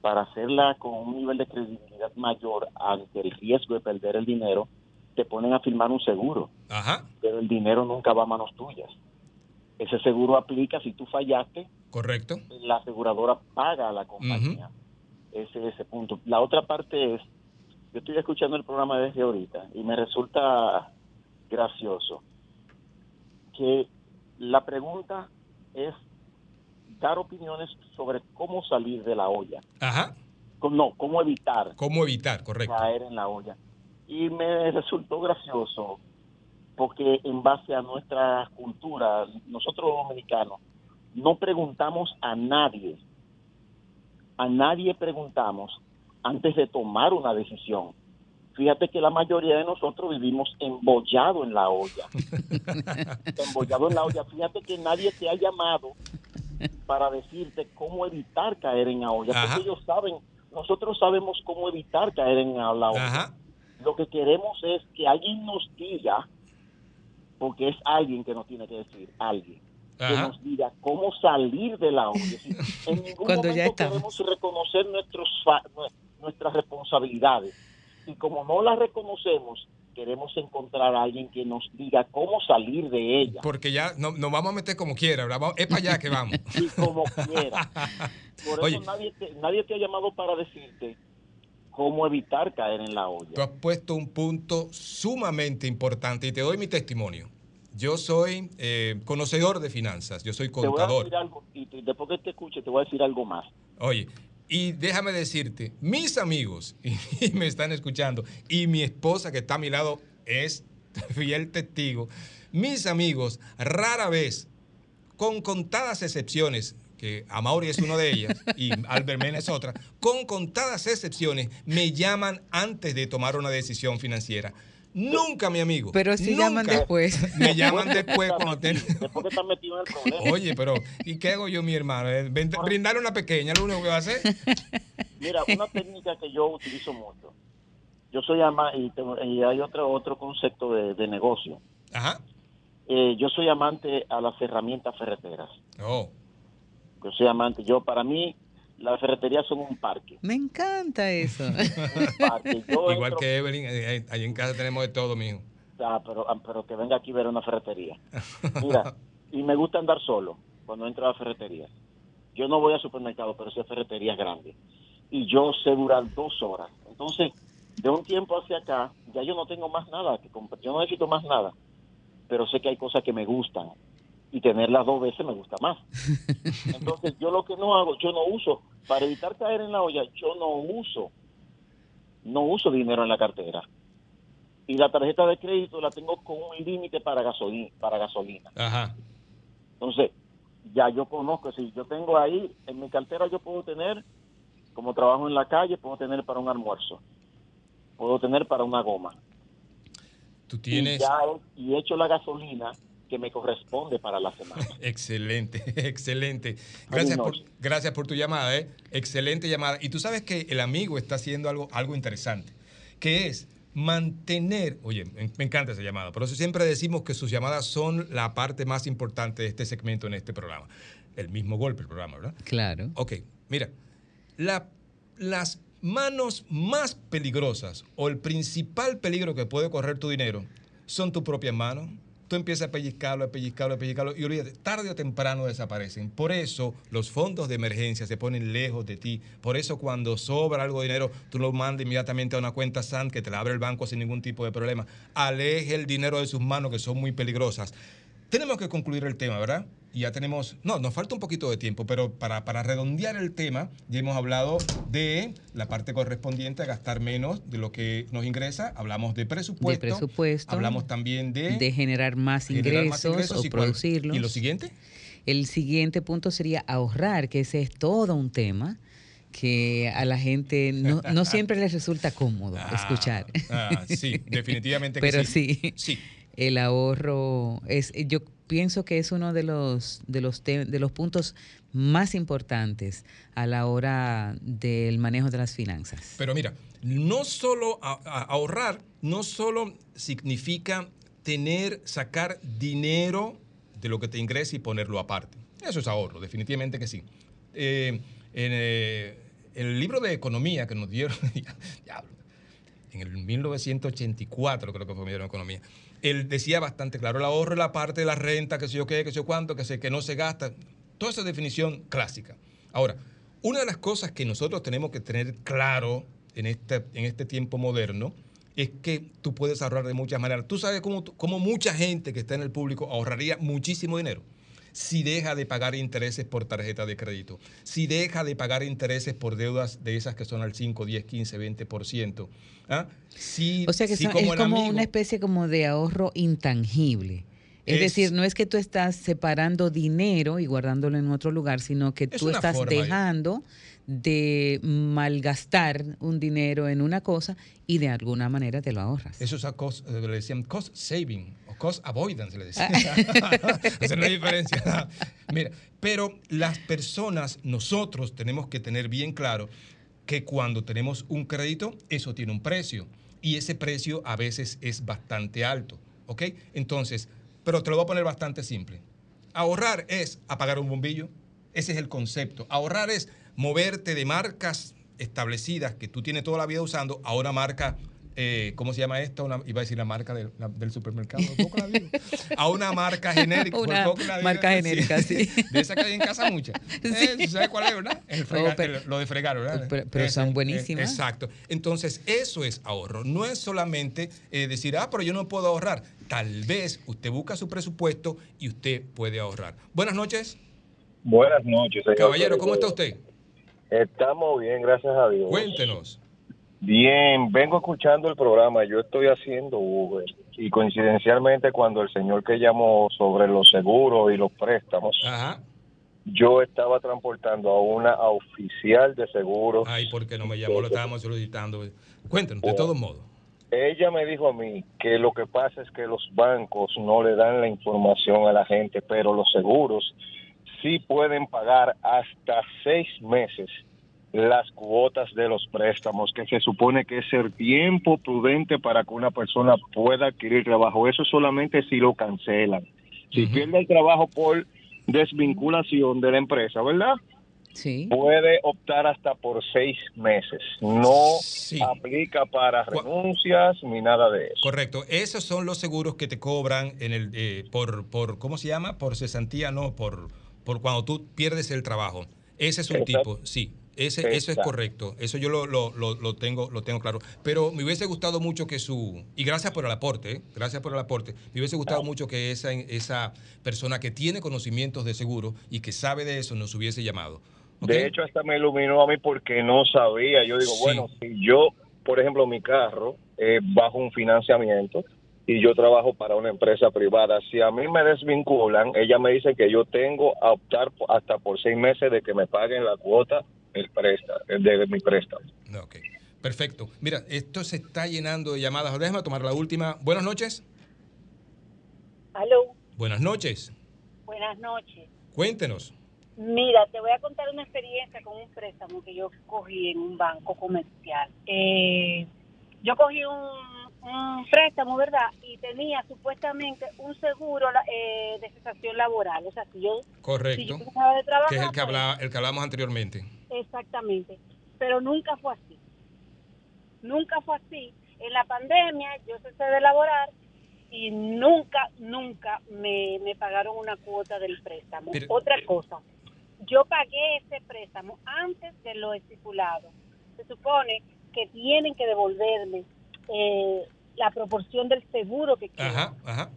para hacerla con un nivel de credibilidad mayor ante el riesgo de perder el dinero, te ponen a firmar un seguro. Ajá. Pero el dinero nunca va a manos tuyas. Ese seguro aplica si tú fallaste, Correcto. la aseguradora paga a la compañía. Ese es ese punto. La otra parte es, yo estoy escuchando el programa desde ahorita y me resulta gracioso que la pregunta es dar opiniones sobre cómo salir de la olla. Ajá. No, cómo evitar ¿Cómo evitar? Correcto. caer en la olla. Y me resultó gracioso porque en base a nuestra cultura, nosotros los dominicanos, no preguntamos a nadie, a nadie preguntamos antes de tomar una decisión. Fíjate que la mayoría de nosotros vivimos embollado en la olla. embollado en la olla. Fíjate que nadie te ha llamado para decirte cómo evitar caer en la olla. Ajá. Porque ellos saben, nosotros sabemos cómo evitar caer en la olla. Ajá. Lo que queremos es que alguien nos diga, porque es alguien que nos tiene que decir, alguien, que nos diga cómo salir de la olla. En ningún Cuando ya momento estamos. queremos reconocer nuestros nuestras responsabilidades. Y como no las reconocemos, queremos encontrar a alguien que nos diga cómo salir de ella. Porque ya no- nos vamos a meter como quiera, ¿verdad? Es para allá que vamos. Y como quiera. Por eso Oye. nadie, te, nadie te ha llamado para decirte cómo evitar caer en la olla. Tú has puesto un punto sumamente importante y te doy mi testimonio. Yo soy eh, conocedor de finanzas, yo soy Te voy a contador. decir algo, y te- después que te escuche, te voy a decir algo más. Oye, y déjame decirte, mis amigos, y me están escuchando, y mi esposa que está a mi lado es fiel testigo, mis amigos rara vez, con contadas excepciones, que Amaury es una de ellas y Albert Mena es otra, con contadas excepciones me llaman antes de tomar una decisión financiera. Nunca, mi amigo. Pero si llaman después. Me llaman después cuando tienen... Después que estás metido en el problema. Oye, pero ¿y qué hago yo, mi hermano? Eh, Brindarle una pequeña, lo único que va a hacer. Mira, una técnica que yo utilizo mucho. Yo soy amante, y, tengo- y hay otro, otro concepto de, de negocio. Ajá. Eh, yo soy amante a las herramientas ferreteras. Oh. Yo soy amante. Yo, para mí, las ferreterías son un parque. Me encanta eso. Igual entro- que Evelyn, eh, ahí en casa tenemos de todo, mijo. Ah, pero, pero que venga aquí a ver una ferretería. Mira, y me gusta andar solo cuando entro a la ferretería. Yo no voy al supermercado, pero sí a ferreterías grandes. Y yo sé durar dos horas. Entonces, de un tiempo hacia acá, ya yo no tengo más nada que comprar. Yo no necesito más nada. Pero sé que hay cosas que me gustan. Y tenerlas dos veces me gusta más. Entonces, yo lo que no hago, yo no uso, para evitar caer en la olla, yo no uso, no uso dinero en la cartera. Y la tarjeta de crédito la tengo con un límite para gasolina, para gasolina. Ajá. Entonces, ya yo conozco, si yo tengo ahí, en mi cartera yo puedo tener, como trabajo en la calle, puedo tener para un almuerzo, puedo tener para una goma. Tú tienes... Y, ya he, y he hecho la gasolina que me corresponde para la semana. Excelente, excelente. Gracias por, gracias por tu llamada, ¿eh? Excelente llamada. Y tú sabes que el amigo está haciendo algo, algo interesante, que es mantener, oye, me, me encanta esa llamada, por eso siempre decimos que sus llamadas son la parte más importante de este segmento en este programa. El mismo golpe el programa, ¿verdad? Claro. Ok, mira, la- las manos más peligrosas o el principal peligro que puede correr tu dinero son tus propias manos. Tú empiezas a pellizcarlo, a pellizcarlo, a pellizcarlo y olvídate, tarde o temprano desaparecen. Por eso los fondos de emergencia se ponen lejos de ti. Por eso cuando sobra algo de dinero, tú lo mandas inmediatamente a una cuenta SAN que te la abre el banco sin ningún tipo de problema. Aleje el dinero de sus manos que son muy peligrosas. Tenemos que concluir el tema, ¿verdad? Y ya tenemos, no, nos falta un poquito de tiempo, pero para, para redondear el tema, ya hemos hablado de la parte correspondiente a gastar menos de lo que nos ingresa, hablamos de presupuesto, De presupuesto. hablamos también de, de generar más generar ingresos, más ingresos o y cuál- producirlos. ¿Y lo siguiente? El siguiente punto sería ahorrar, que ese es todo un tema que a la gente no, no siempre les resulta cómodo escuchar. ah, sí, definitivamente que Pero sí. sí, Sí. El ahorro es, yo pienso que es uno de los de los de los puntos más importantes a la hora del manejo de las finanzas. Pero mira, no solo ahorrar, no solo significa tener, sacar dinero de lo que te ingresa y ponerlo aparte. Eso es ahorro, definitivamente que sí. Eh, en eh, el libro de economía que nos dieron, diablo, en el 1984 creo que fue dieron economía, él decía bastante claro, el ahorro es la parte de la renta, que sé yo qué, que sé yo cuánto, que sé que no se gasta, toda esa definición clásica. Ahora, una de las cosas que nosotros tenemos que tener claro en este, en este tiempo moderno es que tú puedes ahorrar de muchas maneras. Tú sabes cómo, cómo mucha gente que está en el público ahorraría muchísimo dinero si deja de pagar intereses por tarjeta de crédito, si deja de pagar intereses por deudas de esas que son al 5, 10, 15, 20%. ¿ah? Si, O sea que si son- como es como amigo- una especie como de ahorro intangible. Es, Es- decir, no es que tú estás separando dinero y guardándolo en otro lugar, sino que Es tú estás dejando de malgastar un dinero en una cosa y de alguna manera te lo ahorras. Eso es a cost, le decían cost saving cost avoidance, le decían. Esa no hay diferencia. Mira, pero las personas, nosotros tenemos que tener bien claro que cuando tenemos un crédito, eso tiene un precio. Y ese precio a veces es bastante alto. ¿Ok? Entonces, pero te lo voy a poner bastante simple. Ahorrar es apagar un bombillo. Ese es el concepto. Ahorrar es moverte de marcas establecidas que tú tienes toda la vida usando a una marca, eh, ¿cómo se llama esto? Una- iba a decir la marca del, la- del supermercado. por poco la digo. A una marca genérica. por Una poco la digo. marca genérica, sí. De esa que hay en casa muchas. Eh, ¿Sabes cuál es, verdad? El frega- Oh, pero- el- lo de fregar, ¿verdad? Pero- pero son Ese, buenísimas. eh, exacto. Entonces, eso es ahorro. No es solamente eh, decir, ah, pero yo no puedo ahorrar. Tal vez usted busca su presupuesto y usted puede ahorrar. Buenas noches. Buenas noches, señor. Caballero, ¿cómo está usted? Estamos bien, gracias a Dios. Cuéntenos. Bien, vengo escuchando el programa. Yo estoy haciendo Uber y coincidencialmente cuando el señor que llamó sobre los seguros y los préstamos, yo estaba transportando a una oficial de seguros. Ay, ¿por qué no me llamó? Lo estábamos solicitando. Cuéntenos, de todos modos. Ella me dijo a mí que lo que pasa es que los bancos no le dan la información a la gente, pero los seguros sí pueden pagar hasta seis meses las cuotas de los préstamos, que se supone que es el tiempo prudente para que una persona pueda adquirir trabajo. Eso solamente si lo cancelan. Si pierde el trabajo por desvinculación de la empresa, ¿verdad? Sí. Puede optar hasta por seis meses. No aplica para renuncias ni nada de eso. Correcto. Esos son los seguros que te cobran en el eh, por, por, ¿cómo se llama? Por cesantía, no, por, por cuando tú pierdes el trabajo. Ese es un Exacto. tipo, sí. Ese, eso es correcto. Eso yo lo, lo, lo, lo tengo, lo tengo claro. Pero me hubiese gustado mucho que su. Y gracias por el aporte, ¿eh? gracias por el aporte. Me hubiese gustado mucho que esa, esa persona que tiene conocimientos de seguro y que sabe de eso nos hubiese llamado. De hecho, hasta me iluminó a mí porque no sabía. Yo digo, Sí. bueno, si yo, por ejemplo, mi carro es bajo un financiamiento y yo trabajo para una empresa privada, si a mí me desvinculan, ella me dice que yo tengo a optar hasta por seis meses de que me paguen la cuota el préstamo, de mi préstamo. Perfecto. Mira, esto se está llenando de llamadas. Déjame tomar la última. Buenas noches. Aló, Buenas noches. buenas noches. Cuéntenos. Mira, te voy a contar una experiencia con un préstamo que yo cogí en un banco comercial. Eh, yo cogí un, un préstamo, ¿verdad? Y tenía supuestamente un seguro la- eh, de cesación laboral. O sea, si yo, si Correcto. yo dejaba de trabajar, Que es el que, pues, hablaba, el que hablamos anteriormente. Exactamente. Pero nunca fue así. Nunca fue así. En la pandemia yo cesé de laborar y nunca, nunca me, me pagaron una cuota del préstamo. Pero- Otra cosa, yo pagué ese préstamo antes de lo estipulado. Se supone que tienen que devolverme eh, la proporción del seguro que queda. Ajá, ajá.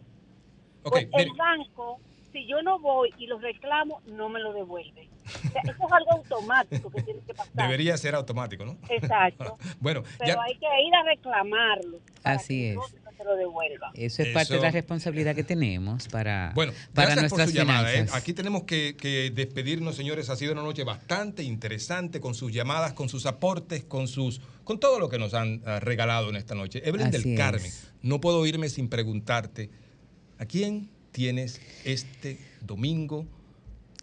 Ok, Pues el banco, si yo no voy y los reclamo, no me lo devuelve. O sea, eso es algo automático que tiene que pasar. debería ser automático, ¿no? Exacto. Bueno, Pero ya, hay que ir a reclamarlo. Así es. No se lo devuelva. Eso es parte de la responsabilidad que tenemos para, Bueno, para gracias por nuestras su llamada. ¿eh? Aquí tenemos que, que despedirnos, señores. Ha sido una noche bastante interesante con sus llamadas, con sus aportes, con sus, con todo lo que nos han ah, regalado en esta noche. Evelyn Así del es. Carmen, no puedo irme sin preguntarte, ¿a quién tienes este domingo?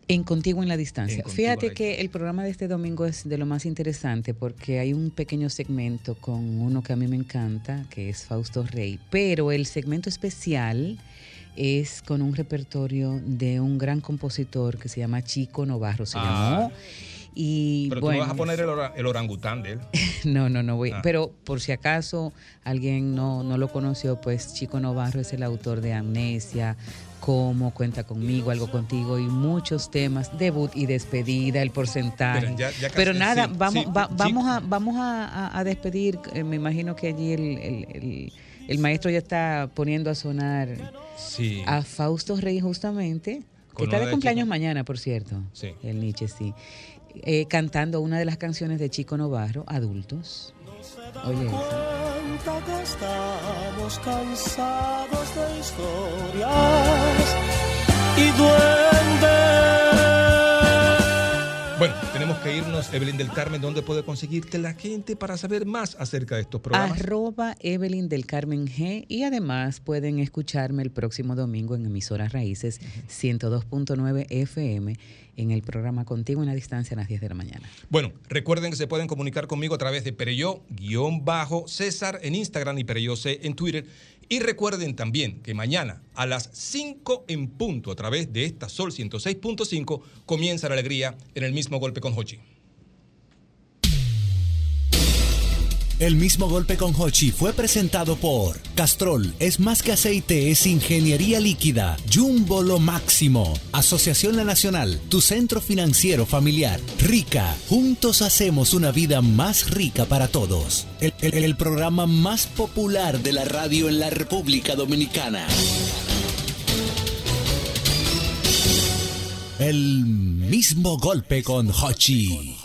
En Contigo en la Distancia. En Fíjate que el programa de este domingo es de lo más interesante porque hay un pequeño segmento con uno que a mí me encanta, que es Fausto Rey, pero el segmento especial es con un repertorio de un gran compositor que se llama Chico Novarro, se Ah. llamó. Y Pero bueno, tú vas a poner el, ora- el orangután de él. no, no, no voy. Ah. Pero por si acaso alguien no, no lo conoció, pues Chico Novarro es el autor de Amnesia, Cómo, Cuenta conmigo, Algo contigo y muchos temas, debut y despedida, el porcentaje. Miren, ya- ya casi- Pero nada, sí, vamos, sí, va- sí. vamos, a, vamos a, despedir. eh, me imagino que allí el, el- el- el maestro ya está poniendo a sonar Sí. a Fausto Rey justamente, que está de cumpleaños mañana, por cierto. Sí. El Nietzsche, sí. Eh, cantando una de las canciones de Chico Novarro, Adultos. Oye, cuenta que estamos cansados de historias y duendes. Bueno, tenemos que irnos. Evelyn del Carmen, ¿dónde puede conseguirte la gente para saber más acerca de estos programas? Arroba Evelyn del Carmen G. Y además pueden escucharme el próximo domingo en emisoras Raíces 102.9 FM en el programa Contigo en la Distancia a las 10 de la mañana. Bueno, recuerden que se pueden comunicar conmigo a través de Pereyó-César en Instagram y Pereyó C en Twitter. Y recuerden también que mañana a las 5 en punto a través de esta Sol 106.5 comienza la alegría en el mismo golpe con Hochi. El mismo golpe con Hochi fue presentado por Castrol es más que aceite, es ingeniería líquida. Jumbo lo máximo. Asociación La Nacional, tu centro financiero familiar. Rica, juntos hacemos una vida más rica para todos. El, el- el programa más popular de la radio en la República Dominicana. El mismo golpe con Hochi.